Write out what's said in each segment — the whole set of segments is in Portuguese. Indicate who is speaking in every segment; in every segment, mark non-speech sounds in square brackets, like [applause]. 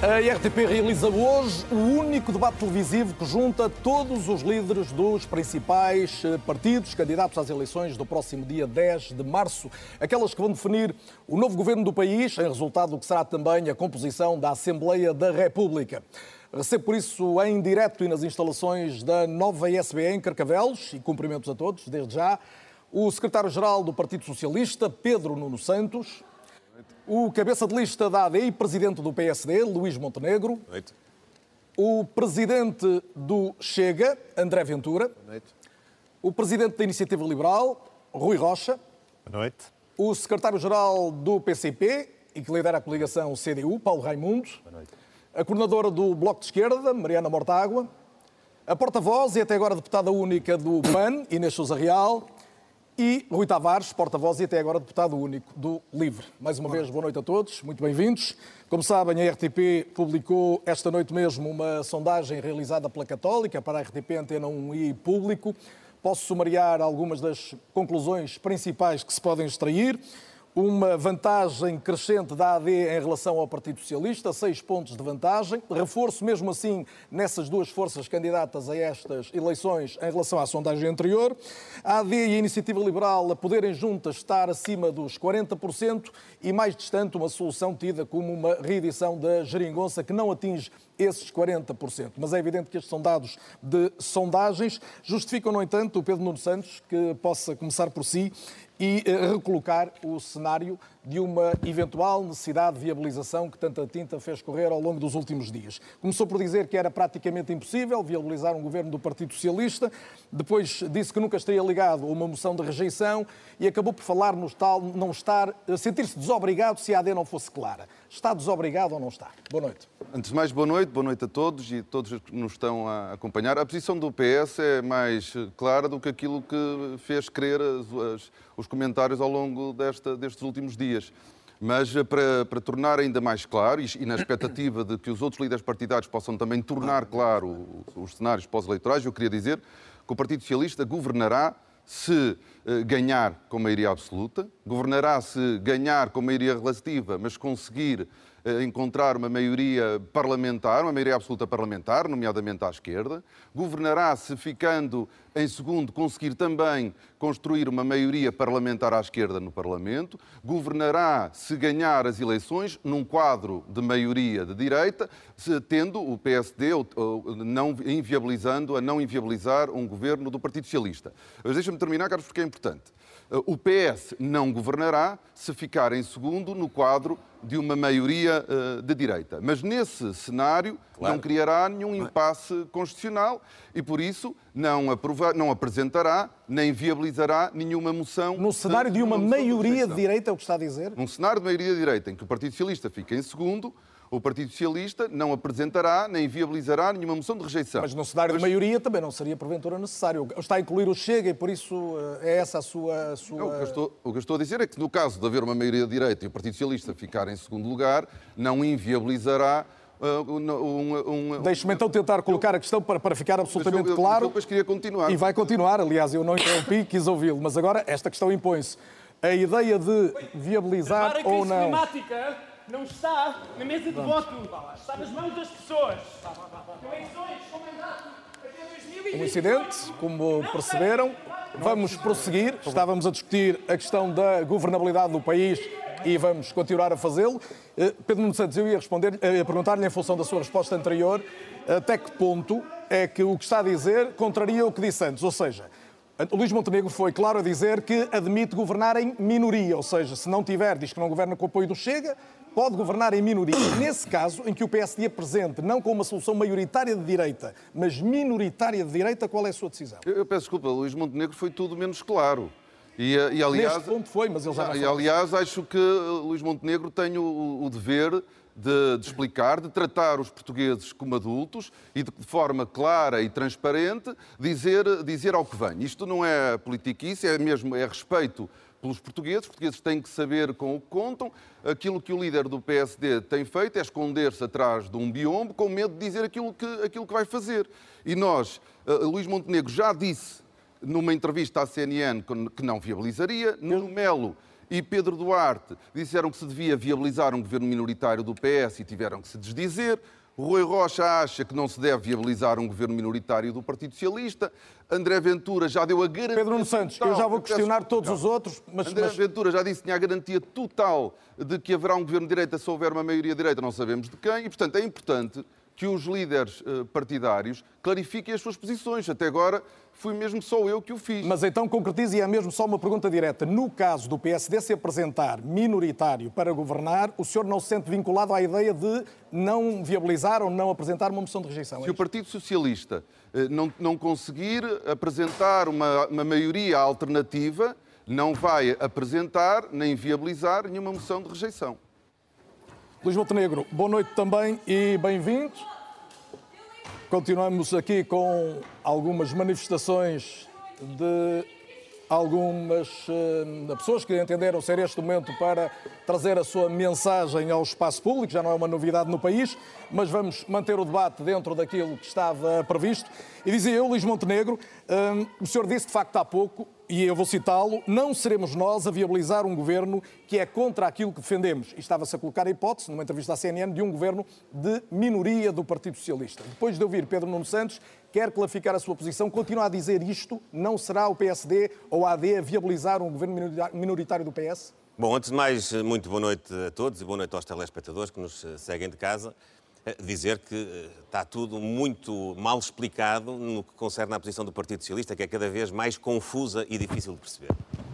Speaker 1: A RTP realiza hoje o único debate televisivo que junta todos os líderes dos principais eh, partidos candidatos às eleições do próximo dia 10 de março, aquelas que vão definir o novo governo do país, em resultado do que será também a composição da Assembleia da República. Recebo por isso em direto e nas instalações da nova ISBE em Carcavelos, e cumprimentos a todos, desde já, o secretário-geral do Partido Socialista, Pedro Nuno Santos, o cabeça de lista da AD e presidente do PSD, Luís Montenegro.
Speaker 2: Noite.
Speaker 1: O presidente do Chega, André Ventura.
Speaker 2: Noite.
Speaker 1: O presidente da Iniciativa Liberal, Rui Rocha.
Speaker 2: Boa noite.
Speaker 1: O secretário-geral do PCP e que lidera a coligação CDU, Paulo Raimundo.
Speaker 2: Boa noite.
Speaker 1: A coordenadora do Bloco de Esquerda, Mariana Mortágua. A porta-voz e até agora deputada única do PAN, Inês Sousa Real. E Rui Tavares, porta-voz e até agora deputado único do LIVRE. Mais uma vez, boa noite a todos, muito bem-vindos. Como sabem, a RTP publicou esta noite mesmo uma sondagem realizada pela Católica para a RTP Antena 1 e Público. Posso sumariar algumas das conclusões principais que se podem extrair uma vantagem crescente da AD em relação ao Partido Socialista, seis pontos de vantagem. Reforço, mesmo assim, nessas duas forças candidatas a estas eleições em relação à sondagem anterior. A AD e a Iniciativa Liberal a poderem juntas estar acima dos 40% e, mais distante, uma solução tida como uma reedição da geringonça que não atinge esses 40%. Mas é evidente que estes são dados de sondagens. Justificam, no entanto, o Pedro Nuno Santos que possa começar por si e recolocar o cenário de uma eventual necessidade de viabilização que tanta tinta fez correr ao longo dos últimos dias. Começou por dizer que era praticamente impossível viabilizar um governo do Partido Socialista, depois disse que nunca estaria ligado a uma moção de rejeição e acabou por falar no tal não estar, sentir-se desobrigado se a AD não fosse clara. Está desobrigado ou não está? Boa noite.
Speaker 3: Antes de mais, boa noite, boa noite a todos e todos que nos estão a acompanhar. A posição do PS é mais clara do que aquilo que fez crer as, as, os comentários ao longo desta, destes últimos dias. Mas eh, para, para, tornar ainda mais claro, e, na expectativa de que os outros líderes partidários possam também tornar claro os, os cenários pós-eleitorais, eu queria dizer que o Partido Socialista governará se eh, ganhar com maioria absoluta, governará se ganhar com maioria relativa, mas conseguir encontrar uma maioria parlamentar, uma maioria absoluta parlamentar, nomeadamente à esquerda. Governará se ficando em segundo conseguir também construir uma maioria parlamentar à esquerda no Parlamento. Governará se ganhar as eleições num quadro de maioria de direita, tendo o PSD não inviabilizando a não inviabilizar um governo do Partido Socialista. Mas deixa-me terminar, Carlos, porque é importante. O PS não governará se ficar em segundo no quadro de uma maioria uh, de direita. Mas nesse cenário claro. não criará nenhum impasse constitucional e, por isso, não, aprova não apresentará nem viabilizará nenhuma moção.
Speaker 1: No cenário de, de uma, uma maioria de, de direita, é o que está a dizer?
Speaker 3: Num cenário de maioria de direita, em que o Partido Socialista fica em segundo, o Partido Socialista não apresentará nem viabilizará nenhuma moção de rejeição.
Speaker 1: Mas no cenário Mas... de maioria também não seria porventura necessário. Está a incluir o Chega e por isso eh, é essa a sua. A sua...
Speaker 3: Não, o, que estou, o, que estou, a dizer é que no caso de haver uma maioria de direita e o Partido Socialista ficar em segundo lugar, não inviabilizará Uh, um,
Speaker 1: um, Deixe-me então tentar colocar a questão para, para ficar absolutamente
Speaker 3: eu,
Speaker 1: claro.
Speaker 3: Depois queria continuar.
Speaker 1: E vai continuar, aliás, eu não interrompi, quis ouvi-lo, mas agora esta questão impõe-se. A ideia de viabilizar ou não.
Speaker 4: Climática não está na mesa de voto, está nas mãos das pessoas. Eleições com mandato
Speaker 1: um incidente, como perceberam. Vamos prosseguir. Estávamos a discutir a questão da governabilidade do país e vamos continuar a fazê-lo. Eh, Pedro Nuno Santos, eu ia responder, eh, ia perguntar-lhe em função da sua resposta anterior, até que ponto é que o que está a dizer contraria o que disse antes, ou seja, o Luís Montenegro foi claro a dizer que admite governar em minoria, ou seja, se não tiver, diz que não governa com o apoio do Chega, pode governar em minoria. Nesse caso, em que o PSD apresente não com uma solução maioritária de direita, mas minoritária de direita, qual é a sua decisão?
Speaker 3: Eu, eu peço desculpa, Luís Montenegro foi tudo menos claro. E, eh, e aliás,
Speaker 1: Neste ponto foi, mas ele já não
Speaker 3: e, aliás, acho que Luís Montenegro tem o, o dever de, de explicar, de tratar os portugueses como adultos e de forma clara e transparente dizer, dizer ao que vem. Isto não é politiquice, é mesmo é respeito pelos portugueses. Os portugueses têm que saber com o que contam. Aquilo que o líder do PSD tem feito é esconder-se atrás de um biombo com medo de dizer aquilo que, aquilo que vai fazer. E nós, eh, Luís Montenegro já disse numa entrevista à CNN que não viabilizaria, Nuno Melo e Pedro Duarte disseram que se devia viabilizar um governo minoritário do PS e tiveram que se desdizer. Rui Rocha acha que não se deve viabilizar um governo minoritário do Partido Socialista. André Ventura já deu a garantia.
Speaker 1: Pedro Nuno Santos, eu já vou questionar todos os outros, mas,
Speaker 3: André
Speaker 1: mas
Speaker 3: Ventura já disse que tinha a garantia total de que haverá um governo de direita se houver uma maioria de direita, não sabemos de quem, e portanto é importante que os líderes eh, partidários clarifiquem as suas posições. Até agora fui mesmo só eu que o fiz.
Speaker 1: Mas então concretize e é mesmo só uma pergunta direta. No caso do PSD se apresentar minoritário para governar, o senhor não se sente vinculado à ideia de não viabilizar ou não apresentar uma moção de rejeição? é
Speaker 3: Se o Partido Socialista eh, não, não conseguir apresentar uma, uma maioria alternativa, não vai apresentar nem viabilizar nenhuma moção de rejeição.
Speaker 1: Luís Montenegro, boa noite também e bem-vindo. Continuamos aqui com algumas manifestações de algumas eh, pessoas que entenderam ser este momento para trazer a sua mensagem ao espaço público. Já não é uma novidade no país, mas vamos manter o debate dentro daquilo que estava previsto. E dizia eu, Luís Montenegro, eh, o senhor disse de facto há pouco, e eu vou citá-lo, não seremos nós a viabilizar um governo que é contra aquilo que defendemos. E estava-se a colocar a hipótese, numa entrevista à CNN, de um governo de minoria do Partido Socialista. Depois de ouvir Pedro Nuno Santos, quer clarificar a sua posição, continua a dizer isto, não será o PSD ou a AD a viabilizar um governo minoritário do PS?
Speaker 2: Bom, antes de mais, muito boa noite a todos e boa noite aos telespectadores que nos eh, seguem de casa. Eh, Dizer que eh, está tudo muito mal explicado no que concerne à posição do Partido Socialista, que é cada vez mais confusa e difícil de perceber.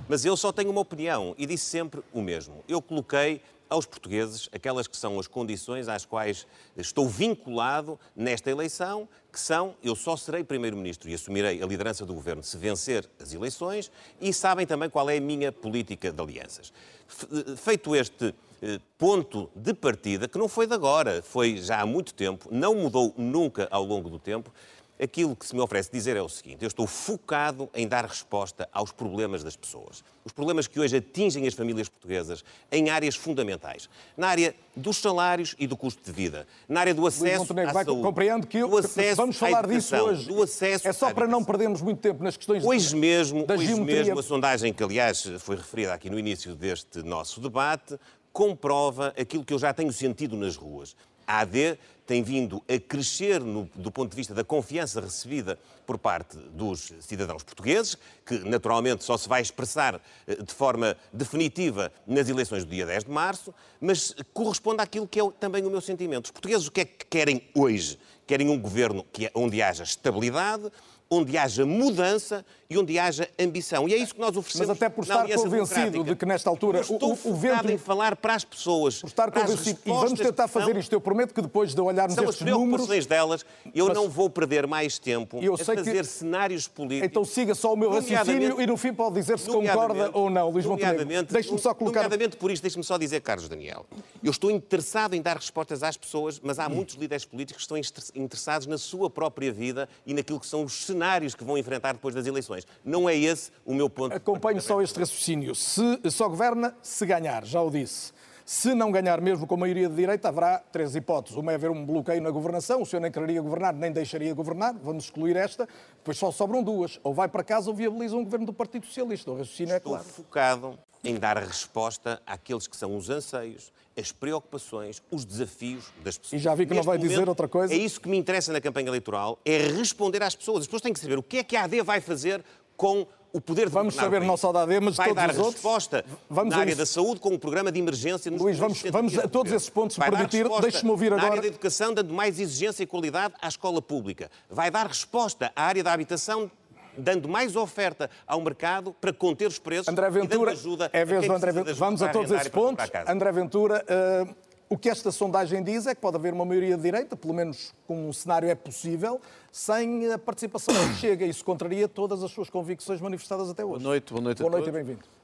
Speaker 2: Mas eu só tenho uma opinião e disse sempre o mesmo. Eu coloquei aos portugueses aquelas que são as condições às quais estou vinculado nesta eleição, que são eu só serei Primeiro-Ministro e assumirei a liderança do Governo se vencer as eleições e sabem também qual é a minha política de alianças. Fe- Feito este eh, ponto de partida, que não foi de agora, foi já há muito tempo, não mudou nunca ao longo do tempo, aquilo que se me oferece dizer é o seguinte: eu estou focado em dar resposta aos problemas das pessoas. Os problemas que hoje atingem as famílias portuguesas em áreas fundamentais. Na área dos salários e do custo de vida. Na área do acesso à
Speaker 1: vai,
Speaker 2: saúde.
Speaker 1: compreendo que eu-
Speaker 2: do acesso
Speaker 1: vamos
Speaker 2: à
Speaker 1: falar disso hoje.
Speaker 2: Do acesso
Speaker 1: é só para não perdermos muito tempo nas questões
Speaker 2: Hoje mesmo,
Speaker 1: da
Speaker 2: hoje
Speaker 1: geometria.
Speaker 2: mesmo, a sondagem que, aliás, foi referida aqui no início deste nosso debate, comprova aquilo que eu já tenho sentido nas ruas. A AD tem vindo a crescer no- do ponto de vista da confiança recebida por parte dos cidadãos portugueses, que naturalmente só se vai expressar eh, de forma definitiva nas eleições do dia 10 de março, mas corresponde àquilo que é também o meu sentimento. Os portugueses o que é que querem hoje? Querem um governo que é- onde haja estabilidade, onde haja mudança e onde haja ambição. E é isso que nós oferecemos.
Speaker 1: Mas até por estar convencido de que nesta altura
Speaker 2: Eu estou
Speaker 1: o- o vento-
Speaker 2: em falar para as pessoas.
Speaker 1: Por estar
Speaker 2: as
Speaker 1: convencido. E vamos tentar fazer isto. Eu prometo que depois de olharmos
Speaker 2: São as
Speaker 1: estes números.
Speaker 2: preocupações delas. Eu
Speaker 1: Mas-
Speaker 2: não vou perder mais tempo
Speaker 1: Eu
Speaker 2: a
Speaker 1: sei que-
Speaker 2: fazer cenários políticos.
Speaker 1: Então siga só o meu raciocínio e no fim pode dizer se concorda ou não, Luís Montenegro. Deixe-me só colocar.
Speaker 2: Nomeadamente por isto, deixe-me só dizer, Carlos Daniel, eu estou interessado em dar respostas às pessoas, mas há muitos líderes políticos que estão inter- interessados na sua própria vida e naquilo que são os cenários que vão enfrentar depois das eleições. Não é esse o meu ponto. de
Speaker 1: Acompanho só este raciocínio. Se só governa se ganhar, já o disse. Se não ganhar mesmo com a maioria de direita, haverá três hipóteses. Uma é haver um bloqueio na governação, o senhor nem quereria governar, nem deixaria governar, vamos excluir esta. Depois só sobram duas. Ou vai para casa ou viabiliza um governo do Partido Socialista. O raciocínio é
Speaker 2: Estou
Speaker 1: claro.
Speaker 2: focado em dar resposta àqueles que são os anseios, as preocupações, os desafios das pessoas.
Speaker 1: E já vi que não vai
Speaker 2: momento,
Speaker 1: dizer outra coisa.
Speaker 2: É isso que me interessa na campanha eleitoral, é responder às pessoas. As pessoas têm que saber o que é que a AD vai fazer com o poder de
Speaker 1: Vamos saber não só da AD, mas de
Speaker 2: vai
Speaker 1: todos
Speaker 2: dar
Speaker 1: os outros.
Speaker 2: resposta
Speaker 1: Vamos
Speaker 2: na área
Speaker 1: isso.
Speaker 2: da saúde com o programa de emergência nos
Speaker 1: Luís, vamos-
Speaker 2: 60
Speaker 1: vamos a
Speaker 2: do
Speaker 1: todos esses pontos, se
Speaker 2: Vai dar
Speaker 1: permitir, deixe-me ouvir
Speaker 2: na
Speaker 1: agora-
Speaker 2: área da educação, dando mais exigência e qualidade à escola pública. Vai dar resposta à área da habitação, dando mais oferta ao mercado para conter os preços
Speaker 1: André
Speaker 2: e dando
Speaker 1: Ventura,
Speaker 2: ajuda
Speaker 1: é
Speaker 2: a
Speaker 1: vez André Ventura.
Speaker 2: ajuda
Speaker 1: Vamos a todos esses
Speaker 2: e
Speaker 1: pontos. André Ventura, eh, o que esta sondagem diz é que pode haver uma maioria de direita, pelo menos como um cenário é possível, sem a participação do Chega. Isso contraria todas as suas convicções manifestadas até hoje.
Speaker 4: Boa noite, boa noite a
Speaker 1: Boa noite e
Speaker 4: todos.
Speaker 1: bem-vindo.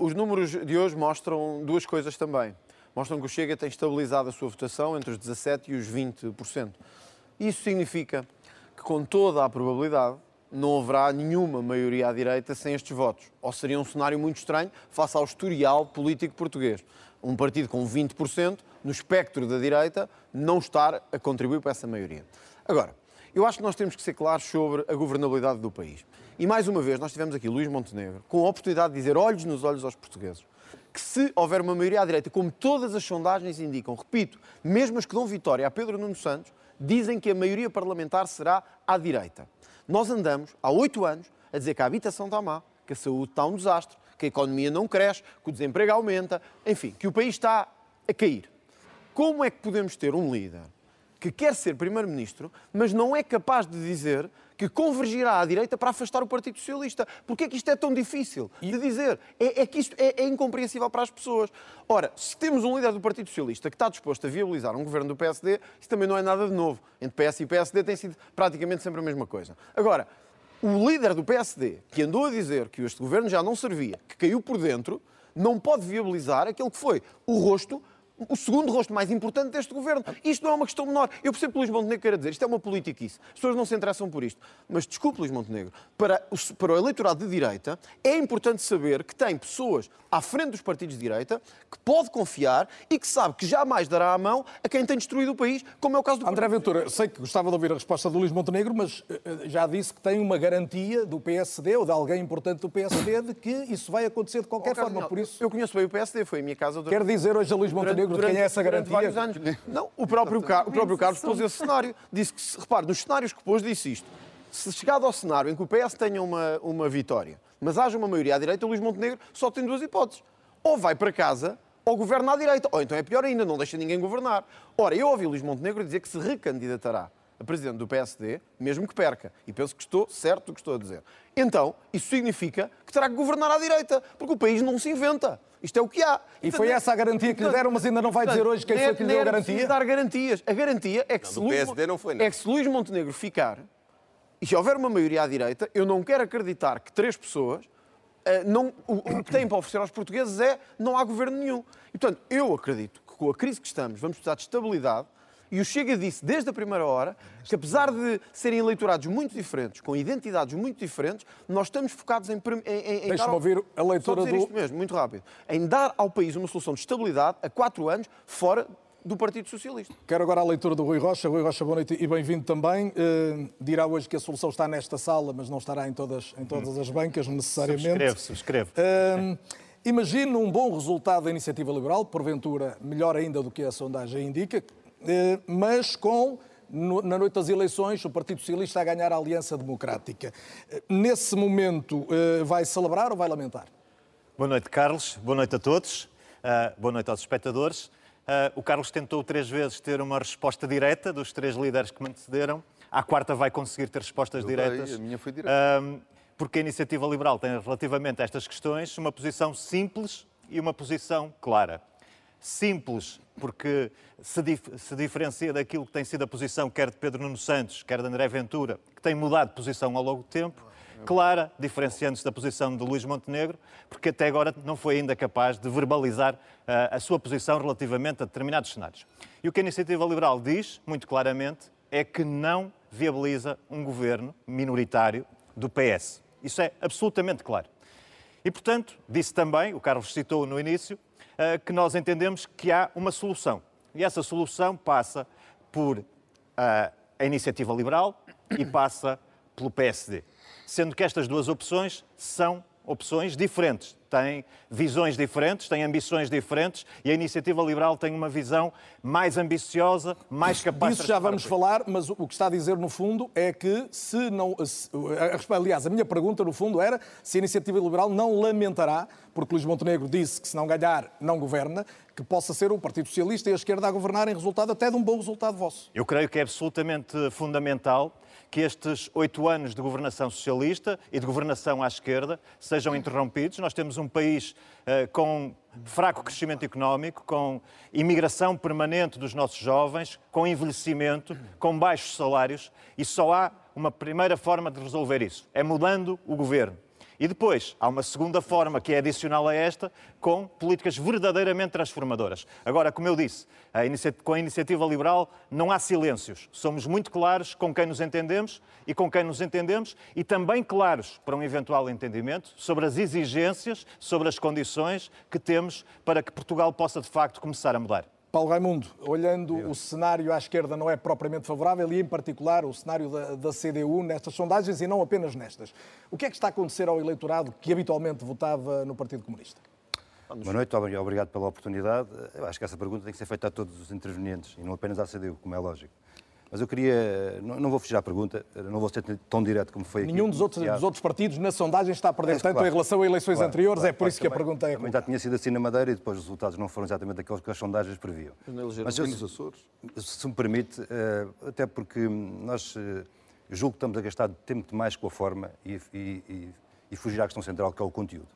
Speaker 4: Uh, os números de hoje mostram duas coisas também. Mostram que o Chega tem estabilizado a sua votação entre os 17% e os 20%. Isso significa que, com toda a probabilidade, não haverá nenhuma maioria à direita sem estes votos. Ou seria um cenário muito estranho face ao historial político português. Um partido com 20%, no espectro da direita, não estar a contribuir para essa maioria. Agora, eu acho que nós temos que ser claros sobre a governabilidade do país. E mais uma vez, nós tivemos aqui Luís Montenegro com a oportunidade de dizer olhos nos olhos aos portugueses que se houver uma maioria à direita, como todas as sondagens indicam, repito, mesmo as que dão vitória a Pedro Nuno Santos, dizem que a maioria parlamentar será à direita. Nós andamos há oito anos a dizer que a habitação está má, que a saúde está um desastre, que a economia não cresce, que o desemprego aumenta, enfim, que o país está a cair. Como é que podemos ter um líder que quer ser Primeiro-Ministro, mas não é capaz de dizer que convergirá à direita para afastar o Partido Socialista? Porquê é que isto é tão difícil de dizer? É, é que isto é, é incompreensível para as pessoas. Ora, se temos um líder do Partido Socialista que está disposto a viabilizar um governo do PSD, isso também não é nada de novo. Entre PS e PSD tem sido praticamente sempre a mesma coisa. Agora, o líder do PSD, que andou a dizer que este governo já não servia, que caiu por dentro, não pode viabilizar aquele que foi o rosto o segundo rosto mais importante deste governo. Isto não é uma questão menor. Eu percebo que o Luís Montenegro queira dizer, isto é uma politiquice. As pessoas não se interessam por isto. Mas desculpe, Luís Montenegro, para o, para o eleitorado de direita, é importante saber que tem pessoas à frente dos partidos de direita que pode confiar e que sabe que jamais dará a mão a quem tem destruído o país, como é o caso do
Speaker 1: André Ventura, sei que gostava de ouvir a resposta do Luís Montenegro, mas eh, eh, já disse que tem uma garantia do PSD ou de alguém importante do PSD de que isso vai acontecer de qualquer
Speaker 4: Oh,
Speaker 1: forma. Por isso,
Speaker 4: Eu conheço bem o PSD, foi a minha casa durante...
Speaker 1: quer dizer hoje a Luís Montenegro de quem é essa
Speaker 4: durante
Speaker 1: garantia?
Speaker 4: vários anos. [laughs] Não, o próprio, Car- o próprio Carlos pôs esse cenário. Disse que, repare, nos cenários que pôs, disse isto. Se chegado ao cenário em que o PS tenha uma, uma vitória, mas haja uma maioria à direita, o Luís Montenegro só tem duas hipóteses. Ou vai para casa, ou governa à direita. Ou então é pior ainda, não deixa ninguém governar. Ora, eu ouvi o Luís Montenegro dizer que se recandidatará a presidente do PSD, mesmo que perca. E penso que estou certo do que estou a dizer. Então, isso significa que terá que governar à direita, porque o país não se inventa. Isto é o que há.
Speaker 1: E foi essa a garantia que lhe deram, mas ainda não vai dizer hoje quem foi que lhe deu a garantia?
Speaker 4: dar garantias. A garantia é que,
Speaker 2: Não,
Speaker 4: se Luís,
Speaker 2: não foi, não.
Speaker 4: é que se Luís Montenegro ficar e se houver uma maioria à direita, eu não quero acreditar que três pessoas eh, não, o, o que têm para oferecer aos portugueses é não há governo nenhum. E, portanto, eu acredito que com a crise que estamos vamos precisar de estabilidade e o Chega disse desde a primeira hora que, apesar de serem eleitorados muito diferentes, com identidades muito diferentes, nós estamos focados em. em, em- em
Speaker 1: Deixa-me
Speaker 4: dar ao-
Speaker 1: ouvir a leitura
Speaker 4: Só dizer
Speaker 1: do-
Speaker 4: isto mesmo, muito rápido. Em dar ao país uma solução de estabilidade a quatro anos fora do Partido Socialista.
Speaker 1: Quero agora a leitura do Rui Rocha. Rui Rocha, boa noite e bem-vindo também. Eh, dirá hoje que a solução está nesta sala, mas não estará em todas, em todas as bancas, necessariamente.
Speaker 5: Subscrevo, subscrevo.
Speaker 1: Hum, imagino um bom resultado da iniciativa liberal, porventura melhor ainda do que a sondagem indica, mas com, na noite das eleições, o Partido Socialista a ganhar a Aliança Democrática. Eh, Nesse momento, eh, vai celebrar ou vai lamentar?
Speaker 5: Boa noite, Carlos. Boa noite a todos. Boa noite aos espectadores. O Carlos tentou três vezes ter uma resposta direta dos três líderes que me antecederam. À quarta vai conseguir ter respostas
Speaker 3: Eu dei,
Speaker 5: diretas.
Speaker 3: a minha foi direta.
Speaker 5: Ah, porque a Iniciativa Liberal tem, relativamente a estas questões, uma posição simples e uma posição clara. Simples, porque se, dif- se diferencia daquilo que tem sido a posição quer de Pedro Nuno Santos, quer de André Ventura, que tem mudado de posição ao longo do tempo. Clara, diferenciando-se da posição de Luís Montenegro, porque até agora não foi ainda capaz de verbalizar ah, a sua posição relativamente a determinados cenários. E o que a Iniciativa Liberal diz, muito claramente, é que não viabiliza um governo minoritário do PS. Isso é absolutamente claro. E, portanto, disse também, o Carlos citou no início, que nós entendemos que há uma solução. E essa solução passa por ah, a iniciativa liberal e passa pelo PSD. Sendo que estas duas opções são opções diferentes, têm visões diferentes, têm ambições diferentes e a Iniciativa Liberal tem uma visão mais ambiciosa, mais capaz
Speaker 1: Disso já vamos falar, mas o que está a dizer no fundo é que se não. Se, aliás, a minha pergunta no fundo era se a Iniciativa Liberal não lamentará, porque Luís Montenegro disse que se não ganhar, não governa, que possa ser o Partido Socialista e a esquerda a governarem resultado até de um bom resultado vosso.
Speaker 5: Eu creio que é absolutamente fundamental que estes oito anos de governação socialista e de governação à esquerda sejam interrompidos. Nós temos um país uh, com fraco crescimento económico, com imigração permanente dos nossos jovens, com envelhecimento, com baixos salários e só há uma primeira forma de resolver isso: é mudando o governo. E depois, há uma segunda forma que é adicional a esta, com políticas verdadeiramente transformadoras. Agora, como eu disse, a com a iniciativa liberal não há silêncios. Somos muito claros com quem nos entendemos e com quem nos entendemos e também claros para um eventual entendimento sobre as exigências, sobre as condições que temos para que Portugal possa, de facto, começar a mudar.
Speaker 1: Paulo Raimundo, olhando o cenário à esquerda não é propriamente favorável e, em particular, o cenário da, da, CDU nestas sondagens e não apenas nestas. O que é que está a acontecer ao eleitorado que habitualmente votava no Partido Comunista?
Speaker 6: Boa noite, obrigado pela oportunidade. Eu acho que essa pergunta tem que ser feita a todos os intervenientes e não apenas à CDU, como é lógico. Mas eu queria, não, vou fugir à pergunta, não vou ser tão direto como foi
Speaker 1: Nenhum
Speaker 6: aqui.
Speaker 1: dos outros, dos outros partidos na sondagem está a perder é, tanto claro, em relação a eleições claro, anteriores, claro, é por isso que a pergunta é.
Speaker 6: Também já tinha sido assim na Madeira e depois os resultados não foram exatamente aqueles que as sondagens previam.
Speaker 3: Mas eu, nos Açores?
Speaker 6: Se me permite, eh, até porque nós eh, julgo que estamos a gastar tempo demais com a forma e, e, e fugir à questão central, que é o conteúdo.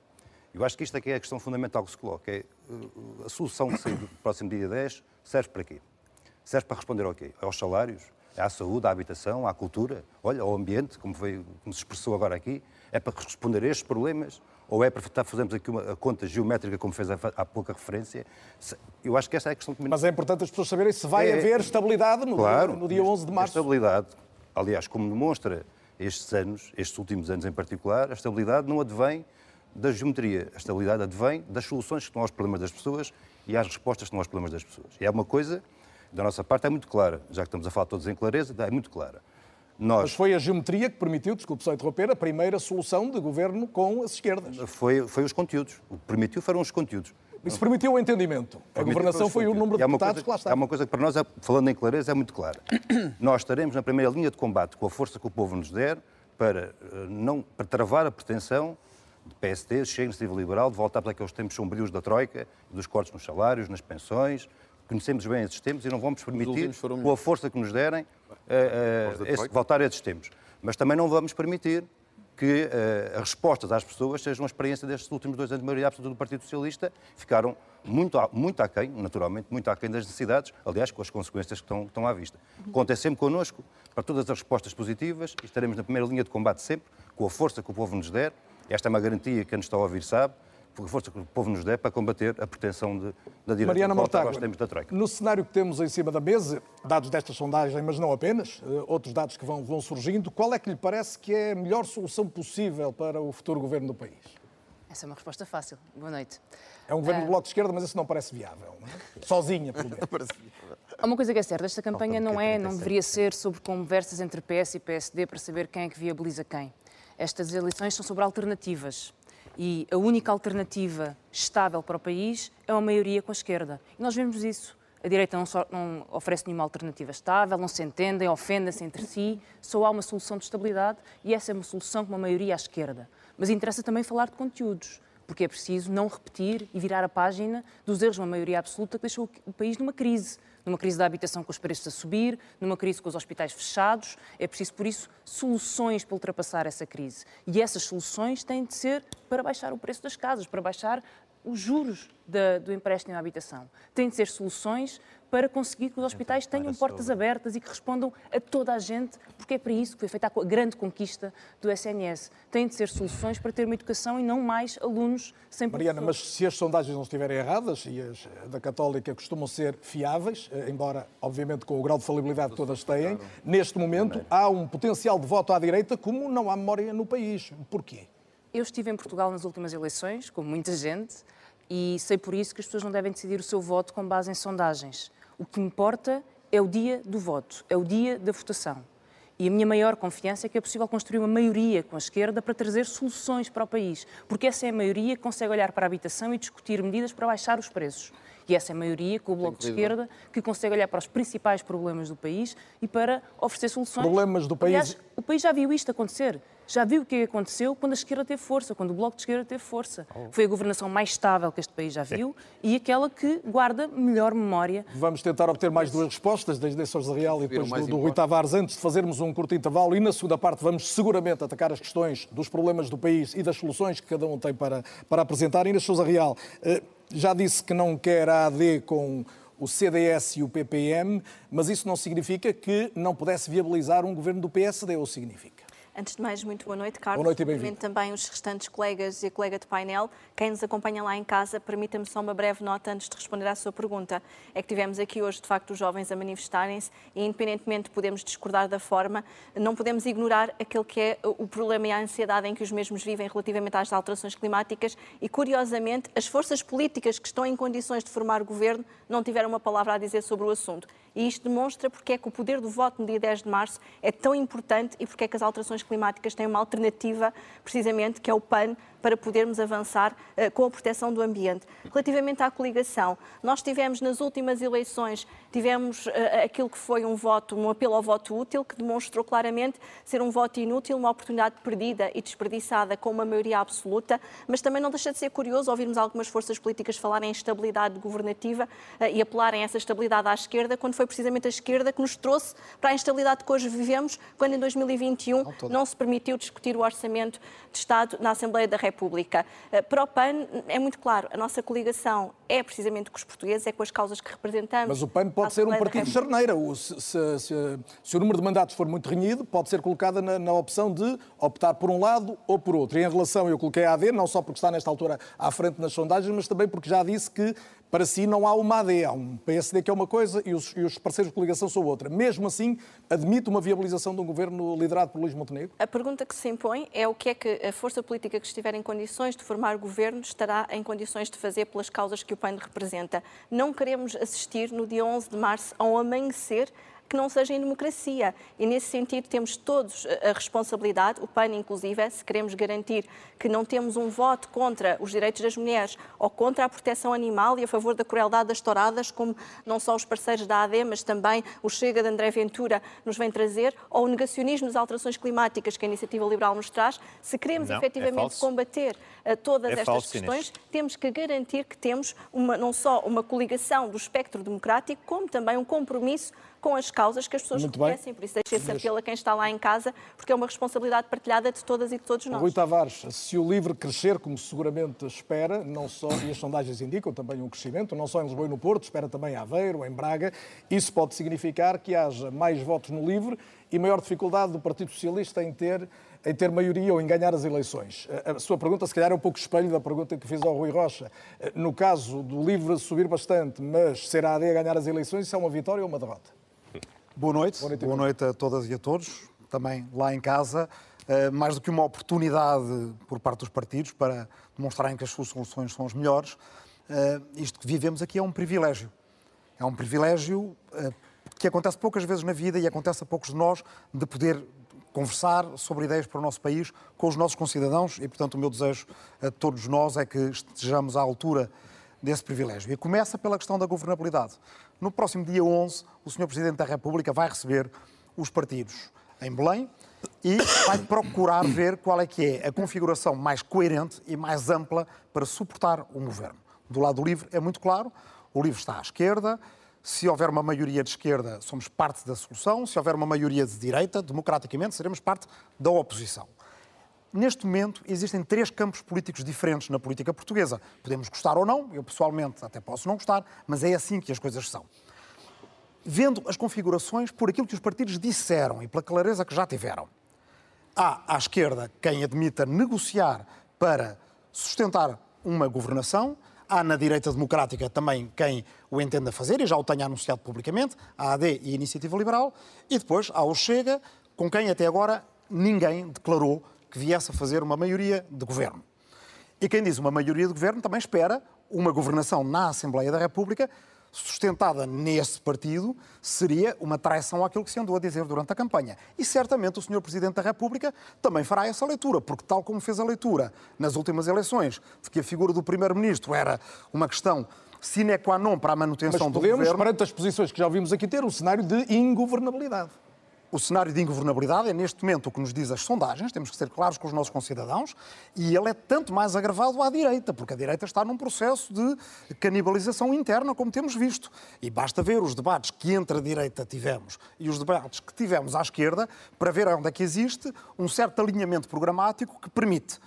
Speaker 6: Eu acho que isto é que é a questão fundamental que se coloca. É, eh, a solução que sair do próximo dia 10 serve para quê? Serve para responder ao quê? Aos salários? à saúde, à habitação, à cultura, olha, ao ambiente, como, veio, como se expressou agora aqui, é para responder a estes problemas ou é para fazermos aqui uma conta geométrica, como fez há pouca referência? Eu acho que essa é a questão que...
Speaker 1: Mas é importante as pessoas saberem se vai é, haver estabilidade no, claro, dia, no dia 11 de março.
Speaker 6: estabilidade, aliás, como demonstra estes anos, estes últimos anos em particular, a estabilidade não advém da geometria. A estabilidade advém das soluções que estão aos problemas das pessoas e às respostas que estão aos problemas das pessoas. E é uma coisa da nossa parte é muito clara, já que estamos a falar todos em clareza, é muito clara.
Speaker 1: Nós... Mas foi a geometria que permitiu, desculpe só interromper, a primeira solução de governo com as esquerdas.
Speaker 6: Foi, foi os conteúdos. O que permitiu foram os conteúdos.
Speaker 1: Isso permitiu o entendimento. A governação foi o número de deputados
Speaker 6: coisa,
Speaker 1: que lá está.
Speaker 6: É uma coisa que para nós, é, falando em clareza, é muito clara. [clears throat] nós estaremos na primeira linha de combate com a força que o povo nos der para, eh, não, para travar a pretensão de PSD, Chega, Iniciativa Liberal, de voltar para aqueles tempos sombrios da Troika, dos cortes nos salários, nas pensões, conhecemos bem esses tempos e não vamos permitir, com a força que nos derem, uh, uh, esse, voltar a esses tempos. Mas também não vamos permitir que uh, as respostas às pessoas sejam a experiência destes últimos dois anos de maioria absoluta do Partido Socialista, ficaram muito, muito aquém, naturalmente, muito aquém das necessidades, aliás, com as consequências que estão, estão à vista. Contem sempre connosco para todas as respostas positivas e estaremos na primeira linha de combate sempre, com a força que o povo nos der. Esta é uma garantia que quem nos está a ouvir sabe por força que o povo nos der para combater a pretensão de, da direita.
Speaker 1: Mariana Mortágua,
Speaker 6: da Troika.
Speaker 1: no cenário que temos em cima da mesa, dados desta sondagem, mas não apenas, eh, outros dados que vão, vão surgindo, qual é que lhe parece que é a melhor solução possível para o futuro governo do país?
Speaker 7: Essa é uma resposta fácil. Boa noite.
Speaker 1: É um governo uh... do Bloco de Esquerda, mas isso não parece viável. Não é? [laughs] Sozinha, pelo menos.
Speaker 7: Há uma coisa que é certa, esta campanha não é, não deveria ser sobre conversas entre PS e PSD para saber quem é que viabiliza quem. Estas eleições são sobre alternativas e a única alternativa estável para o país é uma maioria com a esquerda. E nós vemos isso. A direita não, só, não oferece nenhuma alternativa estável, não se entendem, ofendem-se entre si, só há uma solução de estabilidade e essa é uma solução com uma maioria à esquerda. Mas interessa também falar de conteúdos, porque é preciso não repetir e virar a página dos erros de uma maioria absoluta que deixou o país numa crise numa crise da habitação com os preços a subir, numa crise com os hospitais fechados. É preciso, por isso, soluções para ultrapassar essa crise. E essas soluções têm de ser para baixar o preço das casas, para baixar os juros da, do empréstimo à habitação. Têm de ser soluções para conseguir que os hospitais tenham portas abertas e que respondam a toda a gente, porque é para isso que foi feita a grande conquista do SNS. Têm de ser soluções para ter uma educação e não mais alunos sem
Speaker 1: Mariana, mas se as sondagens não estiverem erradas, e as da Católica costumam ser fiáveis, eh, embora, obviamente, com o grau de falibilidade que todas têm, neste momento há um potencial de voto à direita como não há memória no país. Porquê?
Speaker 7: Eu estive em Portugal nas últimas eleições, como muita gente, e sei por isso que as pessoas não devem decidir o seu voto com base em sondagens. O que importa é o dia do voto, é o dia da votação. E a minha maior confiança é que é possível construir uma maioria com a esquerda para trazer soluções para o país, porque essa é a maioria que consegue olhar para a habitação e discutir medidas para baixar os preços. E essa é a maioria com o Bloco de Esquerda que consegue olhar para os principais problemas do país e para oferecer soluções.
Speaker 1: Problemas do país.
Speaker 7: Aliás, o país já viu isto acontecer. Já viu o que aconteceu quando a esquerda teve força, quando o Bloco de Esquerda teve força. Oh. Foi a governação mais estável que este país já viu e aquela que guarda melhor memória.
Speaker 1: Vamos tentar obter mais duas respostas, desde a Sousa Real e depois do, do Rui Tavares, antes de fazermos um curto intervalo. E na segunda parte vamos seguramente atacar as questões dos problemas do país e das soluções que cada um tem para, para apresentar. Inês Sousa Real, eh, já disse que não quer a AD com o CDS e o PPM, mas isso não significa que não pudesse viabilizar um governo do PSD, ou significa?
Speaker 8: Antes de mais, muito boa noite, Carlos.
Speaker 1: Boa noite e bem-vindo.
Speaker 8: também os restantes colegas e a colega de painel. Quem nos acompanha lá em casa, permita-me só uma breve nota antes de responder à sua pergunta. É que tivemos aqui hoje, de facto, os jovens a manifestarem-se e, independentemente de podemos discordar da forma, não podemos ignorar aquele que é o problema e a ansiedade em que os mesmos vivem relativamente às alterações climáticas e, curiosamente, as forças políticas que estão em condições de formar governo não tiveram uma palavra a dizer sobre o assunto. E isto demonstra porque é que o poder do voto no dia 10 de março é tão importante e porque é que as alterações climáticas têm uma alternativa, precisamente, que é o PAN, para podermos avançar uh, com a proteção do ambiente. Relativamente à coligação, nós tivemos nas últimas eleições, tivemos uh, aquilo que foi um voto, um apelo ao voto útil, que demonstrou claramente ser um voto inútil, uma oportunidade perdida e desperdiçada com uma maioria absoluta, mas também não deixa de ser curioso ouvirmos algumas forças políticas falarem em estabilidade governativa uh, e apelarem essa estabilidade à esquerda, quando foi precisamente a esquerda que nos trouxe para a instabilidade que hoje vivemos, quando em 2021 não, não se permitiu discutir o orçamento de Estado na Assembleia da República. República. Eh, para o PAN é muito claro, a nossa coligação é precisamente com os portugueses, é com as causas que representamos.
Speaker 1: Mas o PAN pode ser um partido de charneira. Se, se, se, se, o número de mandatos for muito renhido, pode ser colocada na, na, opção de optar por um lado ou por outro. E em relação, eu coloquei a AD, não só porque está nesta altura à frente nas sondagens, mas também porque já disse que para si não há uma AD, há um PSD que é uma coisa e os, e os, parceiros de coligação são outra. Mesmo assim, admite uma viabilização de um governo liderado por Luís Montenegro?
Speaker 8: A pergunta que se impõe é o que é que a força política que estiver em condições de formar governo estará em condições de fazer pelas causas que o PAN representa. Não queremos assistir no dia 11 de março a um amanhecer que não seja em democracia. E nesse sentido temos todos a responsabilidade, o PAN inclusive, se queremos garantir que não temos um voto contra os direitos das mulheres ou contra a proteção animal e a favor da crueldade das touradas, como não só os parceiros da AD, mas também o Chega de André Ventura nos vem trazer, ou o negacionismo das alterações climáticas que a Iniciativa Liberal nos traz, se queremos não, é efetivamente é combater uh, todas é estas falso, questões, Inês. temos que garantir que temos uma, não só uma coligação do espectro democrático, como também um compromisso com as causas que as pessoas Muito reconhecem. Bem. Por isso, deixe esse apelo a quem está lá em casa, porque é uma responsabilidade partilhada de todas e de todos nós.
Speaker 1: Rui Tavares, se o LIVRE crescer, como seguramente espera, não só, e as sondagens indicam também um crescimento, não só em Lisboa e no Porto, espera também em Aveiro, em Braga, isso pode significar que haja mais votos no LIVRE e maior dificuldade do Partido Socialista em ter em ter maioria ou em ganhar as eleições. A sua pergunta, se calhar, é um pouco espelho da pergunta que fiz ao Rui Rocha. No caso do LIVRE subir bastante, mas ser a AD a ganhar as eleições, isso é uma vitória ou uma derrota?
Speaker 9: Boa noite. Boa noite, Boa noite a todas e a todos, também lá em casa. Uh, mais do que uma oportunidade por parte dos partidos para demonstrarem que as suas soluções são as melhores, uh, isto que vivemos aqui é um privilégio. É um privilégio uh, que acontece poucas vezes na vida e acontece a poucos de nós de poder conversar sobre ideias para o nosso país com os nossos concidadãos e, portanto, o meu desejo a todos nós é que estejamos à altura desse privilégio. E começa pela questão da governabilidade. No próximo dia 11, o Sr. Presidente da República vai receber os partidos em Belém e vai procurar ver qual é que é a configuração mais coerente e mais ampla para suportar um governo. Do lado livre é muito claro, o livre está à esquerda, se houver uma maioria de esquerda, somos parte da solução, se houver uma maioria de direita, democraticamente, seremos parte da oposição. Neste momento, existem três campos políticos diferentes na política portuguesa. Podemos gostar ou não, eu pessoalmente até posso não gostar, mas é assim que as coisas são. Vendo as configurações por aquilo que os partidos disseram e pela clareza que já tiveram, há à esquerda quem admita negociar para sustentar uma governação, há na direita democrática também quem o entenda fazer e já o tenha anunciado publicamente, a AD e a Iniciativa Liberal, e depois há o Chega, com quem até agora ninguém declarou que viesse a fazer uma maioria de governo. E quem diz uma maioria de governo também espera uma governação na Assembleia da República sustentada nesse partido seria uma traição àquilo que se andou a dizer durante a campanha. E certamente o Sr. Presidente da República também fará essa leitura, porque tal como fez a leitura nas últimas eleições, de que a figura do Primeiro-Ministro era uma questão sine qua non para a manutenção
Speaker 1: Mas
Speaker 9: do
Speaker 1: podemos,
Speaker 9: governo...
Speaker 1: perante as posições que já ouvimos aqui, ter um cenário de ingovernabilidade.
Speaker 9: O cenário de ingovernabilidade é, neste momento, o que nos diz as sondagens, temos que ser claros com os nossos concidadãos, e ele é tanto mais agravado à direita, porque a direita está num processo de canibalização interna, como temos visto. E basta ver os debates que entre a direita tivemos e os debates que tivemos à esquerda para ver onde é que existe um certo alinhamento programático que permite,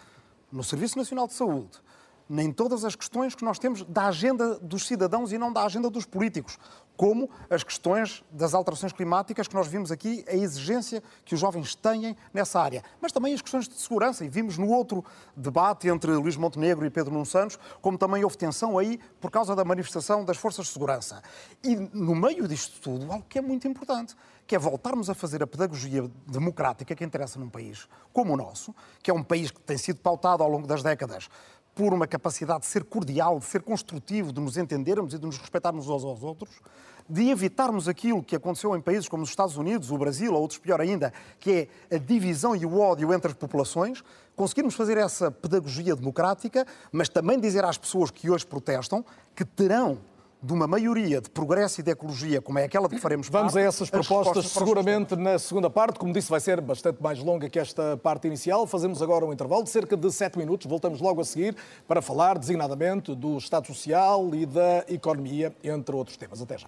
Speaker 9: no Serviço Nacional de Saúde, nem todas as questões que nós temos da agenda dos cidadãos e não da agenda dos políticos, como as questões das alterações climáticas que nós vimos aqui, a exigência que os jovens têm nessa área, mas também as questões de segurança, e vimos no outro debate entre Luís Montenegro e Pedro Nuno Santos, como também houve tensão aí por causa da manifestação das forças de segurança. E no meio disto tudo, algo que é muito importante, que é voltarmos a fazer a pedagogia democrática que interessa num país como o nosso, que é um país que tem sido pautado ao longo das décadas por uma capacidade de ser cordial, de ser construtivo, de nos entendermos e de nos respeitarmos uns aos outros, de evitarmos aquilo que aconteceu em países como os Estados Unidos, o Brasil, ou outros pior ainda, que é a divisão e o ódio entre as populações, conseguirmos fazer essa pedagogia democrática, mas também dizer às pessoas que hoje protestam que terão de uma maioria de progresso e de ecologia, como é aquela de que faremos
Speaker 1: Vamos
Speaker 9: parte,
Speaker 1: a essas propostas seguramente na segunda parte. Como disse, vai ser bastante mais longa que esta parte inicial. Fazemos agora um intervalo de cerca de sete minutos. Voltamos logo a seguir para falar designadamente do Estado Social e da economia, entre outros temas. Até já.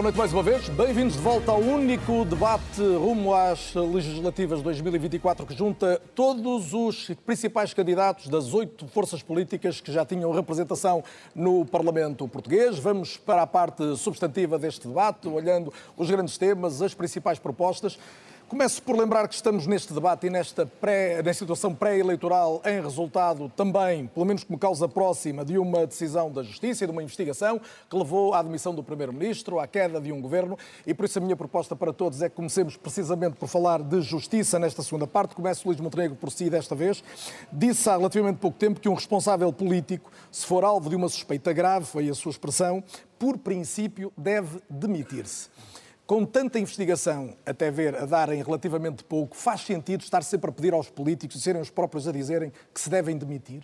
Speaker 1: Boa noite mais uma vez. Bem-vindos de volta ao único debate rumo às legislativas de 2024 que junta todos os principais candidatos das oito forças políticas que já tinham representação no Parlamento português. Vamos para a parte substantiva deste debate, olhando os grandes temas, as principais propostas. Começo por lembrar que estamos neste debate e nesta, pré, nesta situação pré-eleitoral em resultado também, pelo menos como causa próxima, de uma decisão da Justiça e de uma investigação que levou à admissão do Primeiro-Ministro, à queda de um governo e por isso a minha proposta para todos é que comecemos precisamente por falar de justiça nesta segunda parte. Começo Luís Montenegro por si desta vez. Disse há relativamente pouco tempo que um responsável político, se for alvo de uma suspeita grave, foi a sua expressão, por princípio deve demitir-se com tanta investigação até ver a darem relativamente pouco, faz sentido estar sempre a pedir aos políticos e serem os próprios a dizerem que se devem demitir?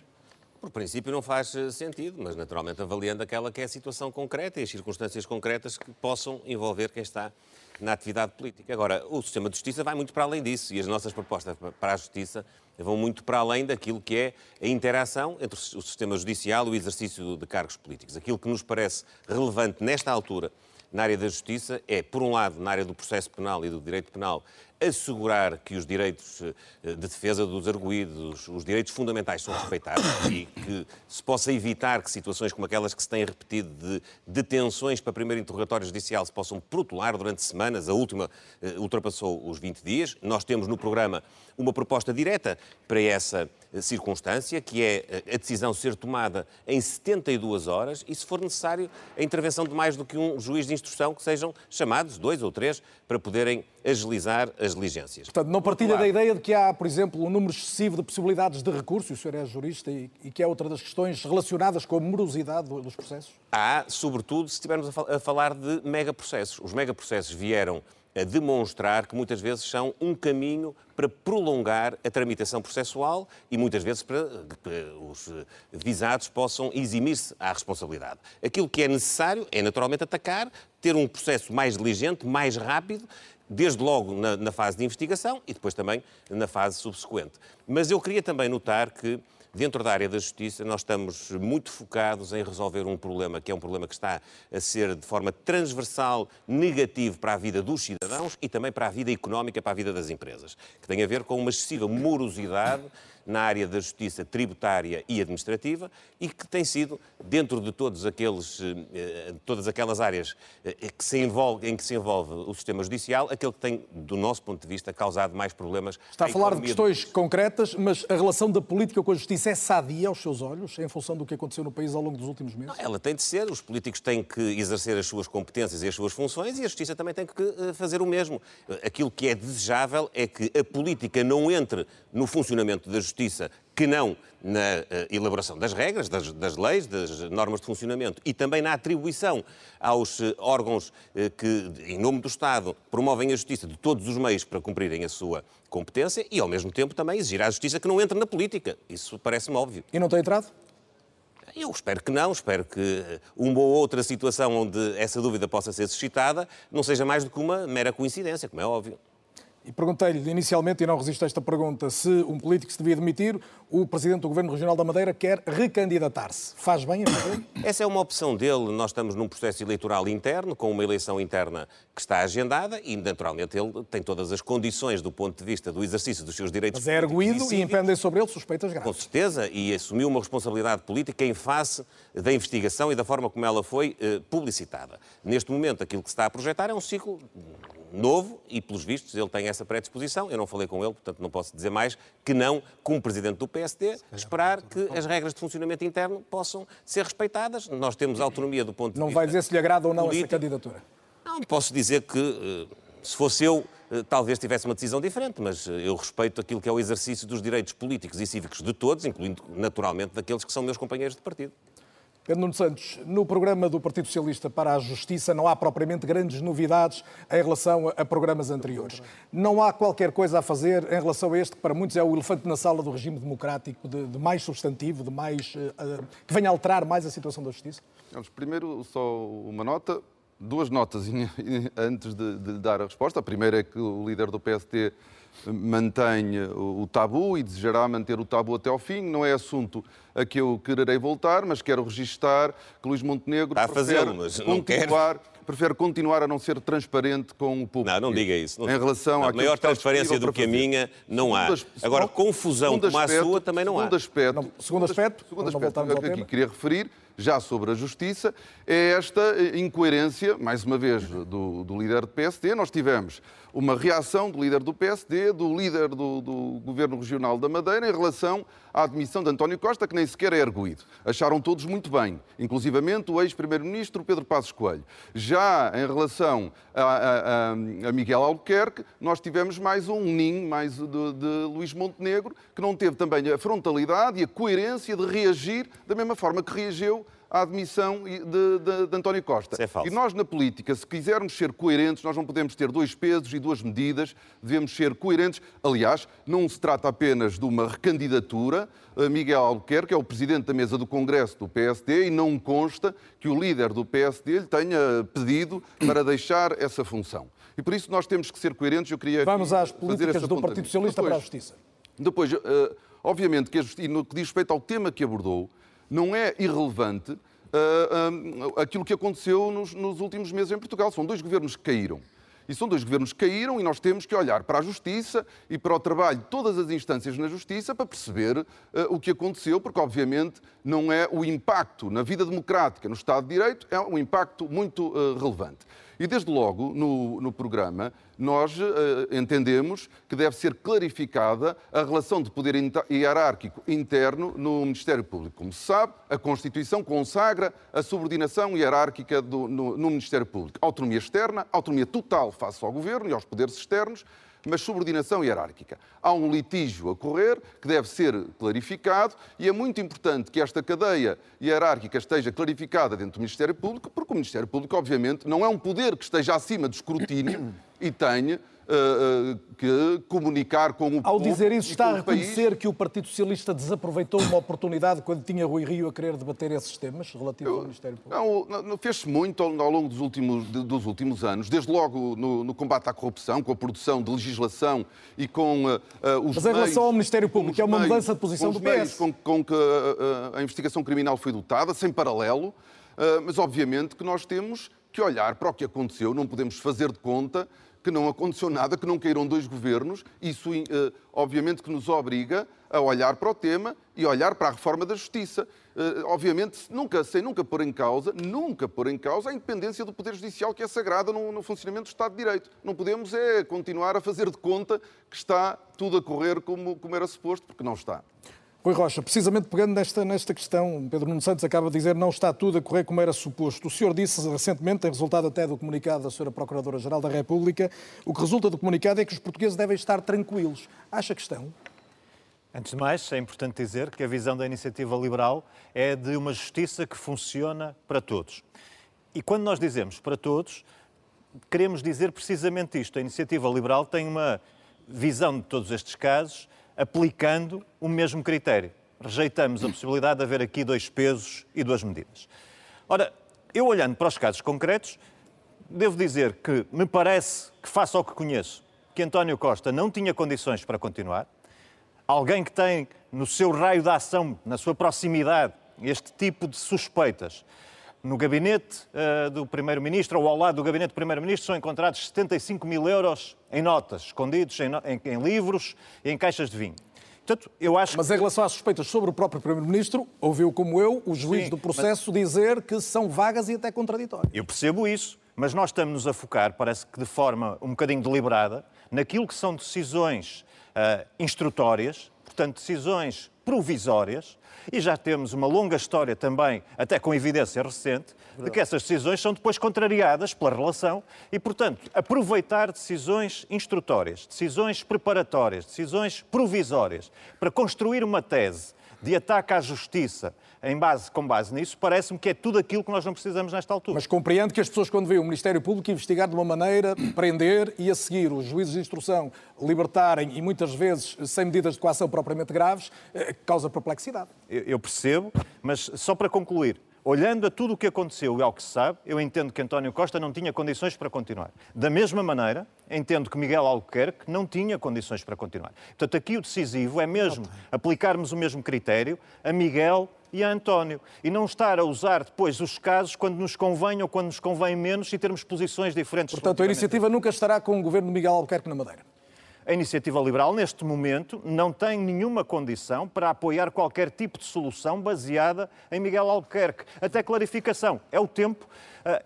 Speaker 2: Por princípio não faz eh, sentido, mas naturalmente avaliando aquela que é a situação concreta e as circunstâncias concretas que possam envolver quem está na atividade política. Agora, o sistema de justiça vai muito para além disso e as nossas propostas para a justiça vão muito para além daquilo que é a interação entre o sistema judicial e o exercício de cargos políticos. Aquilo que nos parece relevante nesta altura na área da justiça é, por um lado, na área do processo penal e do direito penal, assegurar que os direitos eh, de defesa dos arguídos, os direitos fundamentais são respeitados e que se possa evitar que situações como aquelas que se têm repetido de detenções para primeiro interrogatório judicial se possam protelar durante semanas. A última uh, ultrapassou os 20 dias. Nós temos no programa uma proposta direta para essa eh, circunstância, que é a decisão ser tomada em 72 horas e, se for necessário, a intervenção de mais do que um juiz de instrução, que sejam chamados, dois ou três, para poderem agilizar as diligências.
Speaker 1: Portanto, não partilha da ideia de que há, por exemplo, um número excessivo de possibilidades de recurso, e o senhor é jurista, e, e que é outra das questões relacionadas com a morosidade dos processos?
Speaker 2: Há, sobretudo, se estivermos a, falar de megaprocessos. Os megaprocessos vieram a demonstrar que muitas vezes são um caminho para prolongar a tramitação processual e muitas vezes para que os visados possam eximir-se à responsabilidade. Aquilo que é necessário é naturalmente atacar, ter um processo mais diligente, mais rápido, desde logo na, na fase de investigação e depois também na fase subsequente. Mas eu queria também notar que Dentro da área da justiça, nós estamos muito focados em resolver um problema que é um problema que está a ser de forma transversal negativo para a vida dos cidadãos e também para a vida económica, para a vida das empresas, que tem a ver com uma excessiva morosidade na área da justiça tributária e administrativa e que tem sido, dentro de todos aqueles, eh, todas aquelas áreas eh, que se envolve, em que se envolve o sistema judicial, aquele que tem, do nosso ponto de vista, causado mais problemas.
Speaker 1: Está a falar de questões do... concretas, mas a relação da política com a justiça é sadia aos seus olhos, em função do que aconteceu no país ao longo dos últimos meses?
Speaker 2: Não, ela tem de ser, os políticos têm que exercer as suas competências e as suas funções e a justiça também tem que eh, fazer o mesmo. Aquilo que é desejável é que a política não entre no funcionamento da justiça que não na uh, elaboração das regras, das, das, leis, das normas de funcionamento e também na atribuição aos uh, órgãos uh, que, em nome do Estado, promovem a justiça de todos os meios para cumprirem a sua competência e, ao mesmo tempo, também exigir à justiça que não entre na política. Isso parece-me óbvio.
Speaker 1: E não tem entrado?
Speaker 2: Eu espero que não, espero que uma ou outra situação onde essa dúvida possa ser suscitada não seja mais do que uma mera coincidência, como é óbvio.
Speaker 1: E perguntei-lhe inicialmente, e não resisto a esta pergunta, se um político se devia demitir, o Presidente do Governo Regional da Madeira quer recandidatar-se. Faz bem a fazer?
Speaker 2: Essa é uma opção dele. Nós estamos num processo eleitoral interno, com uma eleição interna que está agendada e, naturalmente, ele tem todas as condições do ponto de vista do exercício dos seus direitos
Speaker 1: Mas é erguido e, e impendem sobre ele suspeitas graves.
Speaker 2: Com certeza, e assumiu uma responsabilidade política em face da investigação e da forma como ela foi eh, publicitada. Neste momento, aquilo que se está a projetar é um ciclo novo e, pelos vistos, ele tem essa predisposição. Eu não falei com ele, portanto não posso dizer mais que não, como Presidente do PSD, esperar que as regras de funcionamento interno possam ser respeitadas. Nós temos autonomia do ponto de
Speaker 1: não
Speaker 2: vista...
Speaker 1: Não vai dizer se lhe agrada ou não político. essa candidatura?
Speaker 2: Não, posso dizer que, eh, se fosse eu, eh, talvez tivesse uma decisão diferente, mas eh, eu respeito aquilo que é o exercício dos direitos políticos e cívicos de todos, incluindo, naturalmente, daqueles que são meus companheiros de partido.
Speaker 1: Pedro Nuno Santos, no programa do Partido Socialista para a Justiça não há propriamente grandes novidades em relação a programas anteriores. Não há qualquer coisa a fazer em relação a este, que para muitos é o elefante na sala do regime democrático, de, de mais substantivo, de mais, uh, que venha alterar mais a situação da Justiça?
Speaker 3: Primeiro, só uma nota, duas notas [laughs] antes de, de dar a resposta. A primeira é que o líder do PST mantém o tabu e desejará manter o tabu até ao fim. Não é assunto a que eu quererei voltar, mas quero registar que Luís Montenegro
Speaker 2: Está a fazê-lo, mas não
Speaker 3: continuar, prefere continuar a não ser transparente com o público.
Speaker 2: Não, não diga isso. Não,
Speaker 3: em relação
Speaker 2: a maior transparência do que a minha não há. Agora, confusão como a sua também não
Speaker 1: há.
Speaker 3: Aspecto,
Speaker 1: não, segundo aspecto,
Speaker 3: segundo aspecto, segundo aspecto que aqui queria referir, já sobre a justiça, é esta incoerência, mais uma vez, do, do líder do PSD. Nós tivemos uma reação do líder do PSD, do líder do, do, Governo Regional da Madeira, em relação à admissão de António Costa, que nem sequer é erguido. Acharam todos muito bem, inclusivamente o ex-primeiro-ministro Pedro Passos Coelho. Já em relação a, a, a, Miguel Albuquerque, nós tivemos mais um ninho, mais de, de Luís Montenegro, que não teve também a frontalidade e a coerência de reagir da mesma forma que reagiu à admissão de, de, de António Costa.
Speaker 2: É
Speaker 3: e nós, na política, se quisermos ser coerentes, nós não podemos ter dois pesos e duas medidas, devemos ser coerentes. Aliás, não se trata apenas de uma recandidatura. Miguel Albuquerque é o presidente da mesa do Congresso do PSD e não consta que o líder do PSD lhe tenha pedido para deixar essa função. E por isso nós temos que ser coerentes. Eu queria
Speaker 1: Vamos às políticas do Partido Socialista depois, para a Justiça.
Speaker 3: Depois, uh, obviamente, que a e no que diz respeito ao tema que abordou, não é irrelevante uh, uh, aquilo que aconteceu nos, nos últimos meses em Portugal. São dois governos que caíram. E são dois governos que caíram e nós temos que olhar para a justiça e para o trabalho de todas as instâncias na justiça para perceber uh, o que aconteceu, porque obviamente não é o impacto na vida democrática, no Estado de Direito, é um impacto muito uh, relevante. E desde logo, no, no programa, nós uh, entendemos que deve ser clarificada a relação de poder hierárquico interno no Ministério Público. Como se sabe, a Constituição consagra a subordinação hierárquica do, no, no Ministério Público. Autonomia externa, autonomia total face ao Governo e aos poderes externos, mas subordinação hierárquica. Há um litígio a correr que deve ser clarificado e é muito importante que esta cadeia hierárquica esteja clarificada dentro do Ministério Público, porque o Ministério Público, obviamente, não é um poder que esteja acima do escrutínio e uh, que comunicar com o
Speaker 1: Ao dizer isso, está a reconhecer
Speaker 3: país.
Speaker 1: que o Partido Socialista desaproveitou uma oportunidade quando tinha Rui Rio a querer debater esses temas relativos ao Ministério Público?
Speaker 3: Não, não fez-se muito ao, ao longo dos últimos, dos últimos anos, desde logo no, no, combate à corrupção, com a produção de legislação e com uh, uh, os
Speaker 1: Mas em
Speaker 3: meios,
Speaker 1: relação ao Ministério Público, é uma
Speaker 3: meios,
Speaker 1: mudança de posição
Speaker 3: com
Speaker 1: do
Speaker 3: meios
Speaker 1: PS.
Speaker 3: Com, com que a investigação criminal foi dotada, sem paralelo, mas obviamente que nós temos que olhar para o que aconteceu, não podemos fazer de conta que não aconteceu nada, que não caíram dois governos. Isso, eh, obviamente, que nos obriga a olhar para o tema e olhar para a reforma da justiça. Eh, obviamente, nunca, sem nunca pôr em causa, nunca pôr em causa a independência do Poder Judicial, que é sagrada no, no funcionamento do Estado de Direito. Não podemos é continuar a fazer de conta que está tudo a correr como, como era suposto, porque não está.
Speaker 1: Rui Rocha, precisamente pegando nesta, nesta questão, Pedro Nuno Santos acaba de dizer não está tudo a correr como era suposto. O senhor disse recentemente, em resultado até do comunicado da senhora Procuradora-Geral da República, o que resulta do comunicado é que os portugueses devem estar tranquilos. Acha que estão?
Speaker 5: Antes de mais, é importante dizer que a visão da iniciativa liberal é de uma justiça que funciona para todos. E quando nós dizemos para todos, queremos dizer precisamente isto. A iniciativa liberal tem uma visão de todos estes casos aplicando o mesmo critério. Rejeitamos a possibilidade de haver aqui dois pesos e duas medidas. Ora, eu olhando para os casos concretos, devo dizer que me parece que, face ao que conheço, que António Costa não tinha condições para continuar. Alguém que tem no seu raio de ação, na sua proximidade, este tipo de suspeitas, no gabinete uh, do Primeiro-Ministro ou ao lado do gabinete do Primeiro-Ministro são encontrados 75 mil euros em notas, escondidos em, em, em livros e em caixas de vinho.
Speaker 1: Portanto, eu acho Mas em relação às suspeitas sobre o próprio Primeiro-Ministro, ouviu como eu o juiz Sim, do processo mas... dizer que são vagas e até contraditórias.
Speaker 5: Eu percebo isso, mas nós estamos-nos a focar, parece que de forma um bocadinho deliberada, naquilo que são decisões uh, instrutórias, portanto, decisões provisórias, e já temos uma longa história também, até com evidência recente, de que essas decisões são depois contrariadas pela relação e, portanto, aproveitar decisões instrutórias, decisões preparatórias, decisões provisórias para construir uma tese de ataque à justiça em base, com base nisso, parece-me que é tudo aquilo que nós não precisamos nesta altura.
Speaker 1: Mas compreendo que as pessoas, quando veem o Ministério Público investigar de uma maneira, [coughs] prender e a seguir os juízes de instrução libertarem e muitas vezes sem medidas de coação propriamente graves, eh, causa perplexidade.
Speaker 5: Eu percebo, mas só para concluir, olhando a tudo o que aconteceu e ao que se sabe, eu entendo que António Costa não tinha condições para continuar. Da mesma maneira, entendo que Miguel Albuquerque não tinha condições para continuar. Portanto, aqui o decisivo é mesmo aplicarmos o mesmo critério a Miguel e a António. E não estar a usar depois os casos quando nos convém ou quando nos convém menos e termos posições diferentes.
Speaker 1: Portanto, a iniciativa nunca estará com o governo de Miguel Albuquerque na Madeira.
Speaker 5: A iniciativa liberal, neste momento, não tem nenhuma condição para apoiar qualquer tipo de solução baseada em Miguel Albuquerque. Até clarificação. É o tempo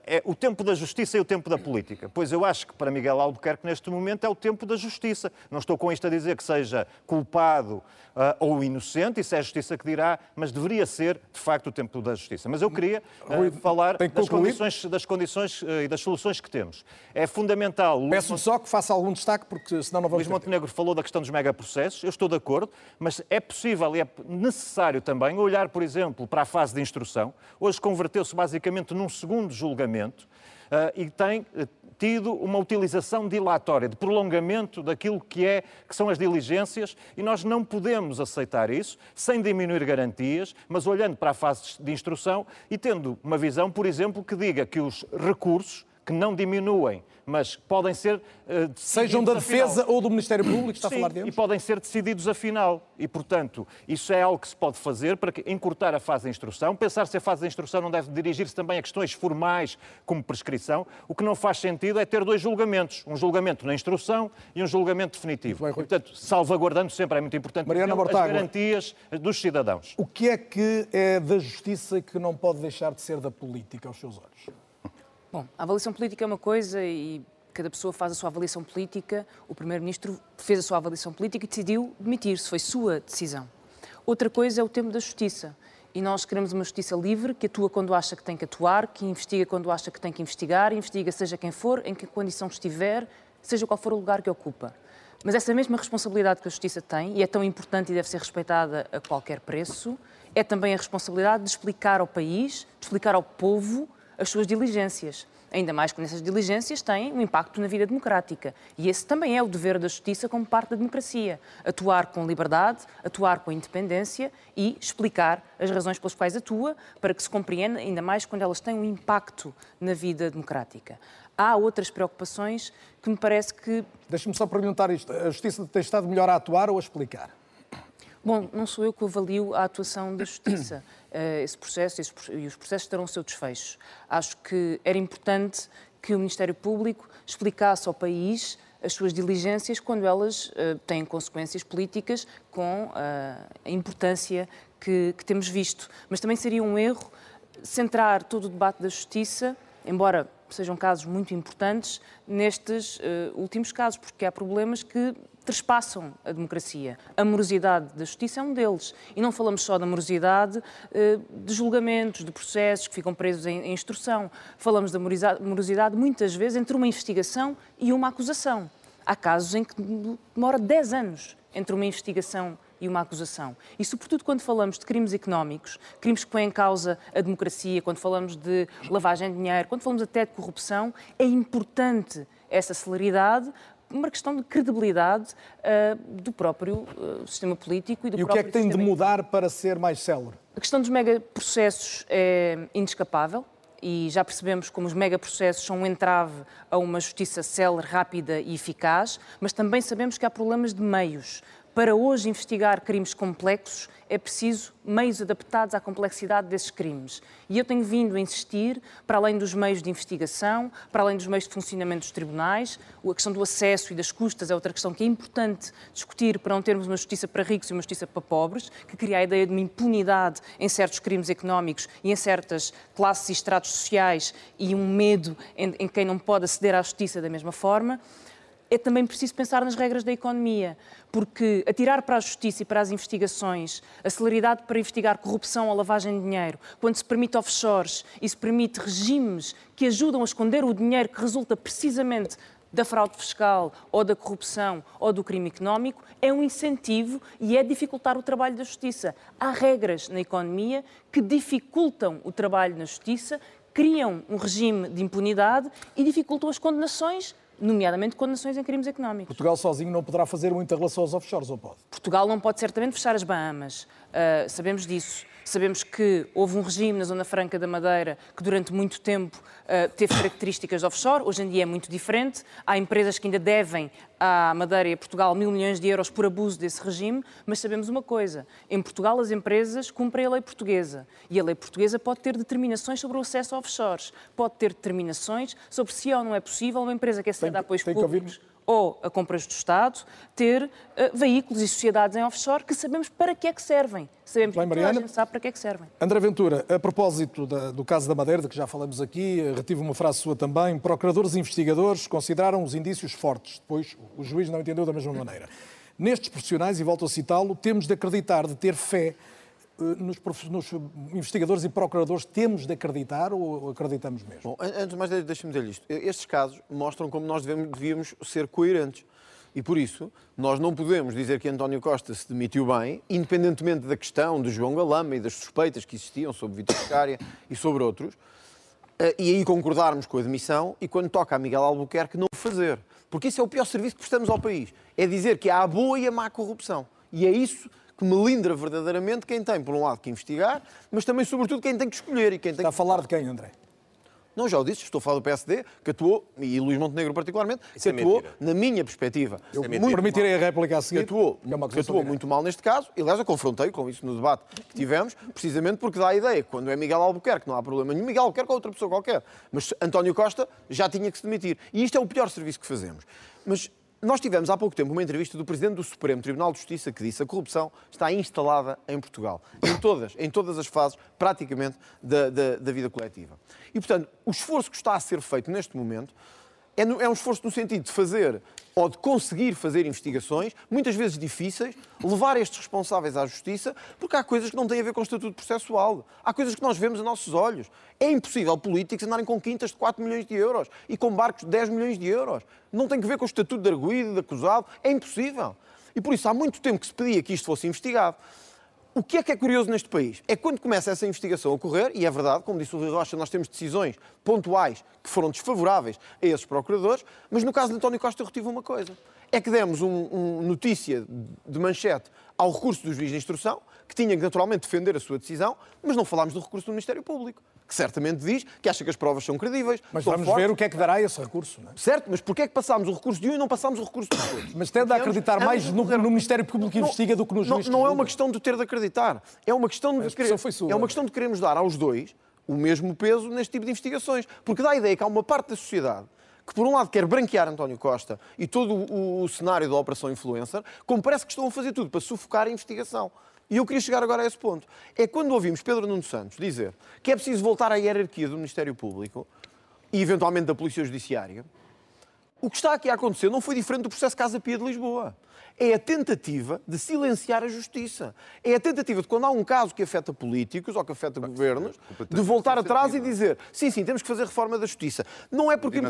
Speaker 5: é o tempo da justiça e o tempo da política. Pois eu acho que para Miguel Albuquerque, neste momento, é o tempo da justiça. Não estou com isto a dizer que seja culpado uh, ou inocente, isso é a justiça que dirá, mas deveria ser, de facto, o tempo da justiça. Mas eu queria uh, falar das condições, das condições uh, e das soluções que temos. É fundamental.
Speaker 1: Peço-lhe só que faça algum destaque, porque senão não vamos.
Speaker 5: Luís Montenegro falou da questão dos megaprocessos, eu estou de acordo, mas é possível e é necessário também olhar, por exemplo, para a fase de instrução. Hoje converteu-se basicamente num segundo julgamento julgamento uh, e tem uh, tido uma utilização dilatória, de prolongamento daquilo que, é, que são as diligências, e nós não podemos aceitar isso sem diminuir garantias, mas olhando para a fase de instrução e tendo uma visão, por exemplo, que diga que os recursos que não diminuem mas podem ser uh,
Speaker 1: Sejam da Defesa ou do Ministério Público, está
Speaker 5: Sim,
Speaker 1: a falar deles?
Speaker 5: e podem ser decididos afinal. E, portanto, isso é algo que se pode fazer para encurtar a fase de instrução. Pensar se a fase de instrução não deve dirigir-se também a questões formais, como prescrição. O que não faz sentido é ter dois julgamentos. Um julgamento na instrução e um julgamento definitivo. Bem, portanto, salvaguardando sempre, é muito importante,
Speaker 1: Mariana
Speaker 5: as garantias dos cidadãos.
Speaker 1: O que é que é da justiça que não pode deixar de ser da política aos seus olhos?
Speaker 7: Bom, a avaliação política é uma coisa e cada pessoa faz a sua avaliação política. O Primeiro-Ministro fez a sua avaliação política e decidiu demitir-se, foi sua decisão. Outra coisa é o tema da justiça. E nós queremos uma justiça livre, que atua quando acha que tem que atuar, que investiga quando acha que tem que investigar, investiga seja quem for, em que condição estiver, seja qual for o lugar que ocupa. Mas essa mesma responsabilidade que a justiça tem, e é tão importante e deve ser respeitada a qualquer preço, é também a responsabilidade de explicar ao país, de explicar ao povo as suas diligências. Ainda mais quando essas diligências têm um impacto na vida democrática. E esse também é o dever da justiça como parte da democracia. Atuar com liberdade, atuar com independência e explicar as razões pelas quais atua, para que se compreenda, ainda mais quando elas têm um impacto na vida democrática. Há outras preocupações que me parece que.
Speaker 1: Deixe-me só perguntar isto: a Justiça tem estado melhor a atuar ou a explicar?
Speaker 7: Bom, não sou eu que avalio a atuação da Justiça. [clears throat] Eh, esse processo e os processos terão o seu desfecho. Acho que era importante que o Ministério Público explicasse ao país as suas diligências quando elas uh, têm consequências políticas com uh, a importância que, que, temos visto. Mas também seria um erro centrar todo o debate da justiça, embora sejam casos muito importantes, nestes últimos casos, porque há problemas que trespassam a democracia. A morosidade da justiça é um deles. E não falamos só da morosidade eh, de julgamentos, de processos que ficam presos em instrução. Falamos da morosidade muitas vezes entre uma investigação e uma acusação. Há casos em que demora 10 anos entre uma investigação e uma acusação. E, sobretudo, quando falamos de crimes económicos, crimes que põem em causa a democracia, quando falamos de lavagem de dinheiro, quando falamos até de corrupção, é importante essa celeridade uma questão de credibilidade uh, do próprio uh, sistema político e do
Speaker 1: e
Speaker 7: próprio
Speaker 1: E o que é que tem de mudar para ser mais célere?
Speaker 7: A questão dos megaprocessos é inescapável e já percebemos como os megaprocessos são um entrave a uma justiça célere, rápida e eficaz, mas também sabemos que há problemas de meios. Para hoje investigar crimes complexos é preciso meios adaptados à complexidade desses crimes. E eu tenho vindo a insistir, para além dos meios de investigação, para além dos meios de funcionamento dos tribunais, a questão do acesso e das custas é outra questão que é importante discutir para não termos uma justiça para ricos e uma justiça para pobres, que cria a ideia de uma impunidade em certos crimes económicos e em certas classes e estratos sociais e um medo em, em quem não pode aceder à justiça da mesma forma é também preciso pensar nas regras da economia, porque atirar para a justiça e para as investigações a celeridade para investigar corrupção ou lavagem de dinheiro, quando se permite offshores e se permite regimes que ajudam a esconder o dinheiro que resulta precisamente da fraude fiscal ou da corrupção ou do crime económico, é um incentivo e é dificultar o trabalho da justiça. Há regras na economia que dificultam o trabalho na justiça, criam um regime de impunidade e dificultam as condenações nomeadamente condenações em crimes económicos.
Speaker 1: Portugal sozinho não poderá fazer muita relação aos offshores, ou pode?
Speaker 7: Portugal não pode certamente fechar as Bahamas. Uh, sabemos disso. Sabemos que houve um regime na Zona Franca da Madeira que durante muito tempo uh, teve características de offshore, hoje em dia é muito diferente. Há empresas que ainda devem à Madeira e a Portugal mil milhões de euros por abuso desse regime, mas sabemos uma coisa: em Portugal as empresas cumprem a lei portuguesa e a lei portuguesa pode ter determinações sobre o acesso a offshores, pode ter determinações sobre se ou não é possível uma empresa que acede a apoios públicos ou a compras do Estado, ter uh, veículos e sociedades em offshore que sabemos para que é que servem. Sabemos Bem, Mariana, que a gente sabe para que é que servem.
Speaker 1: André Ventura, a propósito da, do caso da Madeira, de que já falamos aqui, eh, retive uma frase sua também, procuradores e investigadores consideraram os indícios fortes, depois o juiz não entendeu da mesma maneira. Nestes profissionais, e volto a citá-lo, temos de acreditar, de ter fé nos, nos, investigadores e procuradores temos de acreditar ou acreditamos mesmo?
Speaker 4: Bom, antes de mais, deixa-me dizer isto. Estes casos mostram como nós devemos, devíamos ser coerentes. E por isso, nós não podemos dizer que António Costa se demitiu bem, independentemente da questão de João Galama e das suspeitas que existiam sobre Vitor Scária e sobre outros, eh, e aí concordarmos com a demissão e quando toca a Miguel Albuquerque não fazer. Porque isso é o pior serviço que prestamos ao país. É dizer que há a boa e a má corrupção. E é isso que melindra verdadeiramente quem tem, por um lado, que investigar, mas também, sobretudo, quem tem que escolher. E quem tem
Speaker 1: Está
Speaker 4: que...
Speaker 1: a falar de quem, André?
Speaker 4: Não, já o disse, estou a falar do PSD, que atuou, e Luís Montenegro particularmente, Isso que é atuou, mentira. na minha perspectiva,
Speaker 1: eu muito permitirei a réplica a seguir,
Speaker 4: que atuou, é que atuou muito mal neste caso, e aliás eu confrontei com isso no debate que tivemos, precisamente porque dá a ideia que quando é Miguel Albuquerque não há problema nenhum, Miguel Albuquerque ou outra pessoa qualquer, mas António Costa já tinha que se demitir. E isto é o pior serviço que fazemos. Mas nós tivemos há pouco tempo uma entrevista do Presidente do Supremo Tribunal de Justiça que disse que a corrupção está instalada em Portugal, em todas, em todas as fases, praticamente, da, da, da vida coletiva. E, portanto, o esforço que está a ser feito neste momento é, é um esforço no sentido de fazer ou de conseguir fazer investigações, muitas vezes difíceis, levar estes responsáveis à justiça, porque há coisas que não têm a ver com o estatuto processual. Há coisas que nós vemos a nossos olhos. É impossível políticos andarem com quintas de 4 milhões de euros e com barcos de 10 milhões de euros. Não tem que ver com o estatuto de arguído, de acusado. É impossível. E por isso há muito tempo que se pedia que isto fosse investigado. O que é que é curioso neste país? É quando começa essa investigação a ocorrer, e é verdade, como disse o Rui Rocha, nós temos decisões pontuais que foram desfavoráveis a esses procuradores, mas no caso de António Costa eu retive uma coisa. É que demos um, um notícia de manchete ao recurso do juiz de instrução, que tinha que naturalmente defender a sua decisão, mas não falámos do recurso do Ministério Público que certamente diz que acha que as provas são credíveis.
Speaker 1: Mas vamos fortes. ver o que é que dará esse recurso. Não é?
Speaker 4: Certo, mas porquê é que passámos o recurso de um e não passámos o recurso do outro? [coughs]
Speaker 1: Mas tende a acreditar mais no, no, Ministério Público que investiga do que no juiz.
Speaker 4: Não, não é uma questão de ter de acreditar. É uma questão de, querer, é uma questão de queremos dar aos dois o mesmo peso neste tipo de investigações. Porque dá a ideia que há uma parte da sociedade que, por um lado, quer branquear António Costa e todo o, o cenário da Operação Influencer, como parece que estão a fazer tudo para sufocar a investigação. E eu queria chegar agora a esse ponto. É quando ouvimos Pedro Nuno Santos dizer que é preciso voltar à hierarquia do Ministério Público e, eventualmente, da Polícia Judiciária, o que está aqui a acontecer não foi diferente do processo Casa Pia de Lisboa é a tentativa de silenciar a justiça. É a tentativa de, quando há um caso que afeta políticos ou que afeta governos, de voltar atrás e dizer sim, sim, temos que fazer reforma da justiça. Não é porque, em,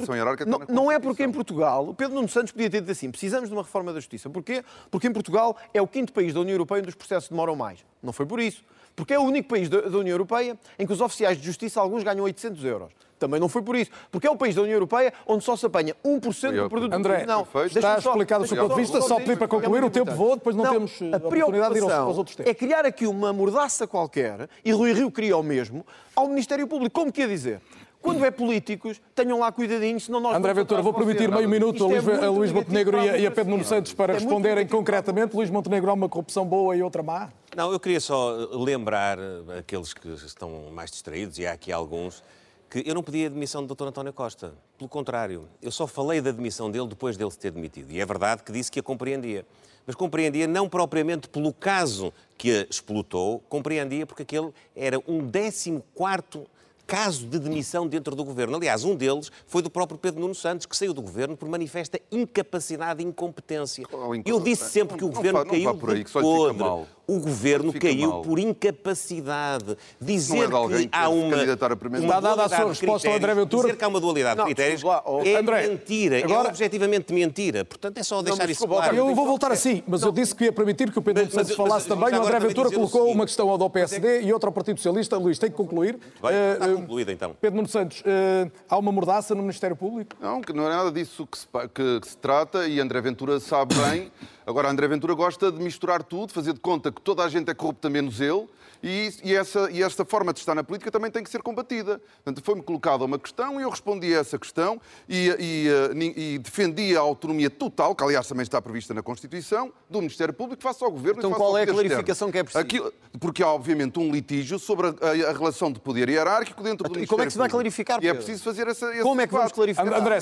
Speaker 4: não, não é porque em Portugal, Pedro Nuno Santos podia ter dito assim, precisamos de uma reforma da justiça. Porquê? Porque em Portugal é o quinto país da União Europeia onde os processos demoram mais. Não foi por isso. Porque é o único país da União Europeia em que os oficiais de justiça, alguns ganham 800 euros. Também não foi por isso. Porque é o país da União Europeia onde só se apanha 1% do produto
Speaker 1: André, não. está explicado o seu ponto de vista. Só pedir para concluir, o tempo voa, depois não, não temos a, a oportunidade de ir aos, aos outros temas.
Speaker 4: É criar aqui uma mordaça qualquer, e Rui Rio queria o mesmo, ao Ministério Público. Como que ia dizer? Quando é políticos, tenham lá cuidadinho, senão nós...
Speaker 1: André Ventura, vou permitir meio minuto a Luís, é a Luís Montenegro e a, e a Pedro Nuno Santos para é responderem concretamente. Luís Montenegro, há uma corrupção boa e outra má?
Speaker 2: Não, eu queria só lembrar aqueles que estão mais distraídos, e há aqui alguns, que eu não pedi a demissão do Dr. António Costa. Pelo contrário, eu só falei da demissão dele depois dele se ter demitido. E é verdade que disse que a compreendia. Mas compreendia não propriamente pelo caso que a explotou, compreendia porque aquele era um 14 quarto caso de demissão dentro do governo. Aliás, um deles foi do próprio Pedro Nuno Santos, que saiu do governo por manifesta incapacidade e incompetência. Eu disse sempre que o governo caiu de podre. O governo caiu mal. por incapacidade. Dizer que, há uma,
Speaker 1: uma dada a sua resposta ao André Ventura.
Speaker 2: Dizer que há uma dualidade de critérios lá, oh, é André, mentira. É agora... É objetivamente mentira. Portanto, é só deixar não, isso claro.
Speaker 1: Eu vou voltar assim, mas não. eu disse que ia permitir que o Pedro Nuno Santos falasse mas, também. O André Ventura colocou uma questão ao do PSD e outra ao Partido Socialista. Luís, tem que concluir.
Speaker 2: Bem, uh, está concluída, então.
Speaker 1: Pedro Nuno Santos, uh, há uma mordaça no Ministério Público?
Speaker 3: Não, que não é nada disso que se, que, que se trata e André Ventura sabe bem Agora, André Ventura gosta de misturar tudo, fazer de conta que toda a gente é corrupta menos ele, e, e, essa, e esta forma de estar na política também tem que ser combatida. Portanto, foi-me colocada uma questão e eu respondi a essa questão e, e, eh, e, defendi a autonomia total, que aliás também está prevista na Constituição, do Ministério Público face ao Governo.
Speaker 4: Então qual é a clarificação
Speaker 3: externo.
Speaker 4: que é preciso?
Speaker 3: Aquilo, porque há obviamente um litígio sobre a, a, relação de poder hierárquico dentro do
Speaker 4: então,
Speaker 3: Ministério
Speaker 4: E como é que se vai clarificar,
Speaker 3: Pedro? E é preciso fazer essa,
Speaker 4: Como é que vamos clarificar?
Speaker 1: André,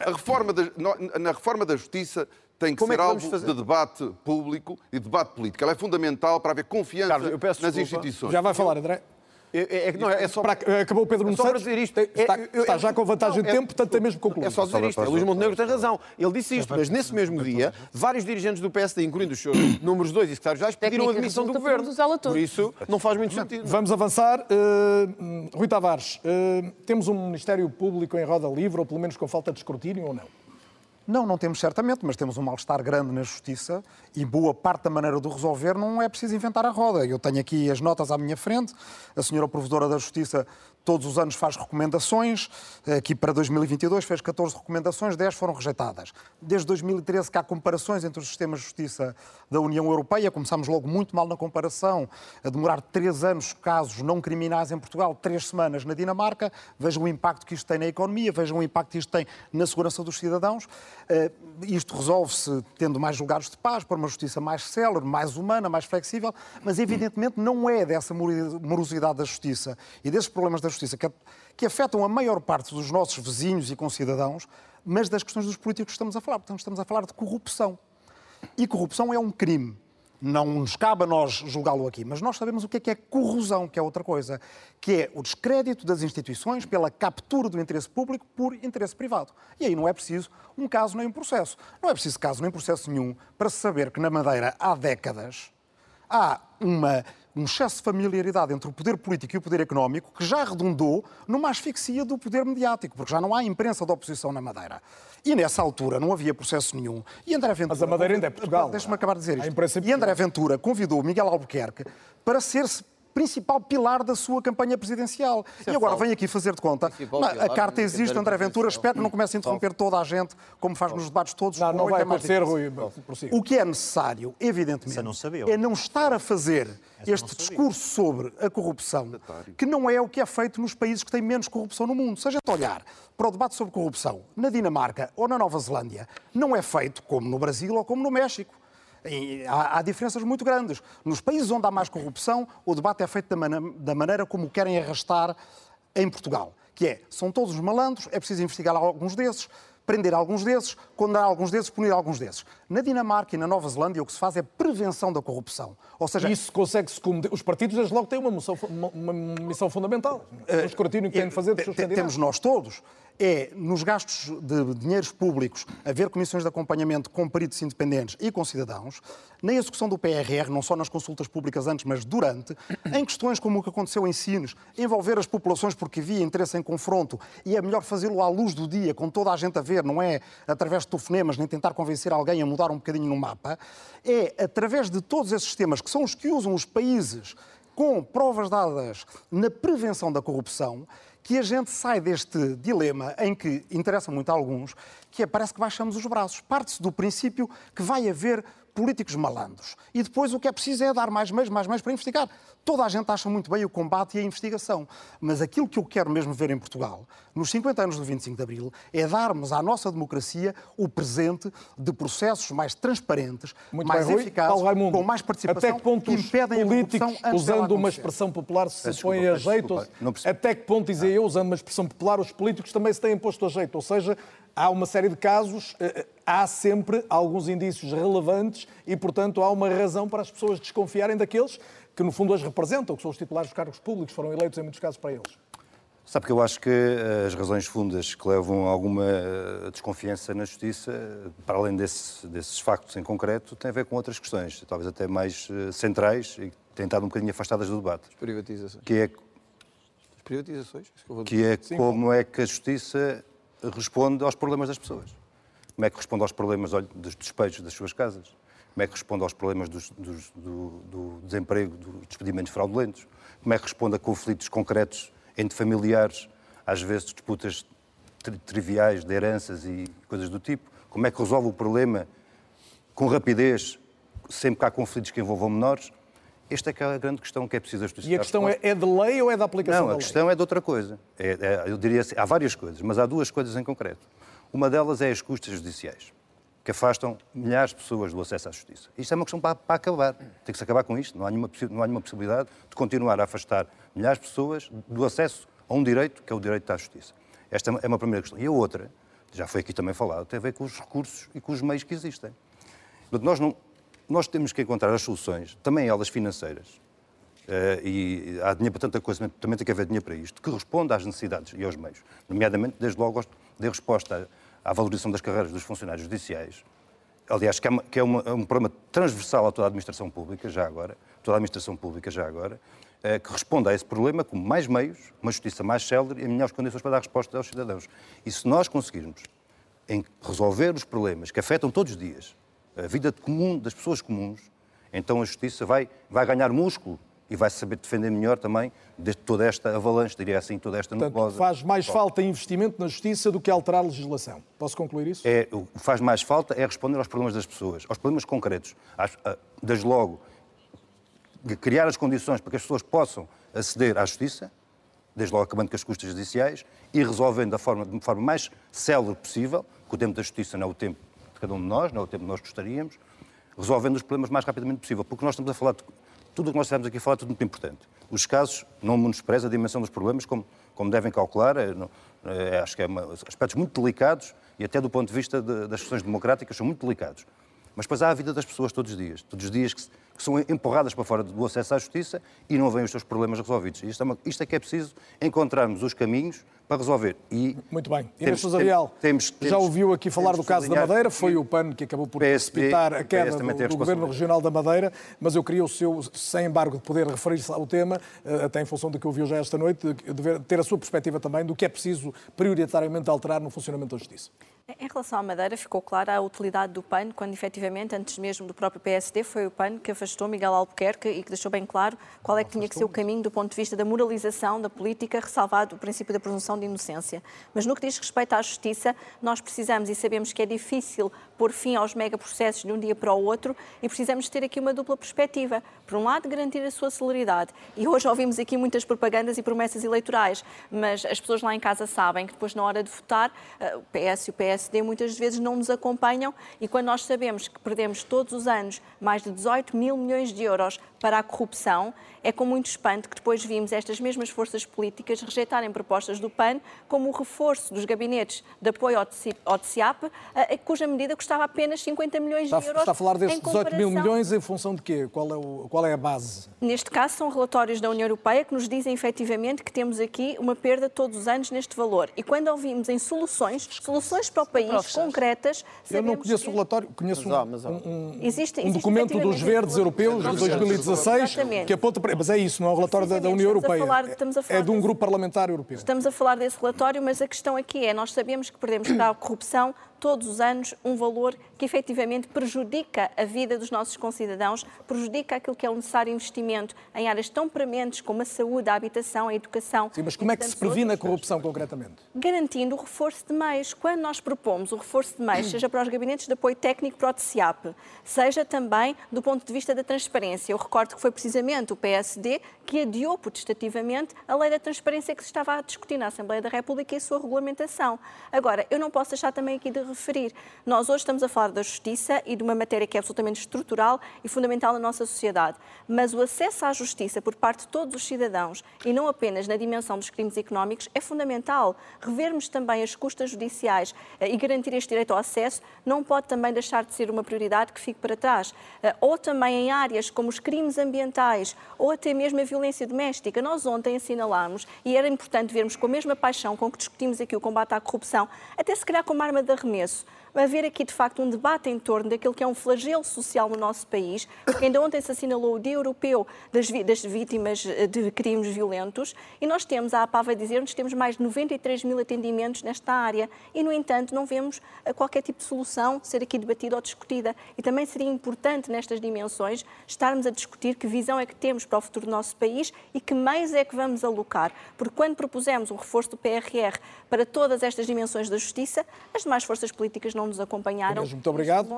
Speaker 3: a reforma da, na reforma da Justiça tem que Como ser é que alvo fazer? de debate público e debate político. Ela é fundamental para haver confiança Carlos, nas desculpa. instituições.
Speaker 1: Já vai falar, André?
Speaker 4: É, é, não, é só
Speaker 1: para, acabou o Pedro Nuno Santos.
Speaker 4: dizer isto.
Speaker 1: Está, é, está já com vantagem não, de tempo, portanto tem mesmo concluído.
Speaker 4: É só dizer isto. Luís Montenegro tem razão. Ele disse isto, mas nesse mesmo dia, vários dirigentes do PSD, incluindo os seus números 2 e secretários-gerais, pediram a admissão do governo. Por isso, não faz muito sentido.
Speaker 1: Vamos avançar. Uh, Rui Tavares, uh, temos um Ministério Público em roda livre, ou pelo menos com falta de escrutínio, ou não?
Speaker 9: Não, não temos certamente, mas temos um mal-estar grande na justiça e boa parte da maneira de resolver não é preciso inventar a roda. Eu tenho aqui as notas à minha frente. A senhora Provedora da Justiça todos os anos faz recomendações. Aqui para 2022 fez 14 recomendações, 10 foram rejeitadas. Desde 2013 que há comparações entre os sistemas de justiça da União Europeia. Começámos logo muito mal na comparação, a demorar 3 anos casos não criminais em Portugal, 3 semanas na Dinamarca. Vejam o impacto que isto tem na economia, vejam o impacto que isto tem na segurança dos cidadãos. Uh, isto resolve-se tendo mais julgados de paz, para uma justiça mais célere, mais humana, mais flexível, mas evidentemente não é dessa morosidade da justiça e desses problemas da justiça que, que afetam a maior parte dos nossos vizinhos e concidadãos, mas das questões dos políticos que estamos a falar. Portanto, estamos a falar de corrupção. E corrupção é um crime. Não nos cabe a nós julgá-lo aqui, mas nós sabemos o que é que é corrosão, que é outra coisa, que é o descrédito das instituições pela captura do interesse público por interesse privado. E aí não é preciso um caso nem um processo. Não é preciso caso nem processo nenhum para saber que na Madeira há décadas há uma, um excesso de familiaridade entre o poder político e o poder económico que já redundou numa asfixia do poder mediático, porque já não há imprensa da oposição na Madeira. E nessa altura não havia processo nenhum. E André Ventura.
Speaker 1: Mas a Madeira ainda é Portugal.
Speaker 9: Deixa-me acabar de dizer isto.
Speaker 1: é
Speaker 9: E André Ventura convidou Miguel Albuquerque para ser principal pilar da sua campanha presidencial.
Speaker 4: é
Speaker 9: e agora
Speaker 4: falso.
Speaker 9: vem aqui fazer de conta. Não, a carta existe, André Ventura. Espero que não comece a interromper toda a gente, como faz nos debates todos.
Speaker 1: Não, não vai
Speaker 9: é
Speaker 1: acontecer. Rui.
Speaker 9: O que é necessário, evidentemente,
Speaker 5: não
Speaker 9: é não estar a fazer este discurso sobre a corrupção, que não é o que é feito nos países que têm menos corrupção no mundo. Se a gente olhar para o debate sobre corrupção na Dinamarca ou na Nova Zelândia, não é feito como no Brasil ou como no México. E há, há diferenças muito grandes. Nos países onde há mais corrupção, o debate é feito da, mana- da maneira como querem arrastar em Portugal. Que é, são todos malandros, é preciso investigar alguns desses, prender alguns desses, condenar alguns desses, punir alguns desses. Na Dinamarca e na Nova Zelândia, o que se faz é prevenção da corrupção. Ou seja,
Speaker 1: Isso consegue-se cometer. Os partidos, desde logo, têm uma missão, uma, uma missão fundamental. O escrutínio que têm de fazer dos seus.
Speaker 9: Temos nós todos. É, nos gastos de dinheiros públicos, haver comissões de acompanhamento com peritos independentes e com cidadãos, na execução do PRR, não só nas consultas públicas antes, mas durante, em questões como o que aconteceu em Sines, envolver as populações porque havia interesse em confronto e é melhor fazê-lo à luz do dia, com toda a gente a ver, não é através de telefonemas, nem tentar convencer alguém a mudar um bocadinho no mapa, é através de todos esses sistemas, que são os que usam os países com provas dadas na prevenção da corrupção, que a gente sai deste dilema em que interessa muito a alguns, que é parece que baixamos os braços. Parte-se do princípio que vai haver políticos malandros. E depois o que é preciso é dar mais meios, mais meios para investigar. Toda a gente acha muito bem o combate e a investigação. Mas aquilo que eu quero mesmo ver em Portugal, nos 50 anos do 25 de Abril, é darmos à nossa democracia o presente de processos mais transparentes,
Speaker 1: Muito
Speaker 9: mais
Speaker 1: bem,
Speaker 9: eficazes,
Speaker 1: Raimundo,
Speaker 9: com mais participação,
Speaker 1: até que ponto
Speaker 9: que impedem a
Speaker 1: políticos,
Speaker 9: corrupção dela
Speaker 1: usando uma expressão popular, se põem a jeito? Até que ponto, dizia eu, usando uma expressão popular, os políticos também se têm posto a jeito? Ou seja, há uma série de casos, eh, há sempre alguns indícios relevantes e, portanto, há uma razão para as pessoas desconfiarem daqueles que, no fundo, as representam, que são os titulares dos cargos públicos, foram eleitos em muitos casos para eles.
Speaker 6: Sabe que eu acho que eh, as razões fundas que levam a alguma eh, desconfiança na justiça, eh, para além desse- desses factos em concreto, têm a ver com outras questões, talvez até mais eh, centrais e que têm estado um bocadinho afastadas do debate,
Speaker 4: Privatizações.
Speaker 6: que é,
Speaker 4: As privatizações? Que
Speaker 6: é
Speaker 1: Sim,
Speaker 6: como é que a justiça responde aos problemas das pessoas. Como é que responde aos problemas olha, dos despejos das suas casas? Como é que responde aos problemas dos- dos- do, do desemprego, dos despedimentos fraudulentos? Como é que responde a conflitos concretos entre familiares, às vezes disputas tri- triviais de heranças e coisas do tipo? Como é que resolve o problema com rapidez, sempre que há conflitos que envolvam menores? Esta é que é a grande questão que é preciso a justiça.
Speaker 1: E a questão é, é de lei ou é da aplicação
Speaker 6: Não,
Speaker 1: da
Speaker 6: a
Speaker 1: lei?
Speaker 6: questão é de outra coisa. É- é- eu diria assim, há várias coisas, mas há duas coisas em concreto. Uma delas é as custas judiciais, que afastam milhares de pessoas do acesso à justiça. Isto é uma questão para, para acabar. Tem que se acabar com isto. Não há, nenhuma, não há nenhuma possibilidade de continuar a afastar milhares de pessoas do acesso a um direito, que é o direito à justiça. Esta é uma primeira questão. E a outra, já foi aqui também falado, tem a ver com os recursos e com os meios que existem. Portanto, nós, não, nós temos que encontrar as soluções, também elas financeiras, eh, e há dinheiro para tanta coisa, também tem que haver dinheiro para isto, que responda às necessidades e aos meios. Nomeadamente, desde logo, dê resposta à, à valorização das carreiras dos funcionários judiciais. Aliás, que é, uma- que é uma- um problema transversal a toda a administração pública, já agora, toda a administração pública, já agora, eh, que responda a esse problema com mais meios, uma justiça mais célere e melhores condições para dar resposta aos cidadãos. E se nós conseguirmos resolver os problemas que afetam todos os dias a vida de comum das pessoas comuns, então a justiça vai, vai ganhar músculo e vai saber defender melhor também de toda esta avalanche, diria assim, toda esta
Speaker 1: Portanto,
Speaker 6: nebulosa.
Speaker 1: faz mais falta investimento na justiça do que alterar a legislação. Posso concluir isso?
Speaker 6: É, o que faz mais falta é responder aos problemas das pessoas, aos problemas concretos. Às- a- Desde logo, criar as condições para que as pessoas possam aceder à justiça, desde logo acabando com as custas judiciais, e resolvendo da forma, de forma mais célere possível, que o tempo da justiça não é o tempo de cada um de nós, não é o tempo que nós gostaríamos, resolvendo os problemas o mais rapidamente possível. Porque nós estamos a falar de tudo o que nós estamos aqui a falar é tudo muito importante. Os casos não menospreza a dimensão dos problemas, como, como devem calcular, é, não- é, acho que é uma, aspectos muito delicados e até do ponto de vista de- das questões democráticas são muito delicados. Mas depois há a vida das pessoas todos os dias. Todos os dias que, que são empurradas para fora do acesso à justiça e não veem os seus problemas resolvidos. Isto é, uma, isto é que é preciso encontrarmos os caminhos para resolver.
Speaker 1: E Muito bem. Inês Sousa Real, temos, temos, já ouviu aqui falar do caso da Madeira, foi o PAN que acabou por precipitar a queda do, do Governo Regional da Madeira, mas eu queria o seu, sem embargo de poder referir-se ao tema, eh, até em função do que ouviu já esta noite, de ter a sua perspectiva também do que é preciso prioritariamente alterar no funcionamento da Justiça.
Speaker 8: Em relação à Madeira, ficou clara a utilidade do PAN, quando efetivamente, antes mesmo do próprio PSD, foi o PAN que afastou Miguel Albuquerque e que deixou bem claro qual é que tinha que ser o caminho do ponto de vista da moralização da política, ressalvado o princípio da presunção de inocência. Mas no que diz respeito à justiça, nós precisamos e sabemos que é difícil pôr fim aos megaprocessos de um dia para o outro e precisamos ter aqui uma dupla perspectiva. Por um lado, garantir a sua celeridade. E hoje ouvimos aqui muitas propagandas e promessas eleitorais, mas as pessoas lá em casa sabem que depois, na hora de votar, eh, o PS e o PS PSD muitas vezes não nos acompanham e quando nós sabemos que perdemos todos os anos mais de 18 mil milhões de euros para a corrupção, é com muito espanto que depois vimos estas mesmas forças políticas rejeitarem propostas do PAN, como o reforço dos gabinetes de apoio ao TCIAP, cuja medida custava apenas 50 milhões
Speaker 1: de
Speaker 8: euros.
Speaker 1: Está a falar destes 18 mil milhões em função de quê? Qual é, o, qual é a base?
Speaker 8: Neste caso, são relatórios da União Europeia que nos dizem efetivamente que temos aqui uma perda todos os anos neste valor. E quando ouvimos em soluções, soluções para o país concretas.
Speaker 1: Eu não conheço
Speaker 8: que...
Speaker 1: o relatório, conheço um, um, existe, um documento dos Verdes Europeus de 2016 que aponta para mas é isso, não é o relatório da, da, União Europeia. Falar, é de um grupo parlamentar europeu.
Speaker 8: Estamos a falar desse relatório, mas a questão aqui é: nós sabemos que perdemos para a corrupção todos os anos um valor que efetivamente prejudica a vida dos nossos concidadãos, prejudica aquilo que é o necessário investimento em áreas tão prementes como a saúde, a habitação, a educação.
Speaker 1: Sim, mas como é que se previne a corrupção concretamente?
Speaker 8: Garantindo o reforço de meios. Quando nós propomos o reforço de meios, seja para os gabinetes de apoio técnico para o TCIAP, seja também do ponto de vista da transparência. Eu recordo que foi precisamente o PSD que adiou protestativamente a lei da transparência que se estava a discutir na Assembleia da República e a sua regulamentação. Agora, eu não posso deixar também aqui de referir. Nós hoje estamos a falar da justiça e de uma matéria que é absolutamente estrutural e fundamental na nossa sociedade. Mas o acesso à justiça por parte de todos os cidadãos e não apenas na dimensão dos crimes económicos é fundamental. Revermos também as custas judiciais eh, e garantir este direito ao acesso não pode também deixar de ser uma prioridade que fique para trás. Eh, ou também em áreas como os crimes ambientais ou até mesmo a violência doméstica. Nós ontem assinalámos e era importante vermos com a mesma paixão com que discutimos aqui o combate à corrupção, até se calhar como arma de arremesso conheço haver aqui de facto um debate em torno daquilo que é um flagelo social no nosso país, porque ainda ontem se assinalou o Dia Europeu das, das Vítimas eh, de Crimes Violentos e nós temos, a APA vai dizer-nos temos mais de 93 mil atendimentos nesta área e, no entanto, não vemos eh, qualquer tipo de solução ser aqui debatida ou discutida. E também seria importante nestas dimensões estarmos a discutir que visão é que temos para o futuro do nosso país e que meios é que vamos alocar. Porque quando propusemos um reforço do PRR para todas estas dimensões da justiça, as demais forças políticas não não nos acompanharam.
Speaker 1: muito obrigado.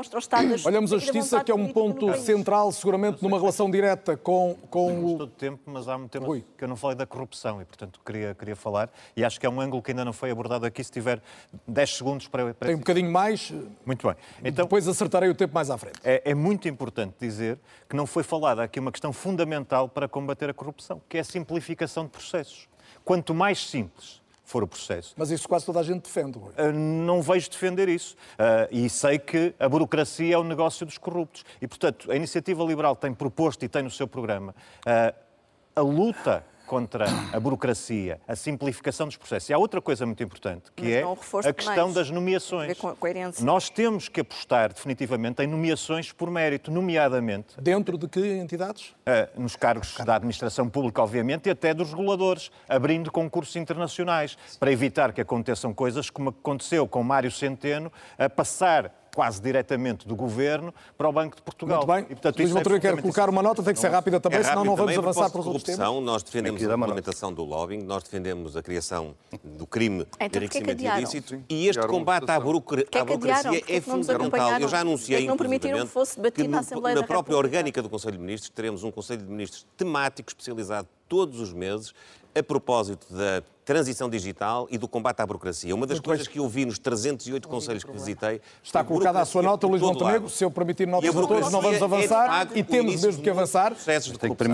Speaker 1: Olhamos a justiça, que é um ponto central, seguramente, numa relação direta com, com o.
Speaker 5: todo tempo, mas há muito tempo Rui. que eu não falei da corrupção e, portanto, queria, queria falar. E acho que é um ângulo que ainda não foi abordado aqui. Se tiver 10 segundos para. para...
Speaker 1: Tem um bocadinho mais.
Speaker 5: Muito bem.
Speaker 1: Então, depois acertarei o tempo mais à frente.
Speaker 5: É, é muito importante dizer que não foi falada aqui uma questão fundamental para combater a corrupção, que é a simplificação de processos. Quanto mais simples for o processo.
Speaker 1: Mas isso quase toda a gente defende. Uh,
Speaker 5: não vejo defender isso. Uh, e sei que a burocracia é o negócio dos corruptos. E, portanto, a Iniciativa Liberal tem proposto e tem no seu programa uh, a luta contra a burocracia, a simplificação dos processos. E há outra coisa muito importante, que é a questão das nomeações. Nós temos que apostar definitivamente em nomeações por mérito, nomeadamente.
Speaker 1: Dentro de que entidades?
Speaker 5: Uh, nos cargos da administração pública, obviamente, e até dos reguladores, abrindo concursos internacionais, para evitar que aconteçam coisas como aconteceu com Mário Centeno, a passar quase diretamente do Governo para o Banco de Portugal.
Speaker 1: Muito bem. E, portanto, Luís Montenegro quer colocar uma nota, tem que ser rápida também, é senão não vamos avançar para os outros temas.
Speaker 2: Nós defendemos a regulamentação do lobbying, nós defendemos a criação do crime
Speaker 8: então, de
Speaker 2: enriquecimento ilícito e este combate à, burocracia é, é fundamental. Eu já anunciei,
Speaker 8: não permitiram que fosse debatido na Assembleia
Speaker 2: Na própria orgânica do Conselho de Ministros teremos um Conselho de Ministros temático especializado todos os meses a propósito da transição digital e do combate à burocracia. Uma das coisas que eu vi nos 308 conselhos que visitei...
Speaker 1: Está colocada a sua nota, Luís Montenegro. Se eu permitir notas a todos, não vamos avançar e temos mesmo que avançar.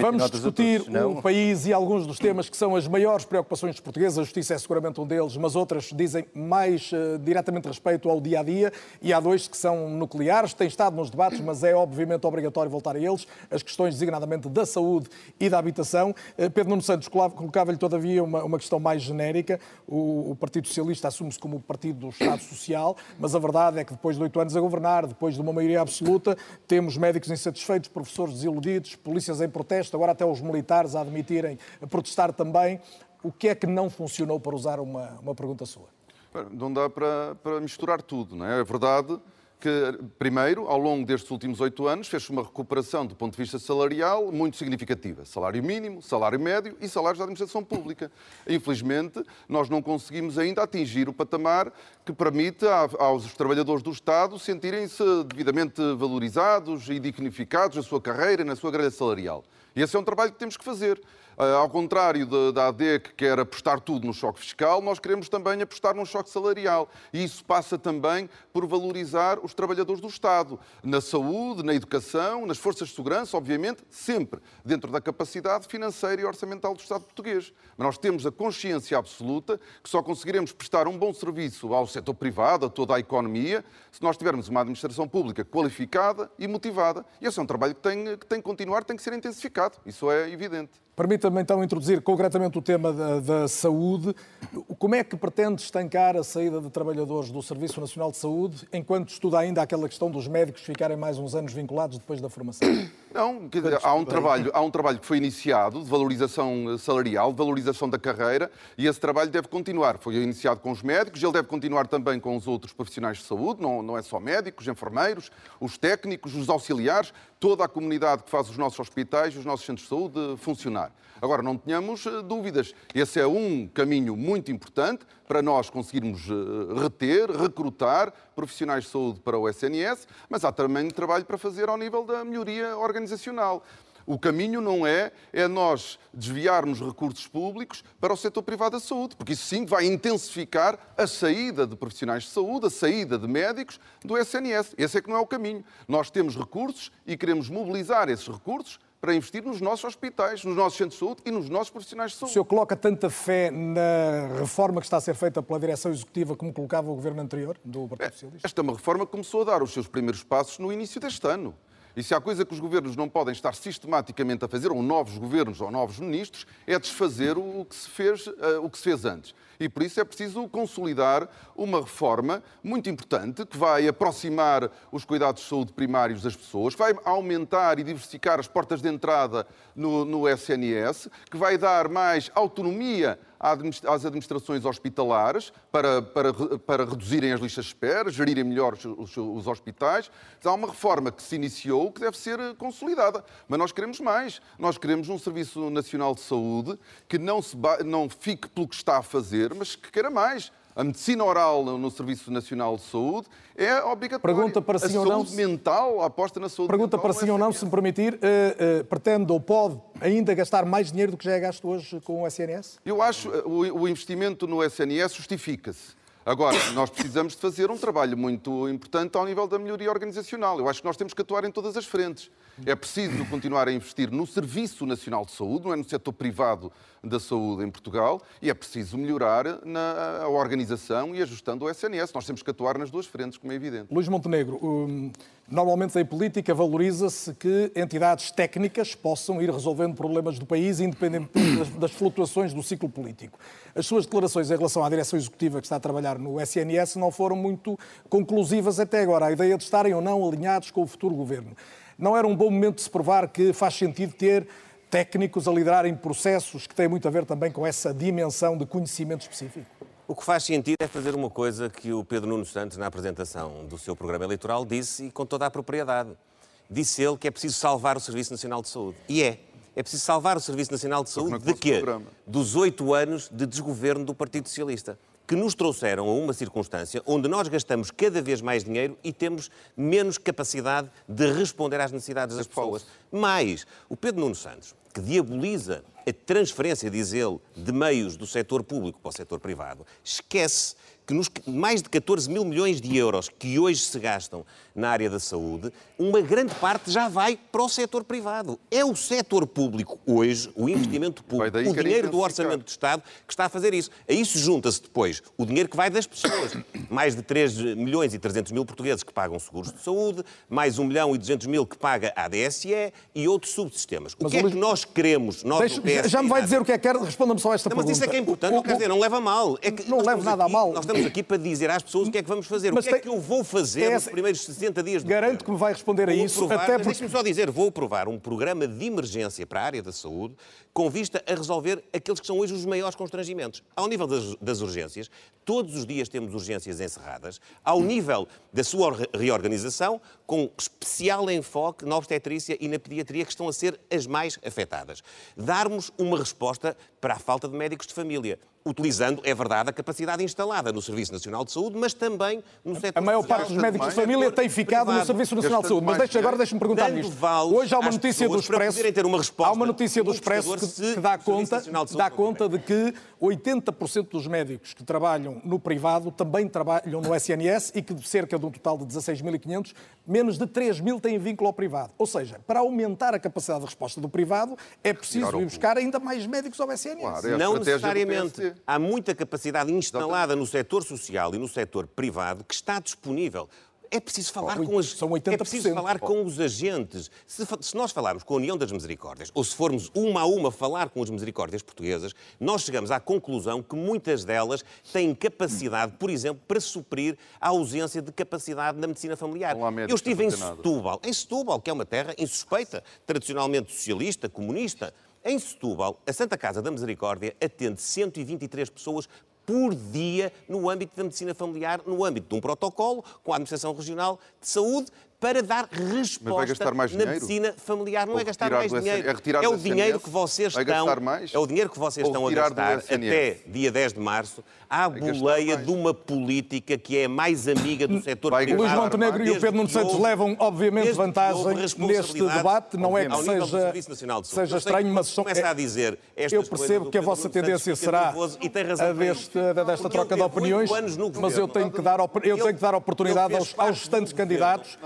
Speaker 1: Vamos discutir o país e alguns dos temas que são as maiores preocupações dos portugueses. A justiça é seguramente um deles, mas outras dizem mais uh, diretamente respeito ao dia a dia. E há dois que são nucleares, têm estado nos debates, mas é obviamente obrigatório voltar a eles. As questões designadamente da saúde e da habitação. Uh, Pedro Nuno Santos colocava-lhe, todavia, uma, uma questão mais genérica. O, o Partido Socialista assume-se como o partido do Estado Social, mas a verdade é que depois de oito anos a governar, depois de uma maioria absoluta, temos médicos insatisfeitos, professores desiludidos, polícias em protesto, agora até os militares a admitirem, a protestar também. O que é que não funcionou, para usar uma, uma pergunta sua?
Speaker 3: Não dá para, para misturar tudo, não é? É verdade que, primeiro, ao longo destes últimos oito anos, fez-se uma recuperação do ponto de vista salarial muito significativa. Salário mínimo, salário médio e salários da administração pública. Infelizmente, nós não conseguimos ainda atingir o patamar que permite aos trabalhadores do Estado sentirem-se devidamente valorizados e dignificados na sua carreira e na sua grelha salarial. E esse é um trabalho que temos que fazer. Ah, ao contrário da AD, que quer apostar tudo no choque fiscal, nós queremos também apostar num choque salarial. E isso passa também por valorizar os trabalhadores do Estado, na saúde, na educação, nas forças de segurança, obviamente, sempre dentro da capacidade financeira e orçamental do Estado português. Mas nós temos a consciência absoluta que só conseguiremos prestar um bom serviço ao setor privado, a toda a economia, se nós tivermos uma administração pública qualificada e motivada. E esse é um trabalho que tem que, tem que continuar, tem que ser intensificado. Isso é evidente.
Speaker 1: Permita-me então introduzir concretamente o tema da, da, saúde. Como é que pretende estancar a saída de trabalhadores do Serviço Nacional de Saúde enquanto estuda ainda aquela questão dos médicos ficarem mais uns anos vinculados depois da formação?
Speaker 3: Não, quer dizer, há um, trabalho, há um trabalho que foi iniciado de valorização salarial, de valorização da carreira, e esse trabalho deve continuar. Foi iniciado com os médicos, ele deve continuar também com os outros profissionais de saúde, não, não é só médicos, enfermeiros, os técnicos, os auxiliares, toda a comunidade que faz os nossos hospitais, os nossos centros de saúde funcionar. Agora, não tenhamos eh, dúvidas, esse é um caminho muito importante para nós conseguirmos eh, reter, recrutar profissionais de saúde para o SNS, mas há também trabalho para fazer ao nível da melhoria organizacional. O caminho não é, é nós desviarmos recursos públicos para o setor privado da saúde, porque isso sim vai intensificar a saída de profissionais de saúde, a saída de médicos do SNS. Esse é que não é o caminho. Nós temos recursos e queremos mobilizar esses recursos para investir nos nossos hospitais, nos nossos centros de saúde e nos nossos profissionais de saúde.
Speaker 1: O senhor coloca tanta fé na reforma que está a ser feita pela direção executiva como colocava o governo anterior, do Partido Socialista?
Speaker 3: Esta é uma reforma que começou a dar os seus primeiros passos no início deste ano. E se há coisa que os governos não podem estar sistematicamente a fazer, ou novos governos ou novos ministros, é desfazer o que se fez, uh, o que se fez antes. E por isso é preciso consolidar uma reforma muito importante que vai aproximar os cuidados de saúde primários das pessoas, vai aumentar e diversificar as portas de entrada no, no SNS, que vai dar mais autonomia às administrações hospitalares para, para, para reduzirem as listas de espera, gerirem melhor os, os, hospitais. Há uma reforma que se iniciou que deve ser consolidada. Mas nós queremos mais. Nós queremos um Serviço Nacional de Saúde que não, se, não fique pelo que está a fazer, mas que queira mais. A medicina oral no Serviço Nacional de Saúde é obrigatória.
Speaker 1: Pergunta para sim a ou não.
Speaker 3: saúde mental, a aposta na saúde
Speaker 1: Pergunta
Speaker 3: mental.
Speaker 1: Pergunta para sim ou não, se me permitir, uh, uh, pretende ou pode ainda gastar mais dinheiro do que já é gasto hoje com o SNS?
Speaker 3: Eu acho que o, o investimento no SNS justifica-se. Agora, nós precisamos de fazer um trabalho muito importante ao nível da melhoria organizacional. Eu acho que nós temos que atuar em todas as frentes. É preciso continuar a investir no Serviço Nacional de Saúde, não é no setor privado da saúde em Portugal, e é preciso melhorar na, a organização e ajustando o SNS. Nós temos que atuar nas duas frentes, como é evidente.
Speaker 1: Luís Montenegro, um, normalmente em política valoriza-se que entidades técnicas possam ir resolvendo problemas do país, independentemente [coughs] das, das flutuações do ciclo político. As suas declarações em relação à direção executiva que está a trabalhar no SNS não foram muito conclusivas até agora. A ideia de estarem ou não alinhados com o futuro governo. Não era um bom momento de se provar que faz sentido ter técnicos a liderarem processos que têm muito a ver também com essa dimensão de conhecimento específico?
Speaker 2: O que faz sentido é fazer uma coisa que o Pedro Nuno Santos, na apresentação do seu programa eleitoral, disse e com toda a propriedade. Disse ele que é preciso salvar o Serviço Nacional de Saúde. E é. É preciso salvar o Serviço Nacional de Saúde de quê? Dos oito anos de desgoverno do Partido Socialista que nos trouxeram a uma circunstância onde nós gastamos cada vez mais dinheiro e temos menos capacidade de responder às necessidades das pessoas. Mais, o Pedro Nuno Santos, que diaboliza a transferência, diz ele, de meios do setor público para o setor privado, esquece que nos mais de 14 mil milhões de euros que hoje se gastam na área da saúde, uma grande parte já vai para o setor privado. É o setor público hoje, o investimento público, o dinheiro do orçamento do Estado que está a fazer isso. A isso junta-se depois o dinheiro que vai das pessoas. [coughs] Mais de 3 milhões e 300 mil portugueses que pagam seguros de saúde, mais 1 milhão e 200 mil que paga a ADSE e outros subsistemas. O Mas que é que nós queremos, nós Deixe,
Speaker 1: PS, Já me vai dizer o que é que quer, responda-me só esta
Speaker 2: não,
Speaker 1: pergunta.
Speaker 2: Mas isso é que é importante, o, não, quer dizer, não leva a mal. É que
Speaker 1: não leva nada
Speaker 2: aqui,
Speaker 1: a mal.
Speaker 2: Estamos aqui para dizer às pessoas o que é que vamos fazer. Mas o que é tem... é que eu vou fazer nos primeiros 60 dias do
Speaker 1: Garanto que me vai responder a isso. Provar, até
Speaker 2: porque... Deixe-me só dizer, vou aprovar um programa de emergência para a área da saúde com vista a resolver aqueles que são hoje os maiores constrangimentos. Ao nível das, das urgências, todos os dias temos urgências encerradas. Ao nível da sua reorganização, com especial enfoque na obstetrícia e na pediatria, que estão a ser as mais afetadas. Darmos uma resposta para a falta de médicos de família utilizando, é verdade, a capacidade instalada no Serviço Nacional de Saúde, mas também no setor
Speaker 1: A maior parte dos médicos de família tem ficado privado. no Serviço Nacional de Saúde. Mas deixa, agora deixa-me perguntar nisto. Hoje há uma notícia do Expresso.
Speaker 2: Ter uma resposta
Speaker 1: há uma notícia do Expresso que, que dá conta, de dá conta de que 80% dos médicos que trabalham no privado também trabalham no SNS e que de cerca de um total de 16.500, menos de 3 mil têm vínculo ao privado. Ou seja, para aumentar a capacidade de resposta do privado, é preciso ir buscar ainda mais médicos ao SNS.
Speaker 2: Claro, é Não necessariamente há muita capacidade instalada no setor social e no setor privado que está disponível. É preciso falar com as,
Speaker 1: são 80%.
Speaker 2: É preciso falar com os agentes. Se, se, nós falarmos com a União das Misericórdias, ou se formos uma a uma falar com as misericórdias portuguesas, nós chegamos à conclusão que muitas delas têm capacidade, por exemplo, para suprir a ausência de capacidade na medicina familiar. Eu estive em Setúbal, em Setúbal, que é uma terra insuspeita, tradicionalmente socialista, comunista. Em Setúbal, a Santa Casa da Misericórdia atende 123 pessoas por dia no âmbito da medicina familiar, no âmbito de um protocolo com a Administração Regional de Saúde, para dar resposta na medicina familiar. Não é gastar mais dinheiro. É, é o dinheiro que vocês estão. É o dinheiro que vocês estão a gastar até dia 10 de março à boleia de uma política que é mais amiga do setor privado.
Speaker 1: Luís Montenegro e o Pedro Nuno Santos levam, obviamente, vantagem neste debate. Não é que seja, seja estranho, mas
Speaker 2: são, começa a dizer
Speaker 1: eu percebo que a vossa tendência será a deste, desta troca de opiniões, mas eu tenho que dar, eu tenho que dar oportunidade aos, aos restantes candidatos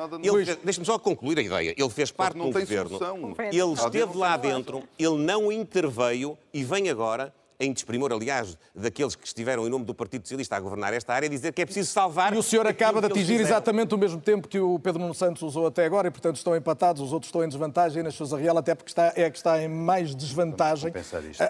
Speaker 2: Deixe-me só concluir a ideia. Ele fez parte do governo. Ele esteve lá dentro, ele não interveio e vem agora em desprimor, aliás, daqueles que estiveram em nome do Partido Socialista a governar esta área, dizer que é preciso salvar.
Speaker 1: E o senhor acaba de atingir exatamente o mesmo tempo que o Pedro Nuno Santos usou até agora, e portanto estão empatados, os outros estão em desvantagem, e na Sousa Real até porque está, é que está em mais desvantagem.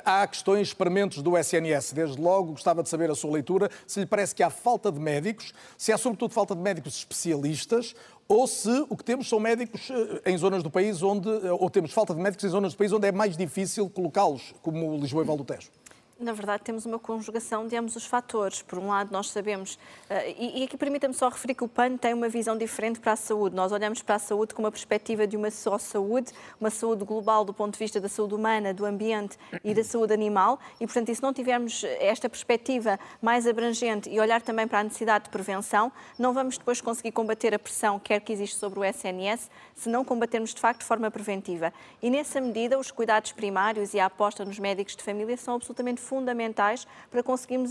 Speaker 1: Há questões, experimentos do SNS. Desde logo gostava de saber a sua leitura, se lhe parece que há falta de médicos, se há sobretudo falta de médicos especialistas, ou se o que temos são médicos eh, em zonas do país onde, eh, ou temos falta de médicos em zonas do país onde é mais difícil colocá-los, como Lisboa e Val do Tejo
Speaker 8: na verdade, temos uma conjugação de ambos os fatores. Por um lado, nós sabemos, uh, e, e, aqui permita-me só referir que o PAN tem uma visão diferente para a saúde. Nós olhamos para a saúde com uma perspectiva de uma só saúde, uma saúde global do ponto de vista da saúde humana, do ambiente e da saúde animal, e, portanto, se não tivermos esta perspectiva mais abrangente e olhar também para a necessidade de prevenção, não vamos depois conseguir combater a pressão quer que existe sobre o SNS, se não combatermos de facto de forma preventiva. E nessa medida, os cuidados primários e a aposta nos médicos de família são absolutamente fundamentais para conseguirmos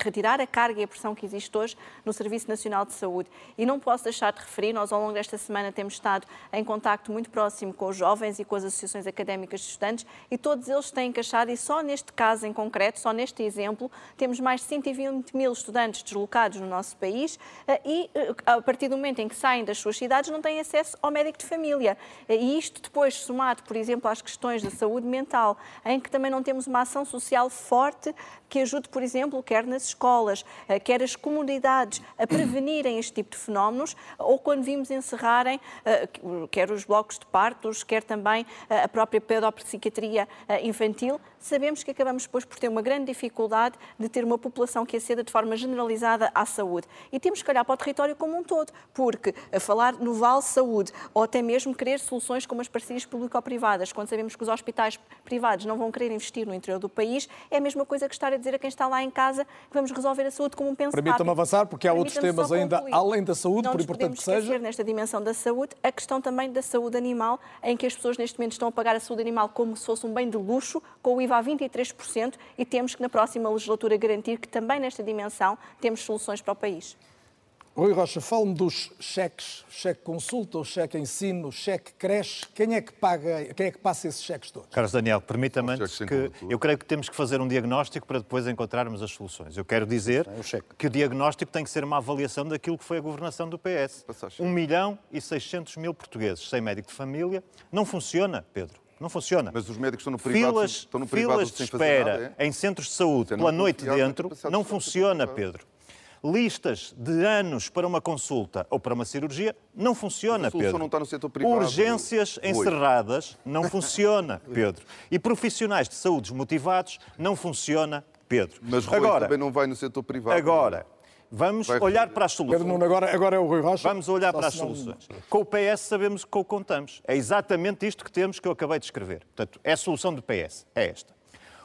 Speaker 8: retirar a carga e a pressão que existe hoje no Serviço Nacional de Saúde. E não posso deixar de referir, nós ao longo desta semana temos estado em contacto muito próximo com os jovens e com as associações académicas de estudantes e todos eles têm encaixado, e só neste caso em concreto, só neste exemplo, temos mais de 120 mil estudantes deslocados no nosso país eh, e eh, a partir do momento em que saem das suas cidades não têm acesso ao médico de família. E isto depois somado, por exemplo, às questões da saúde mental, em que também não temos uma ação social social forte que ajude, por exemplo, quer nas escolas, eh, quer as comunidades a prevenirem este tipo de fenómenos, ou quando vimos encerrarem, eh, quer os blocos de partos, quer também eh, a própria pedopsiquiatria infantil, sabemos que acabamos depois por ter uma grande dificuldade de ter uma população que aceda de forma generalizada à saúde. E temos que olhar para o território como um todo, porque a falar no Vale Saúde, ou até mesmo querer soluções como as parcerias público-privadas, quando sabemos que os hospitais privados não vão querer investir no interior do país, país, é a mesma coisa que estar a dizer a quem está lá em casa que vamos resolver a saúde como um penso
Speaker 1: Permita-me avançar, porque há outros temas ainda além da saúde,
Speaker 8: Não
Speaker 1: por importante que seja.
Speaker 8: nesta dimensão da saúde, a questão também da saúde animal, em que as pessoas neste momento estão a pagar a saúde animal como se fosse um bem de luxo, com o IVA a 23%, e temos que na próxima legislatura garantir que também nesta dimensão temos soluções para o país.
Speaker 1: Rui Rocha, fale-me dos cheques, cheque consulta, o cheque ensino, o cheque creche. Quem é que paga, quem é que passa esses cheques todos?
Speaker 5: Carlos Daniel, permita-me que eu creio que temos que fazer um diagnóstico para depois encontrarmos as soluções. Eu quero dizer é que o diagnóstico tem que ser uma avaliação daquilo que foi a governação do PS. 1 milhão e 600 mil portugueses sem médico de família. Não funciona, Pedro. Não funciona.
Speaker 3: Mas os médicos estão no privado,
Speaker 5: filas,
Speaker 3: estão no privado
Speaker 5: filas de espera nada, é? em centros de saúde pela noite dentro não funciona, Pedro listas de anos para uma consulta ou para uma cirurgia, não funciona, Pedro.
Speaker 3: Não está no setor privado.
Speaker 5: Urgências
Speaker 3: Oi.
Speaker 5: encerradas, não [laughs] funciona, Pedro. E profissionais de saúde desmotivados, não funciona, Pedro.
Speaker 3: Mas Rui,
Speaker 5: agora,
Speaker 3: também não vai no setor privado.
Speaker 5: Agora, vamos
Speaker 3: Vai
Speaker 5: olhar para as soluções.
Speaker 1: Pedro Nuno, agora, agora é o Rui Rocha.
Speaker 5: Vamos olhar
Speaker 1: Só
Speaker 5: para as soluções. Com o PS sabemos que o contamos. É exatamente isto que temos que eu acabei de escrever. Portanto, é a solução do PS. É esta.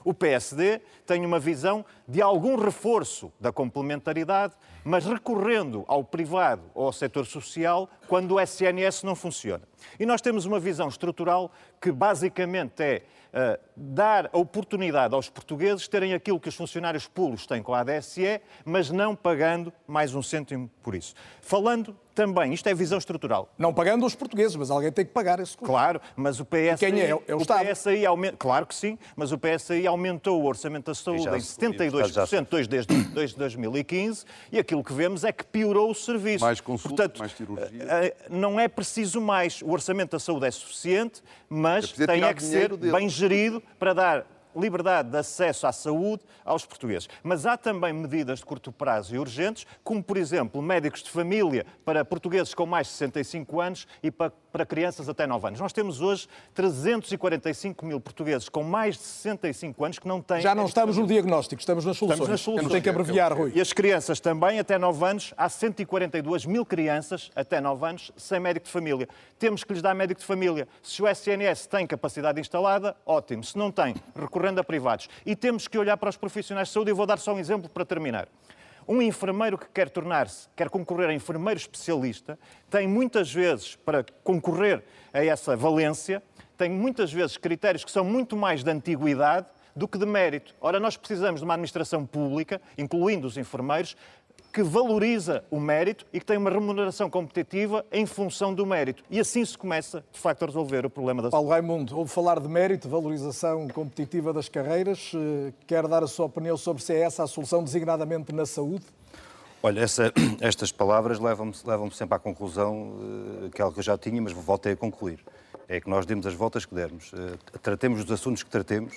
Speaker 5: O PSD tem uma visão de algum reforço da complementaridade, mas recorrendo ao privado ou ao setor social quando o SNS não funciona. E nós temos uma visão estrutural que basicamente é eh, dar a oportunidade aos portugueses terem aquilo que os funcionários públicos têm com a ADSE, mas não pagando mais um cêntimo por isso. Falando também, isto é visão estrutural,
Speaker 1: Não pagando os portugueses, mas alguém tem que pagar esse custo.
Speaker 5: Claro, mas o PSI,
Speaker 1: quem é? É o Estado.
Speaker 5: PSI aumenta, claro que sim, mas o PSI aumentou o orçamento da saúde
Speaker 6: já
Speaker 5: em
Speaker 6: se-
Speaker 5: 72% desde, desde 2015 e aquilo que vemos é que piorou o serviço.
Speaker 3: Mais consulta,
Speaker 5: Portanto,
Speaker 3: mais cirurgia.
Speaker 5: eh, eh, Não é preciso mais. O orçamento da saúde é suficiente, mas
Speaker 3: É
Speaker 5: tem é que ser
Speaker 3: dele.
Speaker 5: bem gerido para dar liberdade de acesso à saúde aos portugueses. Mas há também medidas de curto prazo e urgentes, como, por exemplo, médicos de família para portugueses com mais de 65 anos e para, para crianças até 9 anos. Nós temos hoje 345 mil portugueses com mais de 65 anos que não têm...
Speaker 1: Já não estamos no diagnóstico, estamos nas soluções.
Speaker 5: Estamos nas soluções.
Speaker 1: Tem que abreviar, Rui.
Speaker 5: E as crianças também, até 9 anos, há 142 mil crianças até 9 anos sem médico de família. Temos que lhes dar médico de família. Se o SNS tem capacidade instalada, ótimo. Se não tem, recorrendo a privados. E temos que olhar para os profissionais de saúde. E vou dar só um exemplo para terminar. Um enfermeiro que quer tornar-se, quer concorrer a enfermeiro especialista, tem muitas vezes, para concorrer a essa valência, tem muitas vezes critérios que são muito mais de antiguidade do que de mérito. Ora, nós precisamos de uma administração pública, incluindo os enfermeiros, que valoriza o mérito e que tem uma remuneração competitiva em função do mérito. E assim se começa, de facto, a resolver o problema da
Speaker 1: Paulo Raimundo, ouve falar de mérito, valorização competitiva das carreiras. Eh, Quer dar a sua opinião sobre se é essa a solução designadamente na saúde?
Speaker 6: Olha, essa- [clears throat] estas palavras levam-me levam sempre à conclusão, eh, que é algo que eu já tinha, mas voltei a concluir. É que nós demos as voltas que dermos. Eh, Tratemos dos assuntos que tratemos.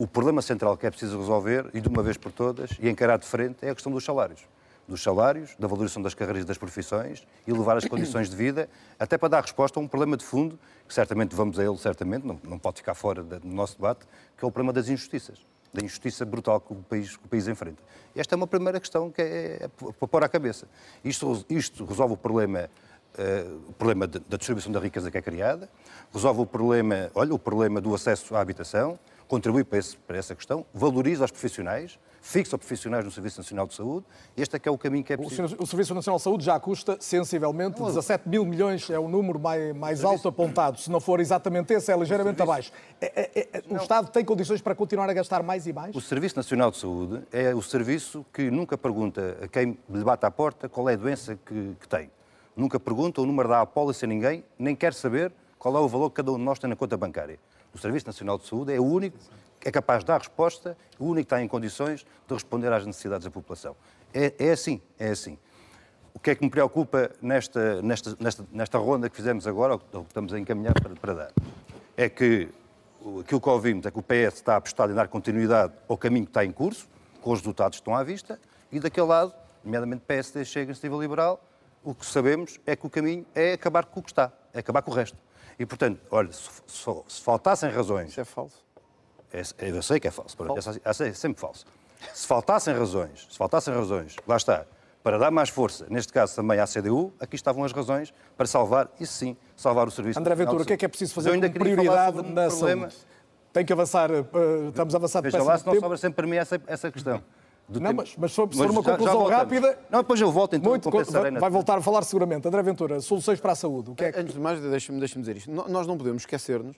Speaker 6: O problema central que é preciso resolver, e de uma vez por todas, e encarar de frente, é a questão dos salários. Dos salários, da valorização das carreiras e das profissões, e elevar as condições de vida, até para dar resposta a um problema de fundo, que certamente vamos a ele, certamente, não, não pode ficar fora do nosso debate, que é o problema das injustiças. Da injustiça brutal que o país, que o país enfrenta. Esta é uma primeira questão que é, é para pôr à cabeça. Isto, isto resolve o problema eh, o problema da distribuição da riqueza que é criada, resolve o problema, olha, o problema do acesso à habitação, contribui para, esse- para essa questão, valoriza os profissionais, fixa os profissionais no Serviço Nacional de Saúde, este é que é o caminho que é
Speaker 1: O
Speaker 6: preciso.
Speaker 1: O Serviço Nacional de Saúde já custa sensivelmente 17 mil milhões, é o número mais, mais alto apontado. Se não for exatamente esse, é ligeiramente abaixo. É- é- é- o Estado tem condições para continuar a gastar mais e mais?
Speaker 6: O Serviço Nacional de Saúde é o serviço que nunca pergunta a quem lhe bate à porta qual é a doença que, que tem. Nunca pergunta o número da apólice a ninguém, nem quer saber qual é o valor que cada um de nós tem na conta bancária. O Serviço Nacional de Saúde é o único que é capaz de dar resposta, o único que está em condições de responder às necessidades da população. É, é assim, é assim. O que é que me preocupa nesta, nesta, nesta, nesta ronda que fizemos agora, ou que estamos a encaminhar para, para dar, é que aquilo que ouvimos é que o PS está apostado em dar continuidade ao caminho que está em curso, com os resultados que estão à vista, e daquele lado, nomeadamente PSD, Chega, Iniciativa Liberal, o que sabemos é que o caminho é acabar com o que está, é acabar com o resto. E, portanto, olha, se, se- se faltassem razões
Speaker 4: Isso é falso.
Speaker 6: é- eu sei que é falso, pronto, é, é sempre falso. Se faltassem razões, se faltassem razões, lá está, para dar mais força, neste caso também à CDU, aqui estavam as razões para salvar, isso sim, salvar o serviço.
Speaker 1: André Ventura, o que é que é preciso fazer
Speaker 6: falar
Speaker 1: prioridade
Speaker 6: um
Speaker 1: na
Speaker 6: problema,
Speaker 1: saúde? tem que avançar, uh, estamos a avançar
Speaker 6: Veja lá se não sobra sempre para mim essa, essa questão.
Speaker 1: Não, tempo. mas, mas se for uma já, conclusão já rápida...
Speaker 6: Não, depois eu volto, então
Speaker 1: muito, vai, vai voltar a falar seguramente. André Ventura, soluções para a saúde. O que é que...
Speaker 4: Antes de mais, deixe-me deixe dizer isto. Nós não podemos esquecer-nos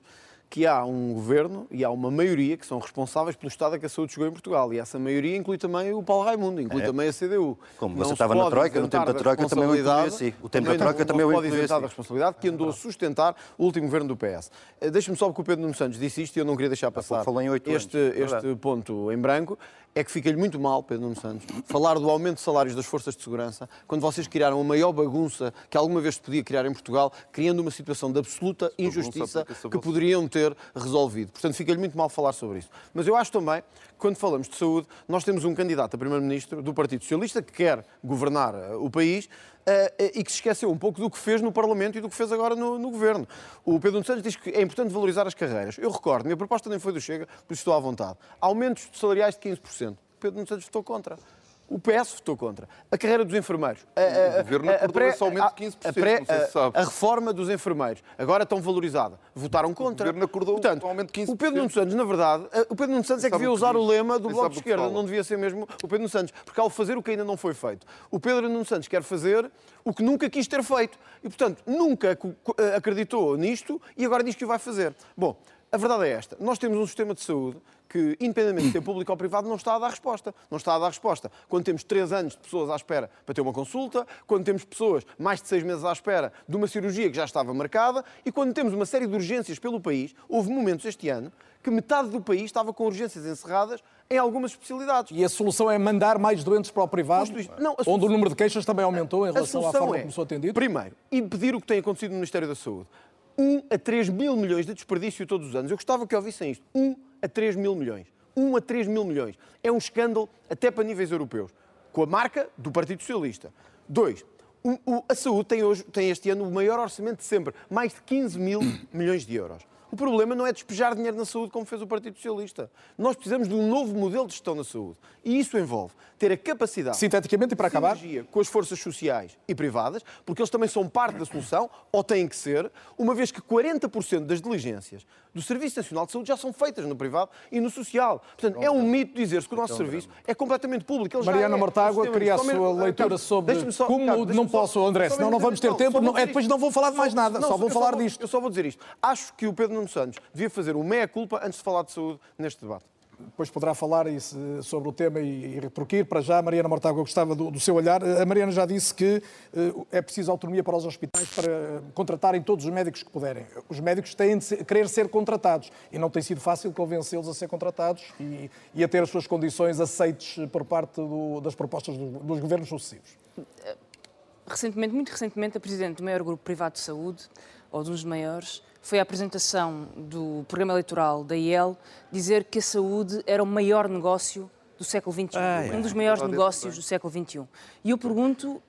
Speaker 4: que há um governo e há uma maioria que são responsáveis pelo estado a que a saúde chegou em Portugal. E essa maioria inclui também o Paulo Raimundo, inclui é. também a CDU.
Speaker 6: Como você estava na Troika, no tempo da Troika também o incluía assim. O tempo da Troika também o incluía
Speaker 4: assim. a responsabilidade que andou a sustentar o último governo do PS. Eh, deixe-me só, porque o Pedro Nuno Santos disse isto e eu não queria deixar passar este, este ponto em branco é que fica-lhe muito mal, Pedro Nuno Santos, falar do aumento de salários das forças de segurança, quando vocês criaram a maior bagunça que alguma vez se podia criar em Portugal, criando uma situação de absoluta injustiça que poderiam ter resolvido. Portanto, fica-lhe muito mal falar sobre isso. Mas eu acho também quando falamos de saúde, nós temos um candidato a Primeiro-Ministro do Partido Socialista que quer governar eh, o país Uh, e que se esqueceu um pouco do que fez no Parlamento e do que fez agora no, no Governo. O Pedro Santos diz que é importante valorizar as carreiras. Eu recordo, minha proposta nem foi do Chega, por isso estou à vontade. Aumentos salariais de 15%. O Pedro Santos votou contra. O PS votou contra. A carreira dos enfermeiros. A,
Speaker 3: a, o governo acordou esse aumento de 15%, a, pré, não sei se sabe.
Speaker 4: A reforma dos enfermeiros, agora tão valorizada. Votaram contra.
Speaker 3: O governo acordou
Speaker 4: Portanto,
Speaker 3: um aumento de 15%.
Speaker 4: O Pedro Nuno Santos, na verdade, o Pedro Nuno Santos é que devia usar o lema do Bloco de Esquerda, não devia ser mesmo o Pedro Nuno Santos, porque ao fazer o que ainda não foi feito. O Pedro Nuno Santos quer fazer o que nunca quis ter feito. E, portanto, nunca acreditou nisto e agora diz que o vai fazer. Bom, a verdade é esta. Nós temos um sistema de saúde que, independentemente de ser público ou privado, não está a dar resposta. Não está a dar resposta. Quando temos três anos de pessoas à espera para ter uma consulta, quando temos pessoas mais de seis meses à espera de uma cirurgia que já estava marcada e quando temos uma série de urgências pelo país, houve momentos este ano que metade do país estava com urgências encerradas em algumas especialidades.
Speaker 1: E a solução é mandar mais doentes para o privado, não, solução... onde o número de queixas também aumentou em relação à forma é, como sou atendido?
Speaker 4: Primeiro, impedir o que tem acontecido no Ministério da Saúde. 1 a 3 mil milhões de desperdício todos os anos. Eu gostava que ouvissem isto. 1 a 3 mil milhões. 1 a 3 mil milhões. É um escândalo até para níveis europeus. Com a marca do Partido Socialista. Dois, a saúde tem, hoje, tem este ano o maior orçamento de sempre. Mais de 15 mil milhões de euros. O problema não é despejar dinheiro na saúde como fez o Partido Socialista. Nós precisamos de um novo modelo de gestão na saúde. E isso envolve ter a capacidade.
Speaker 1: Sinteticamente, e para acabar.
Speaker 4: com as forças sociais e privadas, porque eles também são parte da solução, ou têm que ser, uma vez que 40% das diligências do Serviço Nacional de Saúde já são feitas no privado e no social. Portanto, é um mito dizer-se que o nosso serviço é completamente público. Ele
Speaker 1: Mariana
Speaker 4: é
Speaker 1: Mortágua queria a sua leitura sobre só, como não posso, André, senão não vamos ter tempo. Não, é, depois não vou falar de mais nada, só vou falar disto.
Speaker 4: Eu só vou dizer isto. Acho que o Pedro Nuno Santos devia fazer o meia-culpa antes de falar de saúde neste debate
Speaker 1: depois poderá falar sobre o tema e, retorquir. Para já, Mariana Mortágua gostava do, do, seu olhar. A Mariana já disse que uh, é preciso autonomia para os hospitais para contratarem todos os médicos que puderem. Os médicos têm de ser, querer ser contratados e não tem sido fácil convencê-los a ser contratados e, e, a ter as suas condições aceites por parte do, das propostas do, dos governos sucessivos.
Speaker 7: Recentemente, muito recentemente, a Presidente do maior grupo privado de saúde, ou dos maiores, foi a apresentação do programa eleitoral da IEL dizer que a saúde era o maior negócio do século XXI, ah, é. um dos maiores negócios do século XXI. E eu pergunto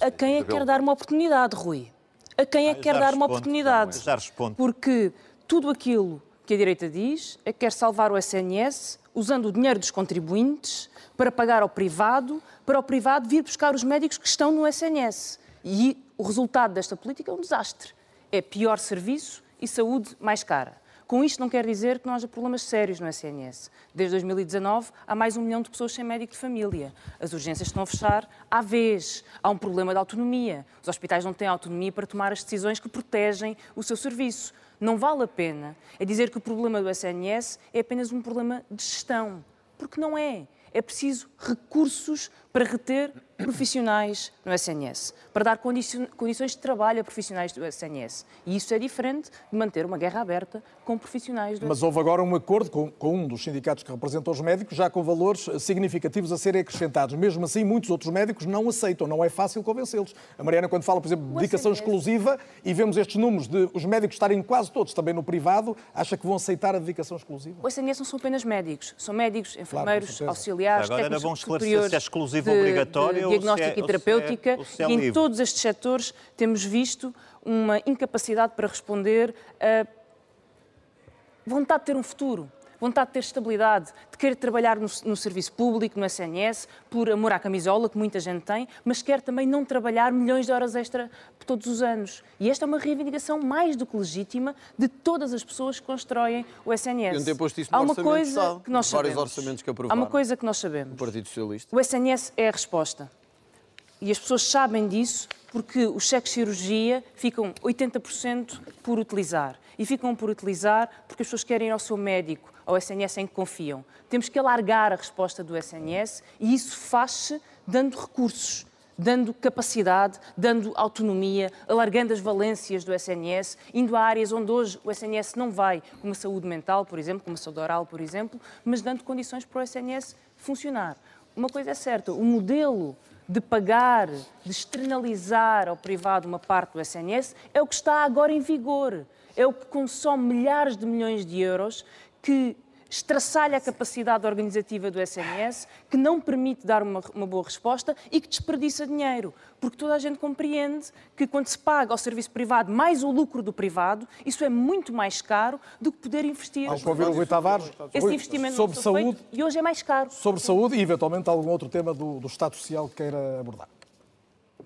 Speaker 7: a quem é que quer dar uma oportunidade, Rui? A quem é que quer dar uma oportunidade?
Speaker 5: Já respondo.
Speaker 7: Porque tudo aquilo que a direita diz é que quer salvar o SNS usando o dinheiro dos contribuintes para pagar ao privado, para o privado vir buscar os médicos que estão no SNS. E o resultado desta política é um desastre. É pior serviço e saúde mais cara. Com isto não quer dizer que não haja problemas sérios no SNS. Desde 2019 há mais um milhão de pessoas sem médico de família. As urgências estão a fechar à vez. Há um problema de autonomia. Os hospitais não têm autonomia para tomar as decisões que protegem o seu serviço. Não vale a pena é dizer que o problema do SNS é apenas um problema de gestão. Porque não é. É preciso recursos para reter profissionais no SNS, para dar condições de trabalho a profissionais do SNS. E isso é diferente de manter uma guerra aberta com profissionais do
Speaker 1: Mas houve agora um acordo com, com, um dos sindicatos que representam os médicos, já com valores significativos a serem acrescentados. Mesmo assim, muitos outros médicos não aceitam, não é fácil convencê-los. A Mariana, quando fala, por exemplo, de dedicação exclusiva, e vemos estes números de os médicos estarem quase todos também no privado, acha que vão aceitar a dedicação exclusiva?
Speaker 7: O SNS não são apenas médicos, são médicos, enfermeiros, claro, auxiliares,
Speaker 5: Agora era bom esclarecer se é exclusivo obrigatório
Speaker 7: diagnóstico é, e terapêutica, é, e em todos estes setores temos visto uma incapacidade para responder a vontade de ter um futuro. Vontade de ter estabilidade, de querer trabalhar no, no serviço público, no SNS, por amor à camisola, que muita gente tem, mas quer também não trabalhar milhões de horas extra todos os anos. E esta é uma reivindicação mais do que legítima de todas as pessoas que constroem o SNS.
Speaker 4: posto isso no
Speaker 7: Há uma coisa
Speaker 4: sabe?
Speaker 7: que nós
Speaker 4: Vários
Speaker 7: sabemos.
Speaker 4: orçamentos que
Speaker 7: Há
Speaker 4: aprovaram.
Speaker 7: uma coisa que nós sabemos.
Speaker 4: O Partido Socialista.
Speaker 7: O SNS é a resposta. E as pessoas sabem disso porque os cheques de cirurgia ficam 80% por utilizar. E ficam por utilizar porque as pessoas querem ir ao seu médico, ao SNS em que confiam. Temos que alargar a resposta do SNS e isso faz-se dando recursos, dando capacidade, dando autonomia, alargando as valências do SNS, indo a áreas onde hoje o SNS não vai, como a saúde mental, por exemplo, como a saúde oral, por exemplo, mas dando condições para o SNS funcionar. Uma coisa é certa, o modelo de pagar, de externalizar ao privado uma parte do SNS é o que está agora em vigor. É o que consome milhares de milhões de euros, que estraçalha a capacidade organizativa do SNS, que não permite dar uma, uma, boa resposta e que desperdiça dinheiro. Porque toda a gente compreende que quando se paga ao serviço privado mais o lucro do privado, isso é muito mais caro do que poder investir.
Speaker 1: Vamos ouvir o Rui Tavares.
Speaker 7: Esse investimento
Speaker 1: sobre
Speaker 7: não
Speaker 1: saúde,
Speaker 7: feito e hoje é mais caro.
Speaker 1: sobre saúde e, eventualmente, algum outro tema do, do Estado Social que queira abordar.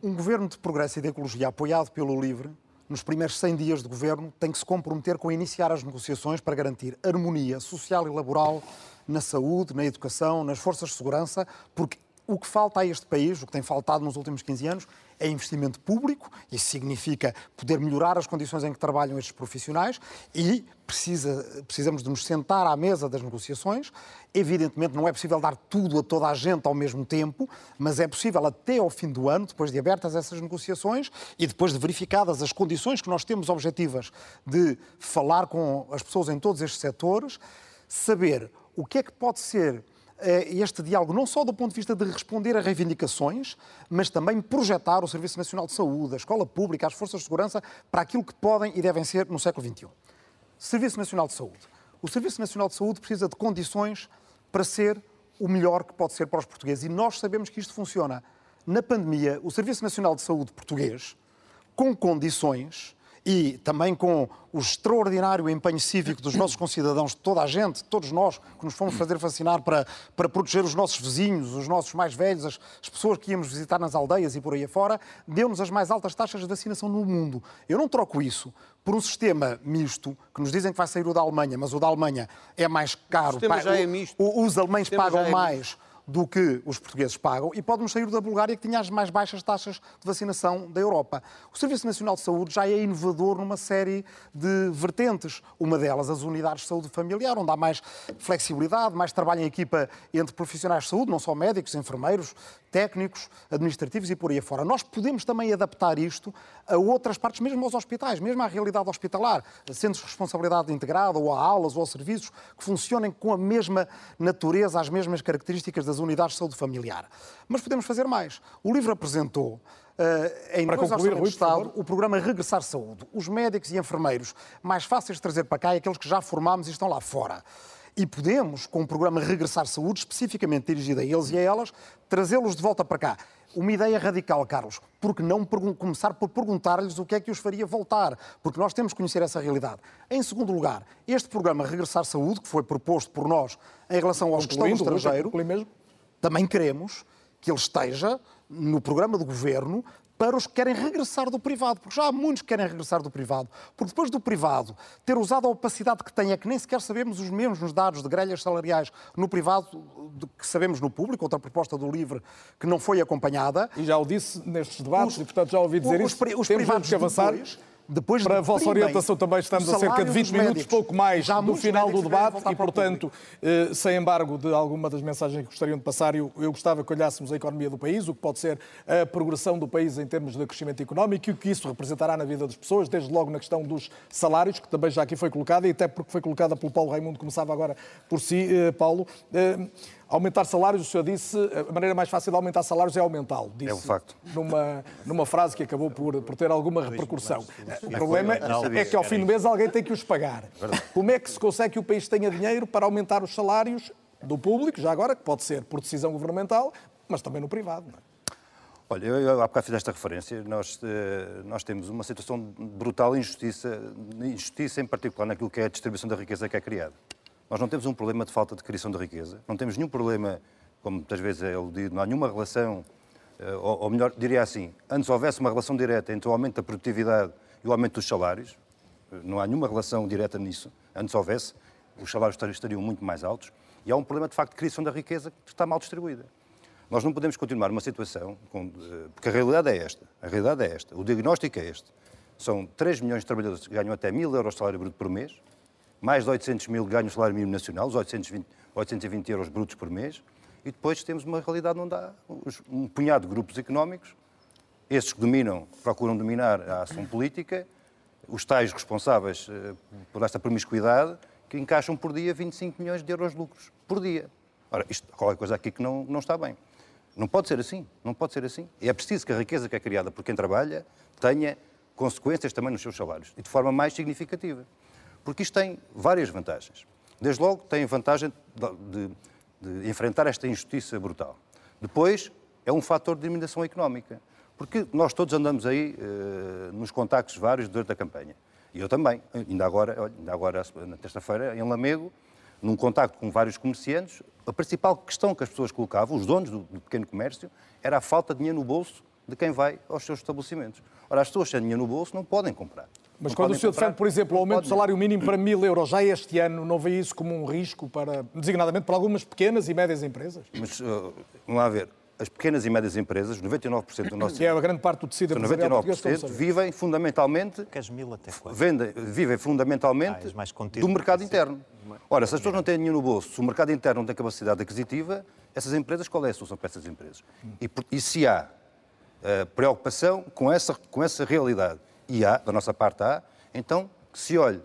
Speaker 9: Um governo de progresso e de ecologia apoiado pelo LIVRE, nos primeiros 100 dias de governo, tem que se comprometer com iniciar as negociações para garantir harmonia social e laboral na saúde, na educação, nas forças de segurança, porque o que falta a este país, o que tem faltado nos últimos 15 anos, é investimento público. Isso significa poder melhorar as condições em que trabalham estes profissionais e precisa, precisamos de nos sentar à mesa das negociações. Evidentemente, não é possível dar tudo a toda a gente ao mesmo tempo, mas é possível até ao fim do ano, depois de abertas essas negociações e depois de verificadas as condições que nós temos objetivas de falar com as pessoas em todos estes setores, saber o que é que pode ser este diálogo, não só do ponto de vista de responder a reivindicações, mas também projetar o Serviço Nacional de Saúde, a escola pública, as forças de segurança para aquilo que podem e devem ser no século XXI. Serviço Nacional de Saúde. O Serviço Nacional de Saúde precisa de condições para ser o melhor que pode ser para os portugueses e nós sabemos que isto funciona. Na pandemia, o Serviço Nacional de Saúde português, com condições e também com o extraordinário empenho cívico dos nossos concidadãos, de toda a gente, todos nós, que nos fomos fazer vacinar para, para proteger os nossos vizinhos, os nossos mais velhos, as, as pessoas que íamos visitar nas aldeias e por aí afora, deu-nos as mais altas taxas de vacinação no mundo. Eu não troco isso por um sistema misto, que nos dizem que vai sair o da Alemanha, mas o da Alemanha é mais caro.
Speaker 4: O sistema já é misto.
Speaker 9: Os alemães pagam
Speaker 4: é
Speaker 9: mais do que os portugueses pagam e pode-nos sair da Bulgária, que tinha as mais baixas taxas de vacinação da Europa. O Serviço Nacional de Saúde já é inovador numa série de vertentes. Uma delas, as unidades de saúde familiar, onde há mais flexibilidade, mais trabalho em equipa entre profissionais de saúde, não só médicos, enfermeiros, técnicos, administrativos e por aí afora. Nós podemos também adaptar isto a outras partes, mesmo aos hospitais, mesmo à realidade hospitalar, a centros de responsabilidade integrada, ou a aulas, ou a serviços que funcionem com a mesma natureza, as mesmas características das unidades de saúde familiar. Mas podemos fazer mais. O livro apresentou uh, em
Speaker 1: Para concluir, Rui,
Speaker 9: Estado o programa Regressar Saúde. Os médicos e enfermeiros mais fáceis de trazer para cá é aqueles que já formámos e estão lá fora. E podemos, com o programa Regressar Saúde, especificamente dirigido a eles e a elas, trazê-los de volta para cá. Uma ideia radical, Carlos, porque não começar por perguntar-lhes o que é que os faria voltar, porque nós temos que conhecer essa realidade. Em segundo lugar, este programa Regressar Saúde, que foi proposto por nós em relação aos que estão no estrangeiro,
Speaker 1: mesmo.
Speaker 9: Também queremos que ele esteja no programa do governo para os que querem regressar do privado, porque já há muitos que querem regressar do privado, porque depois do privado ter usado a opacidade que tem, é que nem sequer sabemos os mesmos dados de grelhas salariais no privado do que sabemos no público, outra proposta do LIVRE que não foi acompanhada.
Speaker 1: E já o disse nestes debates, e portanto já ouvi dizer
Speaker 9: os,
Speaker 1: isso.
Speaker 9: os
Speaker 1: Temos
Speaker 9: privados
Speaker 1: que avançar.
Speaker 9: Depois, depois
Speaker 1: Para a vossa
Speaker 9: deprimem
Speaker 1: orientação também estamos a cerca de
Speaker 9: salário
Speaker 1: 20
Speaker 9: dos
Speaker 1: minutos,
Speaker 9: médicos.
Speaker 1: pouco mais
Speaker 9: Já
Speaker 1: do final do debate e, portanto, eh, sem embargo de alguma das mensagens que gostariam de passar, eu, eu gostava que olhássemos a economia do país, o que pode ser a progressão do país em termos de crescimento económico e o que isso representará na vida das pessoas, desde logo na questão dos salários, que também já aqui foi colocada, e até porque foi colocada pelo Paulo Raimundo, começava agora por si, eh, Paulo. Eh, Aumentar salários, o senhor disse, a maneira mais fácil de aumentar salários é aumentá-lo. Disse
Speaker 6: É um facto.
Speaker 1: Numa, numa frase que acabou por, por ter alguma repercussão. O problema é que ao fim do mês alguém tem que os pagar. Como é que se consegue que o país tenha dinheiro para aumentar os salários do público, já agora, que pode ser por decisão governamental, mas também no privado? não é?
Speaker 6: Olha, eu, eu há bocado fiz esta referência. Nós, eh, nós temos uma situação de brutal injustiça, injustiça em particular naquilo que é a distribuição da riqueza que é criada. Nós não temos um problema de falta de criação de riqueza, não temos nenhum problema, como muitas vezes é aludido, não há nenhuma relação, eh, ou, ou melhor, diria assim, antes houvesse uma relação direta entre o aumento da produtividade e o aumento dos salários, eh, não há nenhuma relação direta nisso, antes houvesse, os salários estariam muito mais altos, e há um problema de facto de criação da riqueza que está mal distribuída. Nós não podemos continuar numa situação, com, eh, porque a realidade é esta, a realidade é esta, o diagnóstico é este. São 3 milhões de trabalhadores que ganham até 1.000 euros de salário bruto por mês, mais de 800 mil ganham o salário mínimo nacional, os 820, 820 euros brutos por mês, e depois temos uma realidade onde há um punhado de grupos económicos, esses que dominam, procuram dominar a ação política, os tais responsáveis eh, por esta promiscuidade, que encaixam por dia 25 milhões de euros de lucros, por dia. Ora, isto, qualquer coisa aqui que não, não está bem. Não pode ser assim, não pode ser assim. É preciso que a riqueza que é criada por quem trabalha tenha consequências também nos seus salários, e de forma mais significativa. Porque isto tem várias vantagens. Desde logo, tem a vantagem de, de, enfrentar esta injustiça brutal. Depois, é um fator de eliminação económica. Porque nós todos andamos aí uh, nos contactos vários durante a campanha. E eu também. Ainda agora, ainda agora na terça-feira, em Lamego, num contacto com vários comerciantes, a principal questão que as pessoas colocavam, os donos do, do pequeno comércio, era a falta de dinheiro no bolso de quem vai aos seus estabelecimentos. Ora, as pessoas sem dinheiro no bolso não podem comprar.
Speaker 1: Mas quando o senhor defende, por exemplo, o aumento do salário mínimo para mil euros já este ano, não vê isso como um risco, para, designadamente para algumas pequenas e médias empresas?
Speaker 6: Mas, uh, vamos lá ver, as pequenas e médias empresas, 99% do nosso...
Speaker 1: Que é a grande parte do tecido empresarial
Speaker 6: 99% vivem fundamentalmente...
Speaker 5: Queres mil até
Speaker 6: Vendem, vivem fundamentalmente ah, do mercado interno. Ora, se as pessoas não têm dinheiro no bolso, se o mercado interno não tem capacidade aquisitiva, essas empresas, qual é a solução para essas empresas? E, e se há uh, preocupação com essa, com essa realidade, e há, da nossa parte há, então que se olhe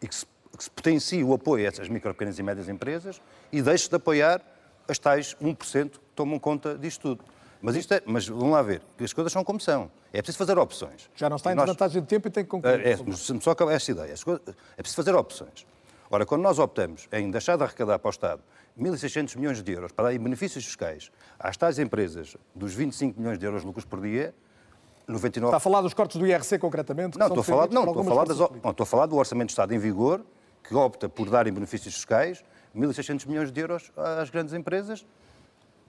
Speaker 6: e que se, que se potencie o apoio a essas micro, pequenas e médias empresas e deixe de apoiar as tais 1% que tomam conta disto tudo. Mas, isto é, mas vamos lá ver, as coisas são como são. É preciso fazer opções.
Speaker 1: Já não está em desvantagem de tempo e tem que concluir.
Speaker 6: É, é, só acabar esta ideia. É preciso fazer opções. Ora, quando nós optamos em deixar de arrecadar para o Estado 1.600 milhões de euros para dar benefícios fiscais às tais empresas dos 25 milhões de euros de lucros por dia, 99...
Speaker 1: Está a falar dos cortes do IRC concretamente?
Speaker 6: Não, estou a, falar, não, estou, a falar das, não, estou a falar do Orçamento de Estado em vigor, que opta por dar em benefícios fiscais 1.600 milhões de euros às grandes empresas.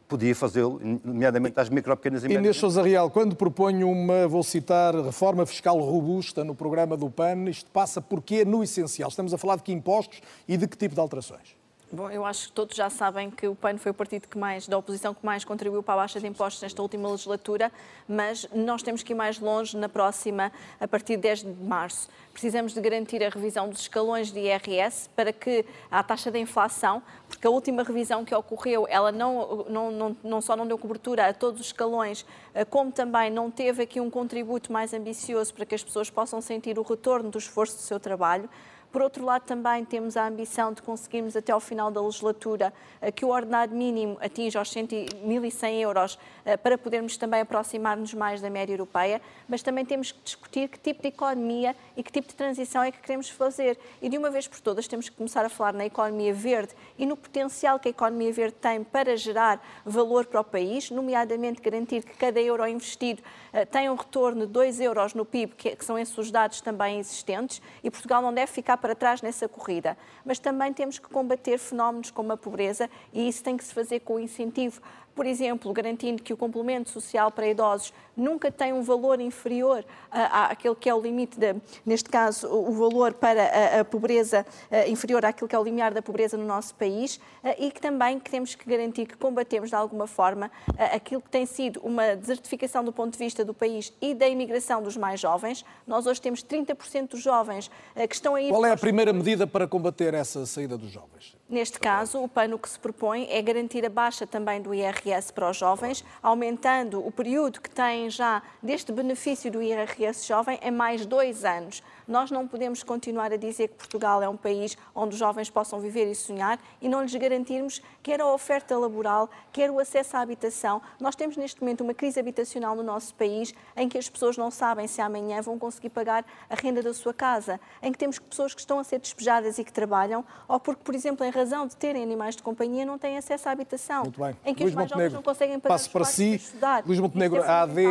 Speaker 6: Podia fazê-lo, nomeadamente às micro, pequenas e médias.
Speaker 1: Inês Sousa Real, quando propõe uma, vou citar, reforma fiscal robusta no programa do PAN, isto passa porque no essencial. Estamos a falar de que impostos e de que tipo de alterações?
Speaker 8: Bom, eu acho que todos já sabem que o PAN foi o partido que mais, da oposição que mais contribuiu para a baixa de impostos nesta última legislatura, mas nós temos que ir mais longe na próxima, a partir de 10 de março. Precisamos de garantir a revisão dos escalões de IRS para que a taxa de inflação, porque a última revisão que ocorreu, ela não, não, não, não só não deu cobertura a todos os escalões, eh, como também não teve aqui um contributo mais ambicioso para que as pessoas possam sentir o retorno do esforço do seu trabalho. Por outro lado, também temos a ambição de conseguirmos até ao final da legislatura eh, que o ordenado mínimo atinja os 1.100 euros eh, para podermos também aproximar-nos mais da média europeia, mas também temos que discutir que tipo de economia e que tipo de transição é que queremos fazer. E de uma vez por todas temos que começar a falar na economia verde e no potencial que a economia verde tem para gerar valor para o país, nomeadamente garantir que cada euro investido eh, tem um retorno de 2 euros no PIB, que são esses os dados também existentes, e Portugal não deve ficar para trás nessa corrida. Mas também temos que combater fenómenos como a pobreza e isso tem que se fazer com incentivo por exemplo, garantindo que o complemento social para idosos nunca tem um valor inferior àquele que é o limite, de, neste caso, o valor para a, a pobreza inferior àquilo que é o limiar da pobreza no nosso país e que também que temos que garantir que combatemos de alguma forma aquilo que tem sido uma desertificação do ponto de vista do país e da imigração dos mais jovens. Nós hoje temos 30% dos jovens que estão aí.
Speaker 1: Qual é a primeira medida para combater essa saída dos jovens?
Speaker 8: Neste caso, o PAN o que se propõe é garantir a baixa também do IRS para os jovens, aumentando o período que têm já deste benefício do IRS jovem em mais dois anos. Nós não podemos continuar a dizer que Portugal é um país onde os jovens possam viver e sonhar e não lhes garantirmos quer a oferta laboral, quer o acesso à habitação. Nós temos neste momento uma crise habitacional no nosso país em que as pessoas não sabem se amanhã vão conseguir pagar a renda da sua casa, em que temos pessoas que estão a ser despejadas e que trabalham, ou porque, por exemplo, em razão de terem animais de companhia, não têm acesso à habitação.
Speaker 1: Muito bem.
Speaker 8: Em que
Speaker 1: Luís
Speaker 8: os mais
Speaker 1: Montenegro,
Speaker 8: jovens não conseguem pagar
Speaker 1: passo para si.
Speaker 8: estudar.
Speaker 1: Luís Montenegro, a AD,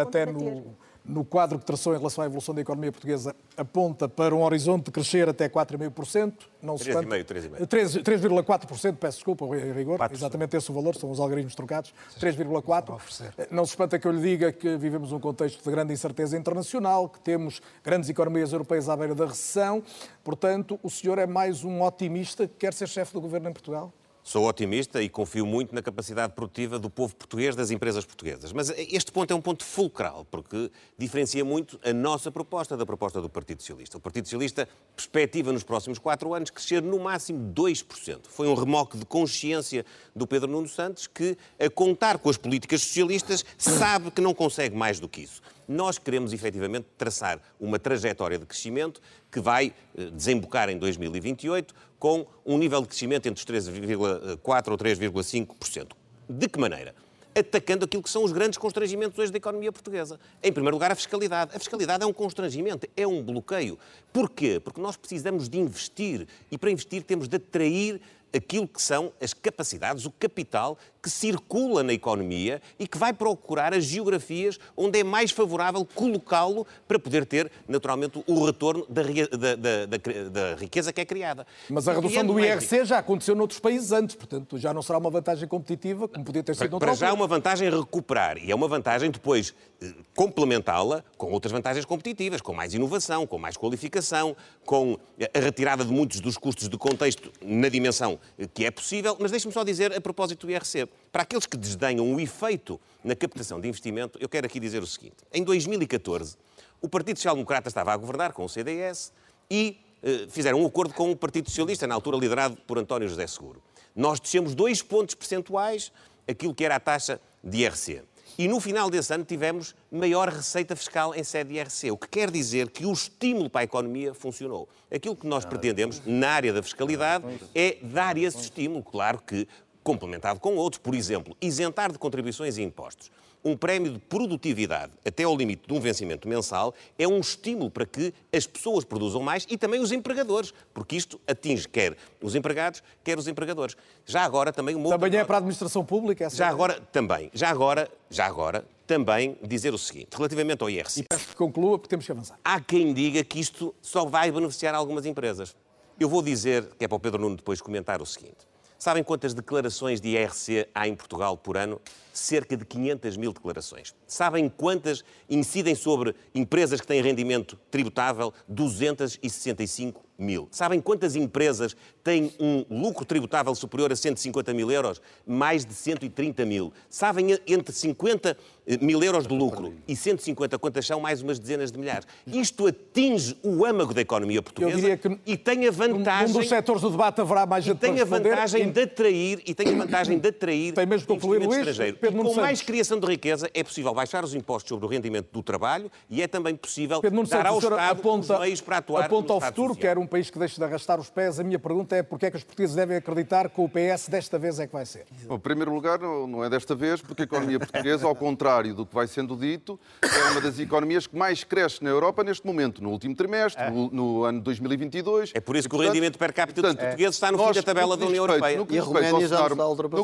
Speaker 1: até no no quadro que traçou em relação à evolução da economia portuguesa, aponta para um horizonte de crescer até 4,5%. Não se
Speaker 2: 3,5%.
Speaker 1: 3,4%, peço desculpa, em rigor. 4%. Exatamente esse o valor, são os algoritmos trocados. 3,4%. Não se espanta que eu lhe diga que vivemos um contexto de grande incerteza internacional, que temos grandes economias europeias à beira da recessão. Portanto, o senhor é mais um otimista que quer ser chefe do governo em Portugal?
Speaker 2: Sou otimista e confio muito na capacidade produtiva do povo português, das empresas portuguesas. Mas este ponto é um ponto fulcral, porque diferencia muito a nossa proposta da proposta do Partido Socialista. O Partido Socialista perspectiva nos próximos quatro anos crescer no máximo 2%. Foi um remoque de consciência do Pedro Nuno Santos que, a contar com as políticas socialistas, sabe que não consegue mais do que isso. Nós queremos efetivamente traçar uma trajetória de crescimento que vai eh, desembocar em 2028 com um nível de crescimento entre os 3,4% ou 3,5%. De que maneira? atacando aquilo que são os grandes constrangimentos hoje da economia portuguesa. Em primeiro lugar, a fiscalidade. A fiscalidade é um constrangimento, é um bloqueio. Porquê? Porque nós precisamos de investir e para investir temos de atrair aquilo que são as capacidades, o capital que circula na economia e que vai procurar as geografias onde é mais favorável colocá-lo para poder ter, naturalmente, o retorno da, da, da, da riqueza que é criada.
Speaker 1: Mas a redução do IRC já aconteceu noutros países antes, portanto, já não será uma vantagem competitiva, como podia ter sido
Speaker 2: Para, para já é uma vantagem recuperar e é uma vantagem depois eh, complementá-la com outras vantagens competitivas, com mais inovação, com mais qualificação, com a retirada de muitos dos custos de contexto na dimensão que é possível. Mas deixe-me só dizer, a propósito do IRC, para aqueles que desdenham o efeito na captação de investimento, eu quero aqui dizer o seguinte. Em 2014, o Partido Social Democrata estava a governar com o CDS e eh, fizeram um acordo com o Partido Socialista, na altura liderado por António José Seguro. Nós descemos dois pontos percentuais aquilo que era a taxa de IRC. E no final desse ano tivemos maior receita fiscal em sede de IRC, o que quer dizer que o estímulo para a economia funcionou. Aquilo que nós pretendemos na área da fiscalidade é dar esse estímulo. Claro que complementado com outros, por exemplo, isentar de contribuições e impostos. Um prémio de produtividade até ao limite de um vencimento mensal é um estímulo para que as pessoas produzam mais e também os empregadores, porque isto atinge quer os empregados, quer os empregadores. Já agora também uma
Speaker 1: Também é para a administração pública?
Speaker 2: Já agora também, já agora, já agora também dizer o seguinte, relativamente ao IRC.
Speaker 1: E peço que conclua porque temos que avançar.
Speaker 2: Há quem diga que isto só vai beneficiar algumas empresas. Eu vou dizer, que é para o Pedro Nuno depois comentar o seguinte. Sabem quantas declarações de IRC há em Portugal por ano? Cerca de 500 mil declarações. Sabem quantas incidem sobre empresas que têm rendimento tributável? 265 mil. Sabem quantas empresas têm um lucro tributável superior a 150 mil euros? Mais de 130 mil. Sabem entre 50 mil euros de lucro e 150 quantas são? Mais umas dezenas de milhares. Isto atinge o âmago da economia portuguesa que e tem a vantagem...
Speaker 1: Um dos setores do debate haverá mais gente
Speaker 2: tem a vantagem de atrair e tem a vantagem de atrair
Speaker 1: tem mesmo concluir, Luís, estrangeiro.
Speaker 2: Pedro e com mais criação de riqueza é possível baixar os impostos sobre o rendimento do trabalho e é também possível
Speaker 1: Pedro
Speaker 2: dar ao Estado
Speaker 1: aponta,
Speaker 2: os meios para atuar
Speaker 1: aponta ao futuro, quer um país que deixe de arrastar os pés. A minha pergunta é porque é que os portugueses devem acreditar que o PS desta vez é que vai ser?
Speaker 3: Bom, em primeiro lugar, não é desta vez, porque a economia portuguesa, ao contrário do que vai sendo dito, é uma das economias que mais cresce na Europa neste momento, no último trimestre, é. no, no, ano 2022.
Speaker 2: É por isso que o rendimento per capita dos portugueses está no fim da tabela da União Europeia.
Speaker 3: No que diz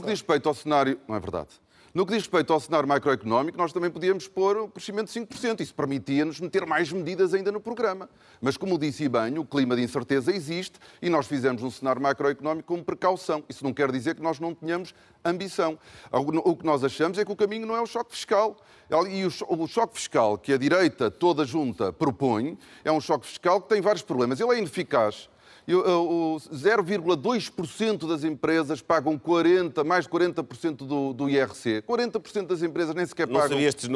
Speaker 3: respeito ao cenário... Não é verdade. No que diz respeito ao cenário macroeconómico, nós também podíamos pôr o crescimento de 5%. Isso permitia-nos meter mais medidas ainda no programa. Mas, como disse bem, o clima de incerteza existe e nós fizemos um cenário macroeconómico com precaução. Isso não quer dizer que nós não tenhamos ambição. O que nós achamos é que o caminho não é o choque fiscal. E o choque fiscal que a direita toda junta propõe é um choque fiscal que tem vários problemas. Ele é ineficaz 0,2% das empresas pagam 40, mais de 40% do, do IRC. 40% das empresas nem sequer
Speaker 2: não
Speaker 3: pagam
Speaker 2: IRC,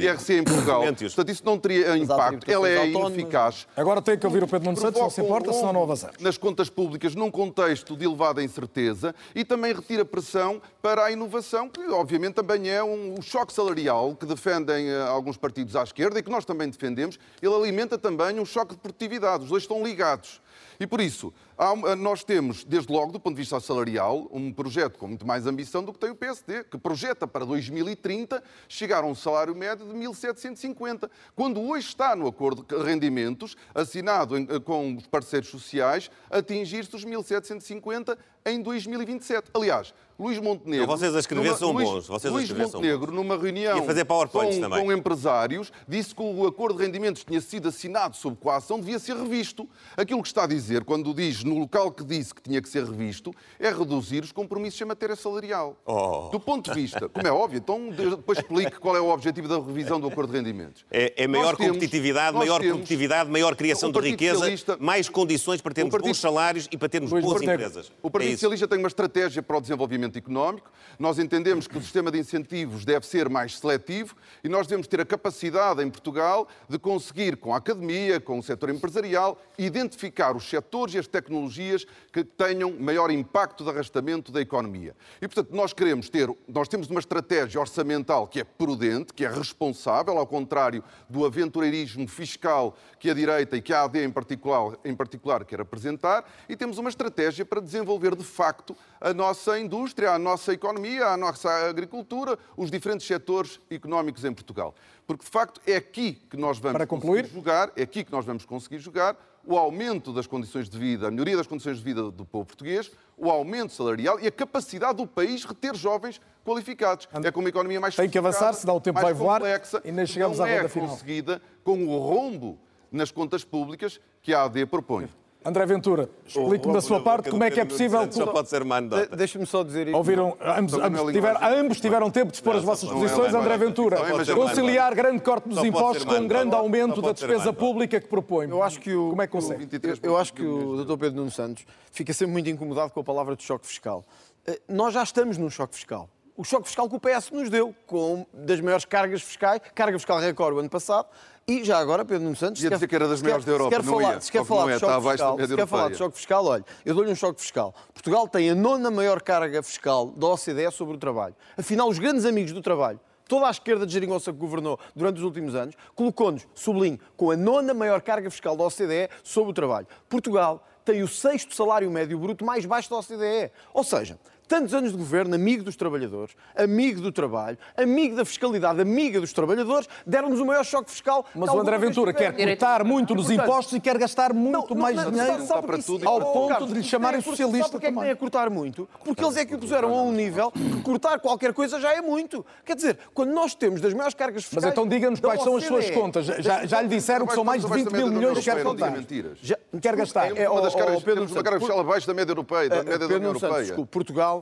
Speaker 3: IRC em Portugal. Portanto, isso não teria impacto. Ela é ineficaz.
Speaker 1: Agora tem que ouvir o Pedro Nuno Santos, não se importa, senão não avançamos.
Speaker 3: Nas contas públicas, num contexto de elevada incerteza e também retira pressão para a inovação, que obviamente também é um, um choque salarial que defendem uh, alguns partidos à esquerda e que nós também defendemos. Ele alimenta também um choque de produtividade. Os dois estão ligados. E por isso, Há, nós temos, desde logo, do ponto de vista salarial, um projeto com muito mais ambição do que tem o PSD, que projeta para 2030 chegar a um salário médio de 1.750, quando hoje está no acordo de rendimentos, assinado em, com os parceiros sociais, atingir-se os 1.750 em 2027. Aliás, Luís Montenegro.
Speaker 2: Então vocês a escrever numa, são bons. Vocês
Speaker 3: Luís Montenegro, numa reunião
Speaker 2: fazer
Speaker 3: com, com, empresários, disse que o acordo de rendimentos tinha sido assinado sob coação, devia ser revisto. Aquilo que está a dizer, quando diz no local que disse que tinha que ser revisto, é reduzir os compromissos em matéria salarial.
Speaker 2: Oh.
Speaker 3: Do ponto de vista, como é óbvio, então depois explique qual é o objetivo da revisão do acordo de rendimentos.
Speaker 2: É, é maior temos, competitividade, maior temos, produtividade, maior criação de riqueza, mais condições para termos partido, bons salários e para termos boas empresas.
Speaker 3: O Partido é Socialista tem uma estratégia para o desenvolvimento económico. Nós entendemos que o sistema de incentivos deve ser mais seletivo e nós devemos ter a capacidade em Portugal de conseguir, com a academia, com o setor empresarial, identificar os setores e as tecnologias que tenham maior impacto de arrastamento da economia. E, portanto, nós queremos ter, nós temos uma estratégia orçamental que é prudente, que é responsável, ao contrário do aventureirismo fiscal que a direita e que a AD em particular, em particular quer apresentar, e temos uma estratégia para desenvolver de facto a nossa indústria, a nossa economia, a nossa agricultura, os diferentes setores económicos em Portugal. Porque de facto é aqui que nós vamos
Speaker 1: para concluir,
Speaker 3: jogar, é aqui que nós vamos conseguir jogar o aumento das condições de vida, a melhoria das condições de vida do povo português, o aumento salarial e a capacidade do país reter jovens qualificados. É com uma economia mais
Speaker 1: Tem que avançar, senão o tempo vai voar
Speaker 3: complexa,
Speaker 1: e nem chegamos à
Speaker 3: é
Speaker 1: final.
Speaker 3: conseguida com o rombo nas contas públicas que a AD propõe.
Speaker 1: André Ventura, explique-me da sua parte como é que é possível.
Speaker 2: Só pode ser uma anedota.
Speaker 4: Deixa-me só dizer isto.
Speaker 1: Ouviram, ambos, ambos, tiveram, ambos tiveram tempo de expor as vossas posições. André Ventura, conciliar grande corte dos impostos com um grande aumento da despesa pública que propõe.
Speaker 4: Eu acho que o,
Speaker 1: como é que consegue?
Speaker 4: Eu, eu acho que o Dr. Pedro Nuno Santos fica sempre muito incomodado com a palavra de choque fiscal. Eh, nós já estamos num choque fiscal o choque fiscal que o PS nos deu, com das maiores cargas fiscais, carga fiscal recorde o ano passado, e já agora, Pedro Nuno Santos...
Speaker 3: Ia dizer que era das maiores da Europa,
Speaker 4: se quer
Speaker 3: não
Speaker 4: falar,
Speaker 3: ia.
Speaker 4: Se quer falar de choque fiscal, se quer falar de choque fiscal, olha, eu dou-lhe um choque fiscal. Portugal tem a nona maior carga fiscal da OCDE sobre o trabalho. Afinal, os grandes amigos do trabalho, toda a esquerda de Jeringonça que governou durante os últimos anos, colocou-nos, sublinho, com a nona maior carga fiscal da OCDE sobre o trabalho. Portugal tem o sexto salário médio bruto mais baixo da OCDE. Ou seja, tantos anos de governo, amigo dos trabalhadores, amigo do trabalho, amigo da fiscalidade, amiga dos trabalhadores, deram-nos o maior choque fiscal.
Speaker 1: Mas o André Ventura quer cortar muito nos impostos e quer gastar muito mais dinheiro para tudo, ao ponto de lhe chamarem socialista
Speaker 4: Sabe porque é que tem a cortar muito? Porque eles é que o puseram a um nível que cortar qualquer coisa já é muito. Quer dizer, quando nós temos das maiores cargas fiscais...
Speaker 1: Mas então diga-nos quais são as suas contas. Já, já lhe disseram que são mais de 20 mil milhões que quer contar. Já, quer gastar.
Speaker 3: É uma das cargas, uma carga fiscal abaixo da média europeia, da média da União Europeia.
Speaker 4: Desculpe,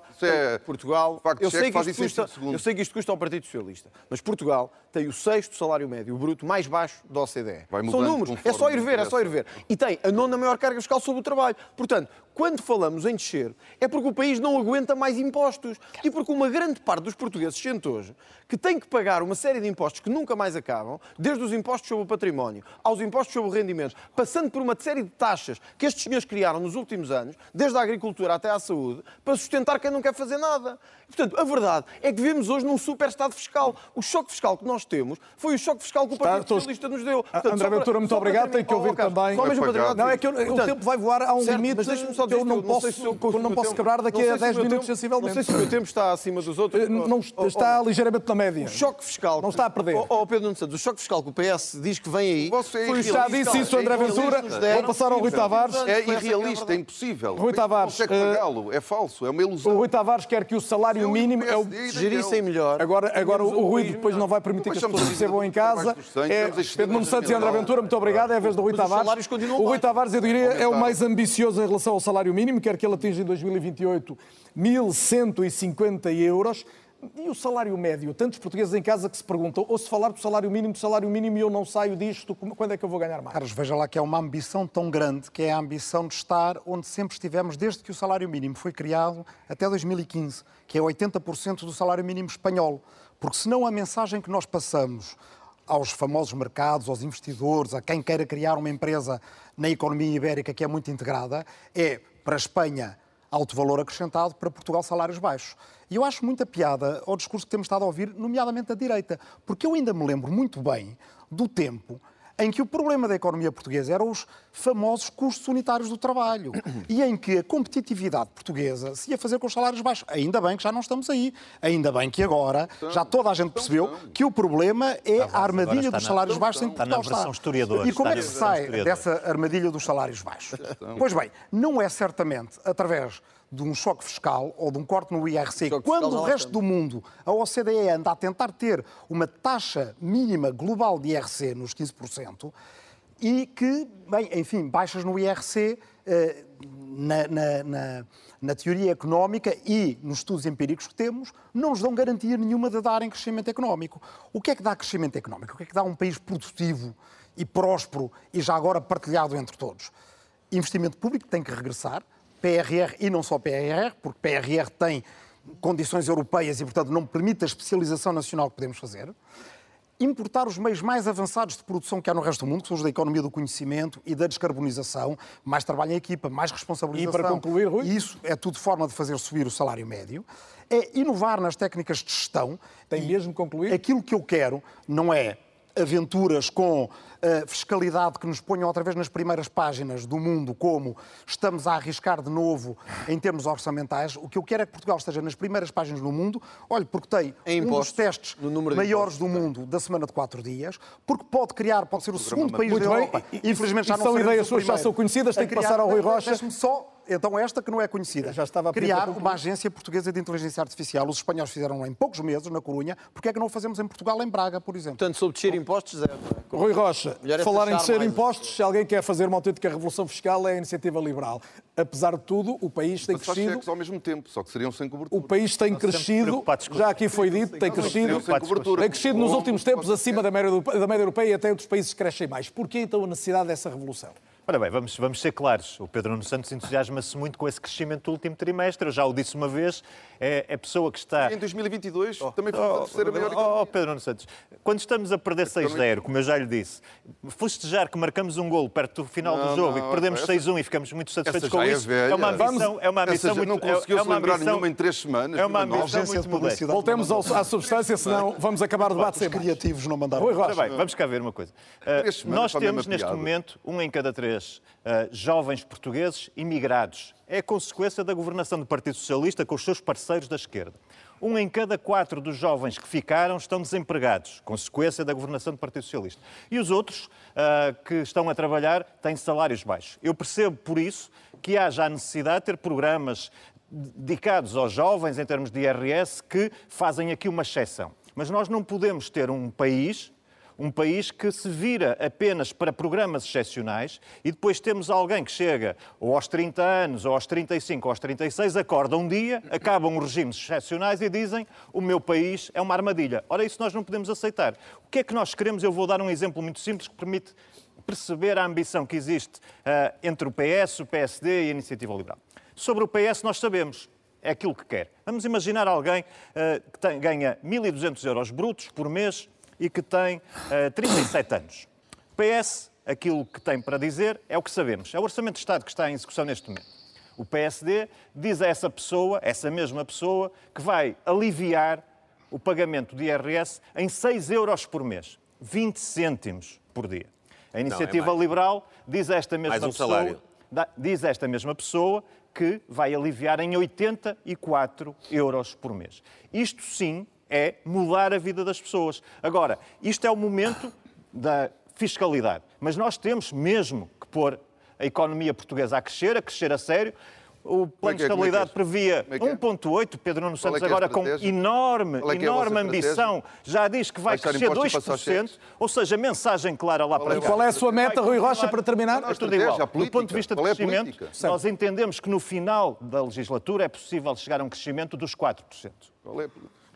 Speaker 4: Portugal...
Speaker 3: É
Speaker 4: Portugal. eu, sei que isto custa, eu sei que isto custa ao Partido Socialista, mas Portugal tem o sexto salário médio bruto mais baixo da OCDE. São números, é só ir ver, é só ir ver. E tem a nona maior carga fiscal sobre o trabalho. Portanto, quando falamos em descer, é porque o país não aguenta mais impostos. E porque uma grande parte dos portugueses sente hoje que tem que pagar uma série de impostos que nunca mais acabam, desde os impostos sobre o património aos impostos sobre o rendimento, passando por uma série de taxas que estes senhores criaram nos últimos anos, desde a agricultura até à saúde, para sustentar quem não quer fazer nada. Portanto, a verdade é que vivemos hoje num super estado fiscal. O choque fiscal que nós temos foi o choque fiscal que o Partido Está, Socialista nos deu.
Speaker 1: Portanto, André Ventura, muito obrigado. Tem que ouvir também.
Speaker 4: Só mesmo para
Speaker 1: não, é que eu, Portanto, o tempo vai voar a um
Speaker 4: certo,
Speaker 1: limite
Speaker 4: só
Speaker 1: que eu não posso, não, se eu, não posso quebrar daqui a 10 minutos, sensivelmente.
Speaker 4: Não sei se o meu tempo está acima dos outros.
Speaker 1: Não, está ligeiramente na média.
Speaker 4: O choque fiscal...
Speaker 1: Não está a perder.
Speaker 4: Ó Pedro Nuno Santos, o choque fiscal que o PS diz que vem aí...
Speaker 1: Foi já disse isso, André Ventura. Vou passar ao Rui Tavares.
Speaker 3: É irrealista, é impossível.
Speaker 1: Rui Tavares...
Speaker 3: Não consegue pagá-lo, é falso, é uma ilusão.
Speaker 1: O Rui Tavares quer que o salário mínimo... É o
Speaker 4: gerissem melhor.
Speaker 1: Agora, agora o Rui depois não vai permitir que as pessoas recebam em casa. É Pedro Nuno Santos e André Ventura, muito obrigado. É a vez do Rui Tavares. O Rui Tavares, eu diria, é o mais ambicioso em relação ao salário mínimo, quer que ele atinja em 2028 1.150 euros. E o salário médio? Tantos portugueses em casa que se perguntam, ou se falar do salário mínimo, do salário mínimo e eu não saio disto, quando é que eu vou ganhar mais?
Speaker 9: Carlos, veja lá que é uma ambição tão grande, que é a ambição de estar onde sempre estivemos desde que o salário mínimo foi criado até 2015, que é 80% do salário mínimo espanhol. Porque senão a mensagem que nós passamos aos famosos mercados, aos investidores, a quem queira criar uma empresa na economia ibérica que é muito integrada, é para a Espanha alto valor acrescentado, para Portugal salários baixos. E eu acho muita piada ao discurso que temos estado a ouvir, nomeadamente da direita, porque eu ainda me lembro muito bem do tempo em que o problema da economia portuguesa eram os famosos custos unitários do trabalho e em que a competitividade portuguesa se ia fazer com os salários baixos. Ainda bem que já não estamos aí. Ainda bem que agora já toda a gente percebeu que o problema é a armadilha dos salários baixos em
Speaker 5: está na
Speaker 9: Portugal.
Speaker 5: versão historiador.
Speaker 9: E como é que
Speaker 5: na
Speaker 9: se sai dessa armadilha dos salários baixos? Pois bem, não é certamente através de um choque fiscal ou de um corte no IRC,
Speaker 1: Choque
Speaker 9: quando o resto do mundo, a OCDE anda a tentar ter uma taxa mínima global de IRC nos 15%, e que, bem, enfim, baixas no IRC eh, na, na- na- na teoria económica e nos estudos empíricos que temos, não nos dão garantia nenhuma de darem crescimento económico. O que é que dá crescimento económico? O que é que dá um país produtivo e próspero e já agora partilhado entre todos? Investimento público tem que regressar, PRR e não só PRR, porque PRR tem condições europeias e, portanto, não permite a especialização nacional que podemos fazer importar os meios mais avançados de produção que há no resto do mundo, que são os da economia do conhecimento e da descarbonização, mais trabalho em equipa, mais responsabilização.
Speaker 1: E para concluir, Rui?
Speaker 9: Isso é tudo forma de fazer subir o salário médio. É inovar nas técnicas de gestão.
Speaker 1: Tem mesmo concluir?
Speaker 9: Aquilo que eu quero não é aventuras com fiscalidade que nos ponham outra vez nas primeiras páginas do mundo, como estamos a arriscar de novo em termos orçamentais. O que eu quero é que Portugal esteja nas primeiras páginas do mundo. Olhe, porque tem
Speaker 4: Em
Speaker 9: um dos
Speaker 4: impostos,
Speaker 9: testes
Speaker 4: no número de
Speaker 9: maiores do mundo da semana de quatro dias, porque pode criar, pode ser o segundo país
Speaker 1: Muito
Speaker 9: da
Speaker 1: bem.
Speaker 9: Europa.
Speaker 1: E- e-
Speaker 9: Infelizmente já
Speaker 1: e
Speaker 9: não
Speaker 1: são ideias
Speaker 9: o
Speaker 1: suas que já são conhecidas, tem que
Speaker 9: criar-
Speaker 1: passar ao Rui Rocha.
Speaker 9: Deixe-me só, então esta que não é conhecida.
Speaker 1: Já estava a
Speaker 9: criar uma agência portuguesa de inteligência artificial. Os espanhóis fizeram em poucos meses, na Corunha. Porque é que não o fazemos em Portugal, em Braga, por exemplo?
Speaker 4: Portanto, sobre descer impostos, zero. é?
Speaker 1: Rui Rocha,
Speaker 4: Melhor é
Speaker 1: falar em ser
Speaker 4: mais.
Speaker 1: impostos, se alguém quer fazer uma autêntica revolução fiscal é a iniciativa liberal. Apesar de tudo, o país tem
Speaker 3: Mas
Speaker 1: crescido,
Speaker 3: cheques ao mesmo tempo, só que seriam sem cobertura.
Speaker 1: o país tem crescido, já aqui foi dito, tem crescido, tem crescido nos últimos tempos acima da média, da média europeia e até outros países crescem mais. Porquê então a necessidade dessa revolução?
Speaker 5: Ora bem, vamos, vamos ser claros. O Pedro Nuno Santos entusiasma-se muito com esse crescimento do último trimestre. Eu já o disse uma vez. É, é pessoa que está.
Speaker 3: Em 2022 também foi a terceira maior
Speaker 5: Oh, oh, Pedro Nuno Santos, quando estamos a perder 6-0, como eu já lhe disse, festejar que marcamos um golo perto do final
Speaker 3: Não,
Speaker 5: do jogo e
Speaker 3: não,
Speaker 5: que perdemos
Speaker 3: essa-
Speaker 5: 6-1 e ficamos muito satisfeitos
Speaker 3: Essa
Speaker 5: com
Speaker 3: é
Speaker 5: isso,
Speaker 3: velha.
Speaker 5: uma ambição,
Speaker 1: Vamos-
Speaker 5: é uma ambição muito...
Speaker 3: não conseguiu
Speaker 5: é
Speaker 3: se
Speaker 5: uma
Speaker 3: lembrar
Speaker 5: ambição-
Speaker 3: nenhuma em três semanas.
Speaker 5: É uma ambição muito
Speaker 9: de
Speaker 5: modesta.
Speaker 9: publicidade.
Speaker 1: Voltemos ao- à substância, senão vamos acabar o debate sem
Speaker 9: criativos não mandaram.
Speaker 5: Ora bem, vamos cá ver uma coisa.
Speaker 3: Semanas
Speaker 5: nós temos neste momento um em cada três uh, jovens portugueses imigrados. É consequência da governação do Partido Socialista com os seus parceiros da esquerda. Um em cada quatro dos jovens que ficaram estão desempregados, consequência da governação do Partido Socialista. E os outros uh, que estão a trabalhar têm salários baixos. Eu percebo, por isso, que haja a necessidade de ter programas dedicados aos jovens em termos de IRS que fazem aqui uma exceção. Mas nós não podemos ter um país um país que se vira apenas para programas excepcionais e depois temos alguém que chega ou aos 30 anos, ou aos 35, ou aos 36, acorda um dia, acabam os regimes excepcionais e dizem o meu país é uma armadilha. Ora, isso nós não podemos aceitar. O que é que nós queremos? Eu vou dar um exemplo muito simples que permite perceber a ambição que existe ah, entre o PS, o PSD e a Iniciativa Liberal. Sobre o PS nós sabemos, é aquilo que quer. Vamos imaginar alguém ah, que tem- ganha 1.200 euros brutos por mês e que tem ah, 37 anos. O PS, aquilo que tem para dizer é o que sabemos. É o Orçamento de Estado que está em execução neste momento. O PSD diz a essa pessoa, essa mesma pessoa, que vai aliviar o pagamento de IRS em 6 euros por mês, 20 cêntimos por dia. A Iniciativa
Speaker 2: mais.
Speaker 5: Liberal diz a esta mesma
Speaker 2: Mais um
Speaker 5: pessoa,
Speaker 2: salário.
Speaker 5: diz esta mesma pessoa que vai aliviar em 84 euros por mês. Isto sim é mudar a vida das pessoas. Agora, isto é o momento da fiscalidade, mas nós temos mesmo que pôr a economia portuguesa a crescer, a crescer a sério. O plano de
Speaker 3: é- é que é?
Speaker 5: estabilidade previa
Speaker 3: Como é é?
Speaker 5: 1,8, Pedro Nuno
Speaker 3: é
Speaker 5: Santos
Speaker 3: é a
Speaker 5: agora com enorme,
Speaker 3: é é a
Speaker 5: enorme ambição, já diz que vai crescer
Speaker 3: impostos e passar
Speaker 5: 2%,
Speaker 3: cheques?
Speaker 5: ou seja, mensagem clara lá para
Speaker 1: E
Speaker 5: cá.
Speaker 1: qual é a sua meta, Rui Rocha, para terminar?
Speaker 5: é tudo igual.
Speaker 3: a
Speaker 5: Do ponto de
Speaker 3: política.
Speaker 5: vista de
Speaker 3: é a
Speaker 5: crescimento,
Speaker 3: política?
Speaker 5: nós entendemos que no final da legislatura é possível chegar a um crescimento dos 4%.
Speaker 3: Qual é?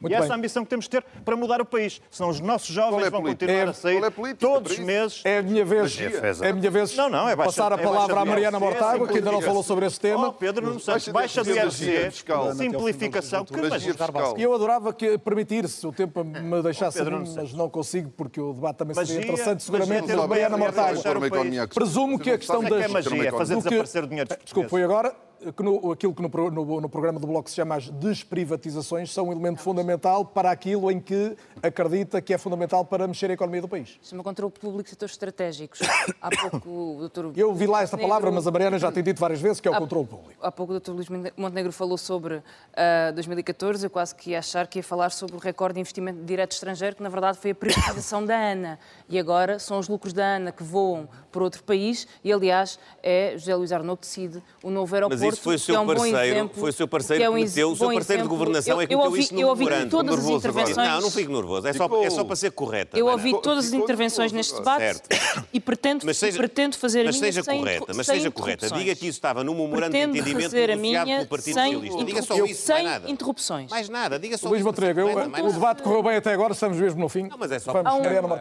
Speaker 1: Muito
Speaker 5: e essa é
Speaker 1: bem.
Speaker 5: a ambição que temos de ter para mudar o país. Senão os nossos
Speaker 3: Qual
Speaker 5: jovens
Speaker 3: é
Speaker 5: vão continuar
Speaker 1: É-
Speaker 5: a sair
Speaker 3: é política
Speaker 5: todos os meses.
Speaker 1: É a minha vez, é a minha vez
Speaker 5: Não, não, é baixa-
Speaker 1: passar a
Speaker 5: é
Speaker 1: palavra
Speaker 5: baixa
Speaker 1: à Mariana Mortágua, que ainda não
Speaker 5: simplificação.
Speaker 1: falou sobre esse tema.
Speaker 5: Oh, Pedro Nuno Santos,
Speaker 3: Baixa
Speaker 5: baixa do IRC, simplificação. Que.
Speaker 1: E eu adorava que permitir-se o tempo me deixasse
Speaker 5: Pedro
Speaker 1: mim,
Speaker 5: Nuno
Speaker 1: mas não consigo, porque o debate também seria
Speaker 5: Magia-
Speaker 1: interessante, seguramente, Mariana
Speaker 5: país,
Speaker 1: Mortágua. Presumo que a questão
Speaker 5: Isso é
Speaker 1: das...
Speaker 5: que é magia, é fazer desaparecer o dinheiro dos
Speaker 1: Desculpe,
Speaker 5: portugueses.
Speaker 1: foi agora. Que no, aquilo que no, no, no, programa do Bloco se chama as desprivatizações são um elemento fundamental para aquilo em que acredita que é fundamental para mexer a economia do país.
Speaker 7: Chama controle público de setores estratégicos. Há pouco o doutor...
Speaker 1: Eu vi lá esta palavra, mas a Mariana já tem dito várias vezes que é o há, controle público.
Speaker 7: Há pouco o doutor Luís Montenegro falou sobre uh, ah, 2014, eu quase que ia achar que ia falar sobre o recorde de investimento direto estrangeiro, que na verdade foi a privatização da ANA. E agora são os lucros da ANA que voam por outro país e, aliás, é José Luís Arnaud que decide o novo aeroporto.
Speaker 2: Mas isso foi o seu é um parceiro, exemplo, foi o seu parceiro que, é um meteu, o seu parceiro exemplo. de governação eu, é que meteu ouvi, isso no
Speaker 7: Eu ouvi todas as intervenções...
Speaker 2: Não, não fico nervoso, é só, é só para ser correta.
Speaker 7: Eu ouvi todas as intervenções neste debate certo. e pretendo, mas seja, pretendo fazer a
Speaker 2: minha
Speaker 7: seja
Speaker 2: sem, correta, Mas seja correta, diga que isso estava no memorando de entendimento negociado pelo Partido Socialista. Diga só isso,
Speaker 7: sem interrupções.
Speaker 2: Mais nada, diga só
Speaker 1: Luís Montenegro, o debate correu bem até agora, estamos mesmo no fim.
Speaker 2: Não, mas é só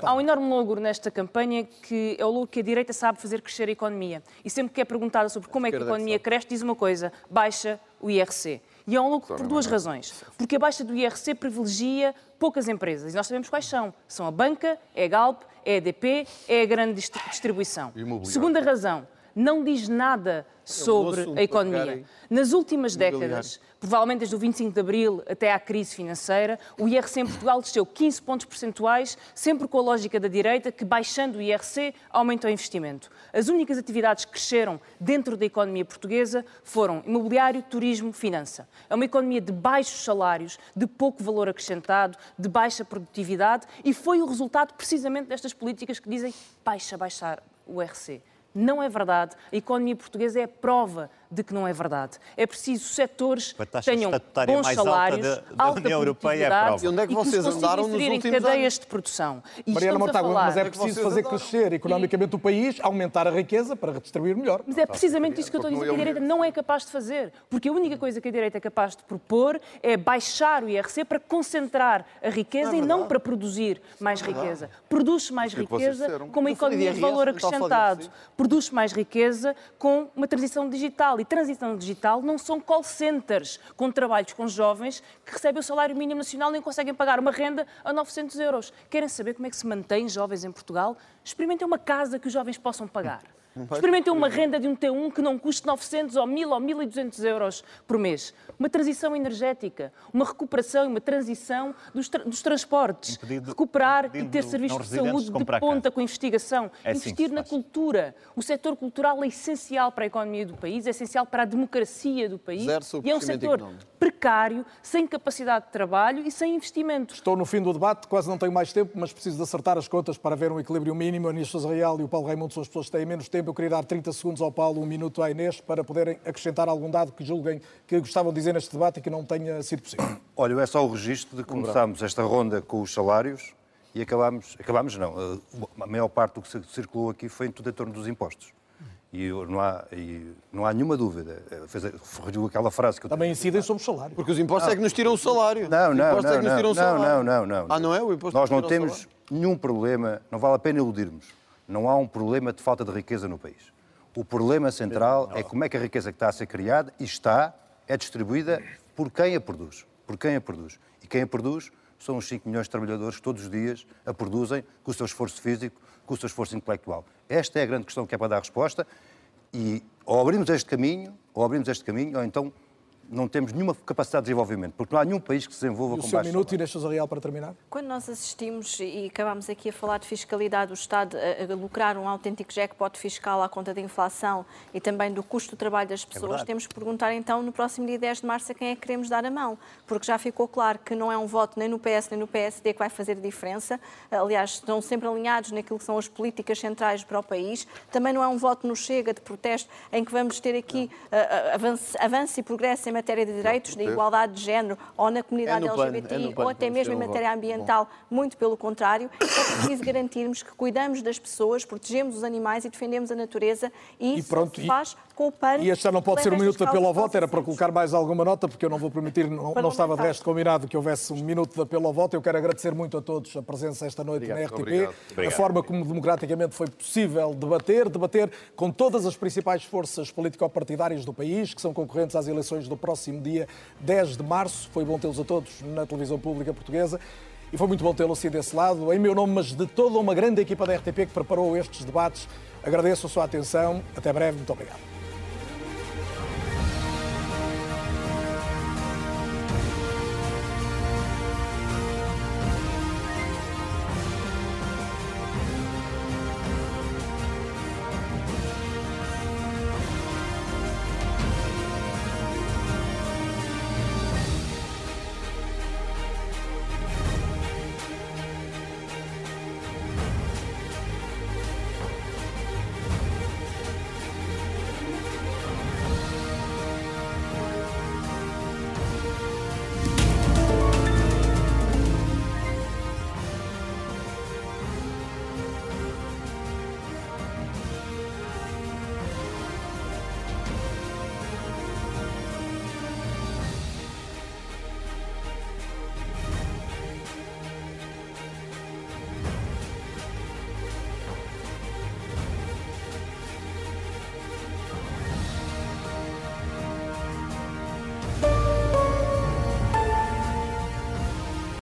Speaker 7: Há um enorme logro nesta campanha que é o logro que a direita sabe fazer crescer a economia. E sempre que é perguntada sobre como é que a economia cresce, diz uma coisa: baixa o IRC. E é um lucro por duas razões. Porque a baixa do IRC privilegia poucas empresas. E nós sabemos quais são. São a banca, é a Galp, é a EDP, é a grande distribuição. Segunda razão, não diz nada sobre a economia. Nas últimas décadas, provavelmente desde o 25 de Abril até à crise financeira, o IRC em Portugal desceu 15 pontos percentuais, sempre com a lógica da direita, que baixando o IRC aumenta o investimento. As únicas atividades que cresceram dentro da economia portuguesa foram imobiliário, turismo, finança. É uma economia de baixos salários, de pouco valor acrescentado, de baixa produtividade e foi o resultado precisamente destas políticas que dizem baixa, baixar o IRC. Não é verdade. A economia portuguesa é prova de que não é verdade. É preciso setores que tenham bons salários, alta, da, da alta União Europeia é prova.
Speaker 4: E onde é que vocês andaram nos últimos
Speaker 7: cadeias
Speaker 4: anos?
Speaker 7: de produção.
Speaker 1: E Mariana Mortágua, falar... mas é preciso fazer andaram? crescer economicamente o país, aumentar a riqueza para redistribuir melhor.
Speaker 7: Mas é precisamente isso que eu estou a dizer que a direita não é capaz de fazer. Porque a única coisa que a direita é capaz de propor é baixar o IRC para concentrar a riqueza é e não para produzir mais é riqueza. Produz mais riqueza com uma economia de valor acrescentado. Produz mais riqueza com uma transição digital e transição digital não são call centers com trabalhos com jovens que recebem o salário mínimo nacional nem conseguem pagar uma renda a 900 euros. Querem saber como é que se mantém jovens em Portugal? Experimentem uma casa que os jovens possam pagar. Experimentem uma renda de um T1 que não custe 900 ou 1000 ou 1200 euros por mês. Uma transição energética, uma recuperação e uma transição dos, tra dos transportes. Pedido, Recuperar e ter serviços de saúde de ponta com investigação. É Investir na cultura. O setor cultural é essencial para a economia do país, é essencial para a democracia do país. E é um setor económico. Precário, sem capacidade de trabalho e sem investimento.
Speaker 1: Estou no fim do debate, quase não tenho mais tempo, mas preciso de acertar as contas para ver um equilíbrio mínimo. A Anísio Sousa Real e o Paulo Raimundo são as pessoas que têm menos tempo eu queria dar 30 segundos ao Paulo, um minuto à Inês, para poderem acrescentar algum dado que julguem que gostavam de dizer neste debate e que não tenha sido possível. [coughs]
Speaker 6: Olha, é só o registro de começámos esta ronda com os salários e acabámos, acabámos não, a maior parte do que circulou aqui foi tudo em torno dos impostos. E não há, e não há nenhuma dúvida. Fez, aquela frase que eu
Speaker 1: Também incidem sobre o salário.
Speaker 4: Porque os impostos não. é que nos tiram o salário.
Speaker 6: Não, não, não, é não, não, não, não,
Speaker 4: Ah, não é? O imposto
Speaker 6: Nós não temos nenhum problema, não vale a pena iludirmos não há um problema de falta de riqueza no país. O problema central é como é que a riqueza que está a ser criada e está, é distribuída por quem a produz. Por quem a produz. E quem a produz são os 5 milhões de trabalhadores que todos os dias a produzem com o seu esforço físico, com o seu esforço intelectual. Esta é a grande questão que é para dar resposta. E ou abrimos este caminho, ou abrimos este caminho, ou então não temos nenhuma capacidade de desenvolvimento, porque não há nenhum país que se desenvolva
Speaker 1: e
Speaker 6: com
Speaker 1: o seu minuto, Inês Sousa Real, para terminar.
Speaker 8: Quando nós assistimos, e acabamos aqui a falar de fiscalidade, o Estado a, lucrar um autêntico jackpot fiscal à conta da inflação e também do custo do trabalho das é pessoas, é temos que perguntar então no próximo dia 10 de março a quem é que queremos dar a mão, porque já ficou claro que não é um voto nem no PS nem no PSD que vai fazer diferença, aliás, estão sempre alinhados naquilo que são as políticas centrais para o país, também não é um voto no Chega de protesto em que vamos ter aqui uh, avanço, avanço e progresso em matéria de direitos, de igualdade de género ou na comunidade é LGBT, é ou até mesmo em matéria ambiental, muito pelo contrário, é preciso garantirmos que cuidamos das pessoas, protegemos os animais e defendemos a natureza e, isso pronto, se faz e, com o PAN.
Speaker 1: E este já não pode ser um minuto de apelo ao voto, era para colocar mais alguma nota, porque eu não vou permitir, não, não estava de resto combinado que houvesse um minuto de apelo ao voto. Eu quero agradecer muito a todos a presença esta noite obrigado, na RTP, obrigado. a forma como democraticamente foi possível debater, debater com todas as principais forças político-partidárias do país, que são concorrentes às eleições do próximo dia 10 de março. Foi bom tê-los a todos na televisão pública portuguesa. E foi muito bom tê-lo assim desse lado. Em meu nome, mas de toda uma grande equipa da RTP que preparou estes debates, agradeço a sua atenção. Até breve. Muito obrigado.